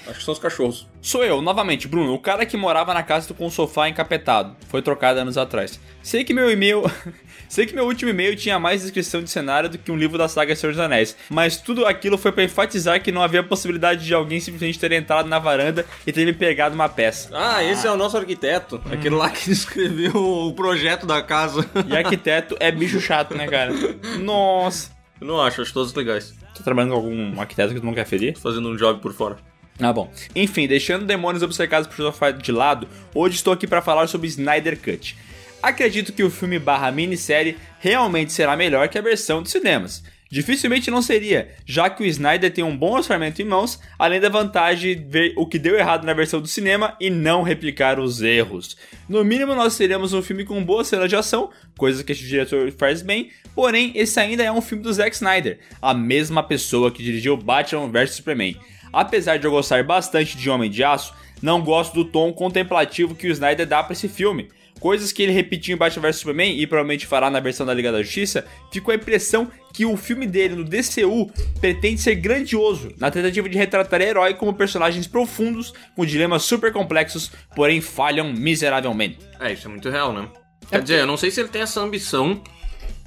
Acho que são os cachorros. Sou eu, novamente, Bruno, o cara que morava na casa com o sofá encapetado. Foi trocado anos atrás. Sei que meu e-mail. Sei que meu último e-mail tinha mais descrição de cenário do que um livro da saga Senhor dos Anéis, mas tudo aquilo foi para enfatizar que não havia possibilidade de alguém simplesmente ter entrado na varanda e ter me pegado uma peça. Ah, esse é o nosso arquiteto. Aquele lá que escreveu o projeto da casa. E arquiteto é bicho chato, né, cara? Nossa. Eu não acho, acho todos legais. Tô trabalhando com algum arquiteto que tu não quer ferir? Fazendo um job por fora. Ah, bom. Enfim, deixando demônios obcecados por sofá de lado, hoje estou aqui para falar sobre Snyder Cut. Acredito que o filme barra minissérie realmente será melhor que a versão dos cinemas. Dificilmente não seria, já que o Snyder tem um bom orçamento em mãos, além da vantagem de ver o que deu errado na versão do cinema e não replicar os erros. No mínimo, nós teremos um filme com boa cena de ação, coisa que este diretor faz bem, porém, esse ainda é um filme do Zack Snyder, a mesma pessoa que dirigiu Batman vs Superman. Apesar de eu gostar bastante de Homem de Aço, não gosto do tom contemplativo que o Snyder dá para esse filme. Coisas que ele repetiu em Batman vs Superman e provavelmente fará na versão da Liga da Justiça, ficou a impressão que o filme dele no DCU pretende ser grandioso, na tentativa de retratar herói como personagens profundos, com dilemas super complexos, porém falham miseravelmente. É, isso é muito real, né? Quer dizer, eu não sei se ele tem essa ambição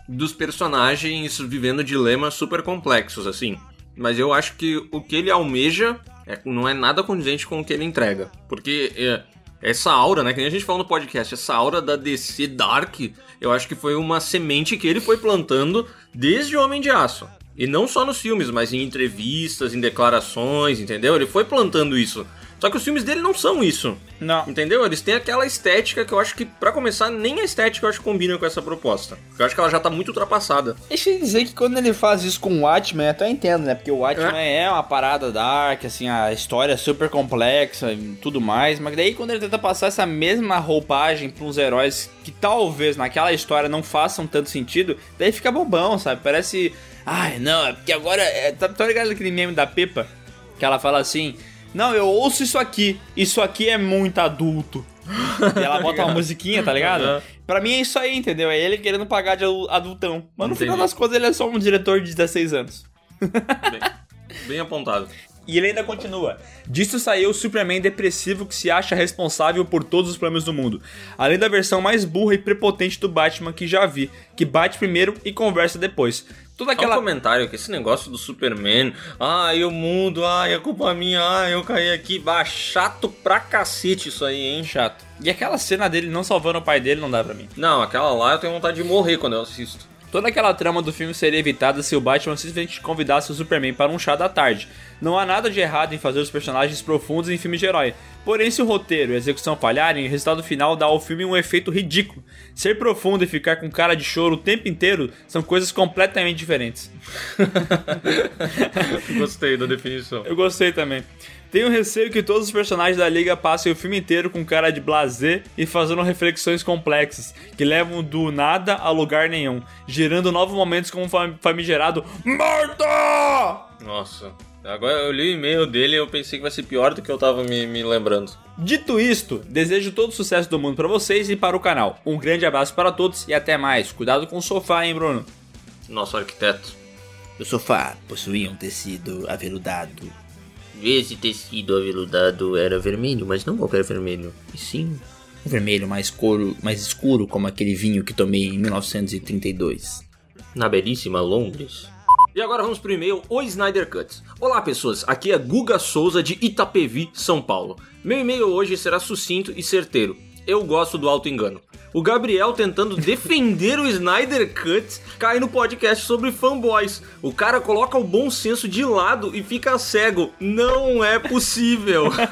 dos personagens vivendo dilemas super complexos, assim. Mas eu acho que o que ele almeja é- não é nada condizente com o que ele entrega. Porque é, essa aura, né? Que nem a gente falou no podcast, essa aura da DC Dark, eu acho que foi uma semente que ele foi plantando desde o Homem de Aço. E não só nos filmes, mas em entrevistas, em declarações, entendeu? Ele foi plantando isso. Só que os filmes dele não são isso. Não. Entendeu? Eles têm aquela estética que eu acho que, pra começar, nem a estética eu acho que combina com essa proposta. Eu acho que ela já tá muito ultrapassada. Deixa eu dizer que quando ele faz isso com o Watchmen, eu até entendo, né? Porque o Watchmen é. uma parada dark, assim, a história é super complexa e tudo mais. Mas daí quando ele tenta passar essa mesma roupagem pra uns heróis que talvez naquela história não façam tanto sentido, daí fica bobão, sabe? Parece. Ai, não, é porque agora. É, tá, tá ligado aquele meme da Pepa? Que ela fala assim. Não, eu ouço isso aqui. Isso aqui é muito adulto. e ela bota uma musiquinha, tá ligado? Uhum. Pra mim é isso aí, entendeu? É ele querendo pagar de adu- adultão. Mas no Entendi. final das contas ele é só um diretor de 16 anos. Bem apontado. E ele ainda continua. Disso saiu o Superman depressivo que se acha responsável por todos os problemas do mundo. Além da versão mais burra e prepotente do Batman que já vi, que bate primeiro e conversa depois. Toda Aquela... aquela. um comentário que esse negócio do Superman, ai o mundo, ai a culpa é minha, ai eu caí aqui, bah, chato pra cacete isso aí, hein? Chato. E aquela cena dele não salvando o pai dele não dá pra mim. Não, aquela lá eu tenho vontade de morrer quando eu assisto. Toda aquela trama do filme seria evitada se o Batman simplesmente convidasse o Superman para um chá da tarde. Não há nada de errado em fazer os personagens profundos em filmes de herói. Porém, se o roteiro e a execução falharem, o resultado final dá ao filme um efeito ridículo. Ser profundo e ficar com cara de choro o tempo inteiro são coisas completamente diferentes. Gostei da definição. Eu gostei também. Tenho receio que todos os personagens da liga passem o filme inteiro com cara de blazer e fazendo reflexões complexas, que levam do nada a lugar nenhum, gerando novos momentos como o fam- famigerado Morta! Nossa. Agora eu li o e-mail dele e eu pensei que vai ser pior do que eu tava me, me lembrando. Dito isto, desejo todo o sucesso do mundo para vocês e para o canal. Um grande abraço para todos e até mais. Cuidado com o sofá, hein, Bruno? Nosso arquiteto. O sofá possuía um tecido aveludado. Esse tecido aveludado era vermelho, mas não qualquer vermelho. E sim, Um vermelho mais, coro, mais escuro, como aquele vinho que tomei em 1932. na belíssima Londres. E agora vamos pro e-mail O Snyder Cut. Olá pessoas, aqui é Guga Souza de Itapevi, São Paulo. Meu e-mail hoje será sucinto e certeiro. Eu gosto do auto engano. O Gabriel tentando defender o Snyder Cut cai no podcast sobre fanboys. O cara coloca o bom senso de lado e fica cego. Não é possível.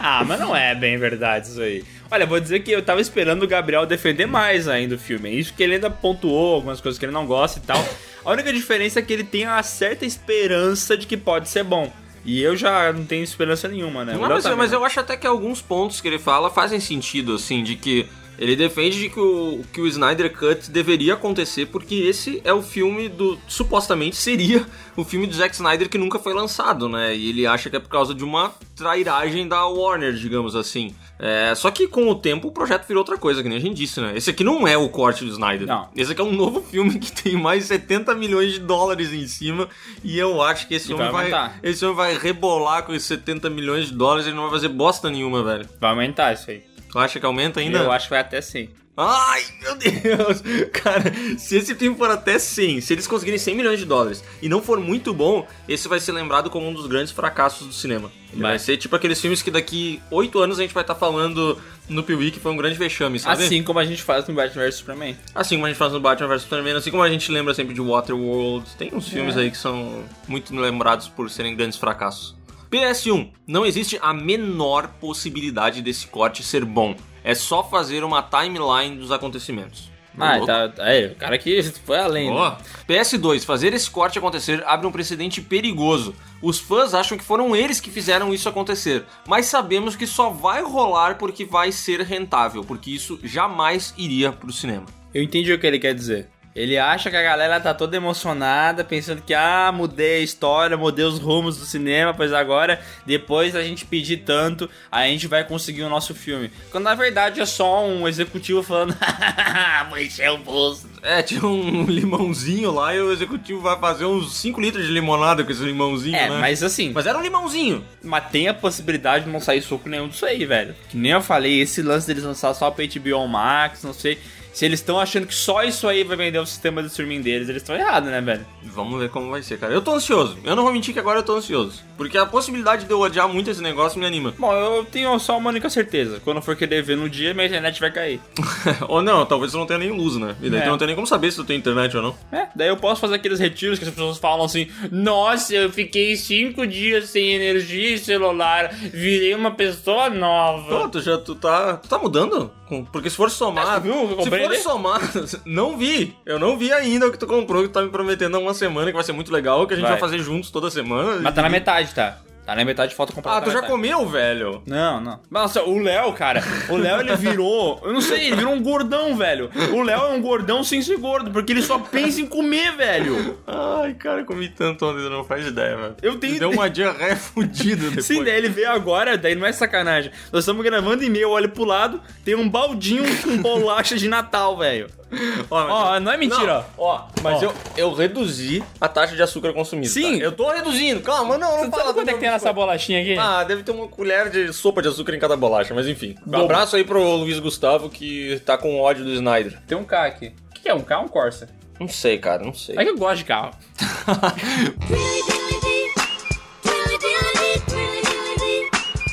Ah, mas não é bem verdade isso aí. Olha, vou dizer que eu tava esperando o Gabriel defender mais ainda o filme. Isso que ele ainda pontuou algumas coisas que ele não gosta e tal. A única diferença é que ele tem uma certa esperança de que pode ser bom. E eu já não tenho esperança nenhuma, né? Não, mas, tá mas eu acho até que alguns pontos que ele fala fazem sentido, assim, de que ele defende de que o, que o Snyder Cut deveria acontecer porque esse é o filme do. supostamente seria o filme do Zack Snyder que nunca foi lançado, né? E ele acha que é por causa de uma trairagem da Warner, digamos assim. É, só que com o tempo o projeto virou outra coisa, que nem a gente disse, né? Esse aqui não é o corte do Snyder. Não. Esse aqui é um novo filme que tem mais de 70 milhões de dólares em cima. E eu acho que esse E homem vai vai, esse homem vai rebolar com esses 70 milhões de dólares e não vai fazer bosta nenhuma, velho. Vai aumentar isso aí. Tu acha que aumenta ainda? Eu acho que vai até sim. Ai, meu Deus! Cara, se esse filme for até 100, se eles conseguirem 100 milhões de dólares e não for muito bom, esse vai ser lembrado como um dos grandes fracassos do cinema. Vai, Vai. ser tipo aqueles filmes que daqui 8 anos a gente vai estar falando no Piuí que foi um grande vexame, sabe? Assim como a gente faz no Batman vs Superman. Assim como a gente faz no Batman vs Superman, assim como a gente lembra sempre de Waterworld. Tem uns filmes É. aí que são muito lembrados por serem grandes fracassos. PS1. Não existe a menor possibilidade desse corte ser bom. É só fazer uma timeline dos acontecimentos. Ah, Louco. tá. É, o cara aqui foi além. Né? PS2, fazer esse corte acontecer abre um precedente perigoso. Os fãs acham que foram eles que fizeram isso acontecer, mas sabemos que só vai rolar porque vai ser rentável, porque isso jamais iria pro cinema. Eu entendi o que ele quer dizer. Ele acha que a galera tá toda emocionada, pensando que, ah, mudei a história, mudei os rumos do cinema, pois agora, depois da gente pedir tanto, a gente vai conseguir o nosso filme. Quando na verdade é só um executivo falando, vou encher o bolso. É, tinha um limãozinho lá e o executivo vai fazer uns 5 litros de limonada com esse limãozinho, É, né? mas assim. Mas era um limãozinho. Mas tem a possibilidade de não sair soco nenhum disso aí, velho. Que nem eu falei, esse lance deles lançar só pra HBO Max, não sei. Se eles estão achando que só isso aí vai vender o sistema de streaming deles, eles estão errados, né, velho? Vamos ver como vai ser, cara. Eu tô ansioso. Eu não vou mentir que agora eu tô ansioso. Porque a possibilidade de eu odiar muito esse negócio me anima. Bom, eu tenho só uma única certeza. Quando eu for querer ver no dia, minha internet vai cair. ou não, talvez eu não tenha nem luz, né? E daí É. tu não tem nem como saber se tu tem internet ou não. É, daí eu posso fazer aqueles retiros que as pessoas falam assim: Nossa, eu fiquei cinco dias sem energia e celular, virei uma pessoa nova. Pô, tu já tu tá, tu tá mudando? Porque se for somar, É, viu se for ali? somar, não vi. Eu não vi ainda o que tu comprou, que tu tá me prometendo há uma semana que vai ser muito legal, que a gente vai, Vai. fazer juntos toda semana. Mas tá na metade, tá? Tá na metade, falta comprar. Ah, tu já metade. comeu, velho? Não, não. Nossa, o Léo, cara, o Léo ele virou. Eu não sei, ele virou um gordão, velho. O Léo é um gordão sem ser gordo, porque ele só pensa em comer, velho. Ai, cara, eu comi tanto ontem, não faz ideia, velho. Eu tenho- Deu uma diarreia fudida depois. Sim, daí ele veio agora, daí não é sacanagem. Nós estamos gravando e-mail, eu olho pro lado, tem um baldinho com bolacha de Natal, velho. Ó, Ó, não é mentira, Não, ó, mas Ó. Eu, eu reduzi a taxa de açúcar consumida. Sim. tá? Eu tô reduzindo, calma, não, não Você fala sabe quanto é que tem nessa bolachinha aqui? Ah, deve ter uma colher de sopa de açúcar em cada bolacha, mas enfim. Um abraço aí pro Luiz Gustavo que tá com ódio do Snyder. Tem um K aqui. O que que é? Um K ou um Corsa? Não sei, cara, não sei. É que eu gosto de carro.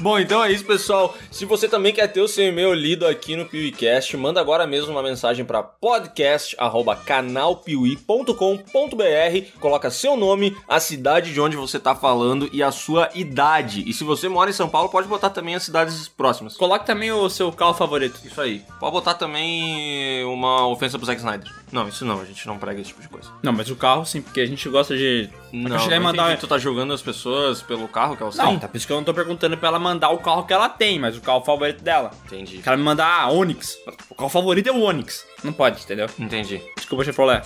Bom, então é isso, pessoal. Se você também quer ter o seu e-mail lido aqui no PeeWeeCast, manda agora mesmo uma mensagem para podcast@canalpiuí.com.br, coloca seu nome, a cidade de onde você tá falando e a sua idade. E se você mora em São Paulo, pode botar também as cidades próximas. Coloque também o seu carro favorito. Isso aí. Pode botar também uma ofensa pro Zack Snyder. Não, isso não, a gente não prega esse tipo de coisa. Não, mas o carro sim, porque a gente gosta de. Não, chegar e não mandar. tu tá julgando as pessoas pelo carro que elas Não, têm? tá por isso que eu não tô perguntando pra ela mandar o carro que ela tem, mas o carro favorito dela. Entendi. Que ela me mandar ah, Onix. O carro favorito é o Onix. Não pode, entendeu? Entendi. Desculpa, Chevrolet.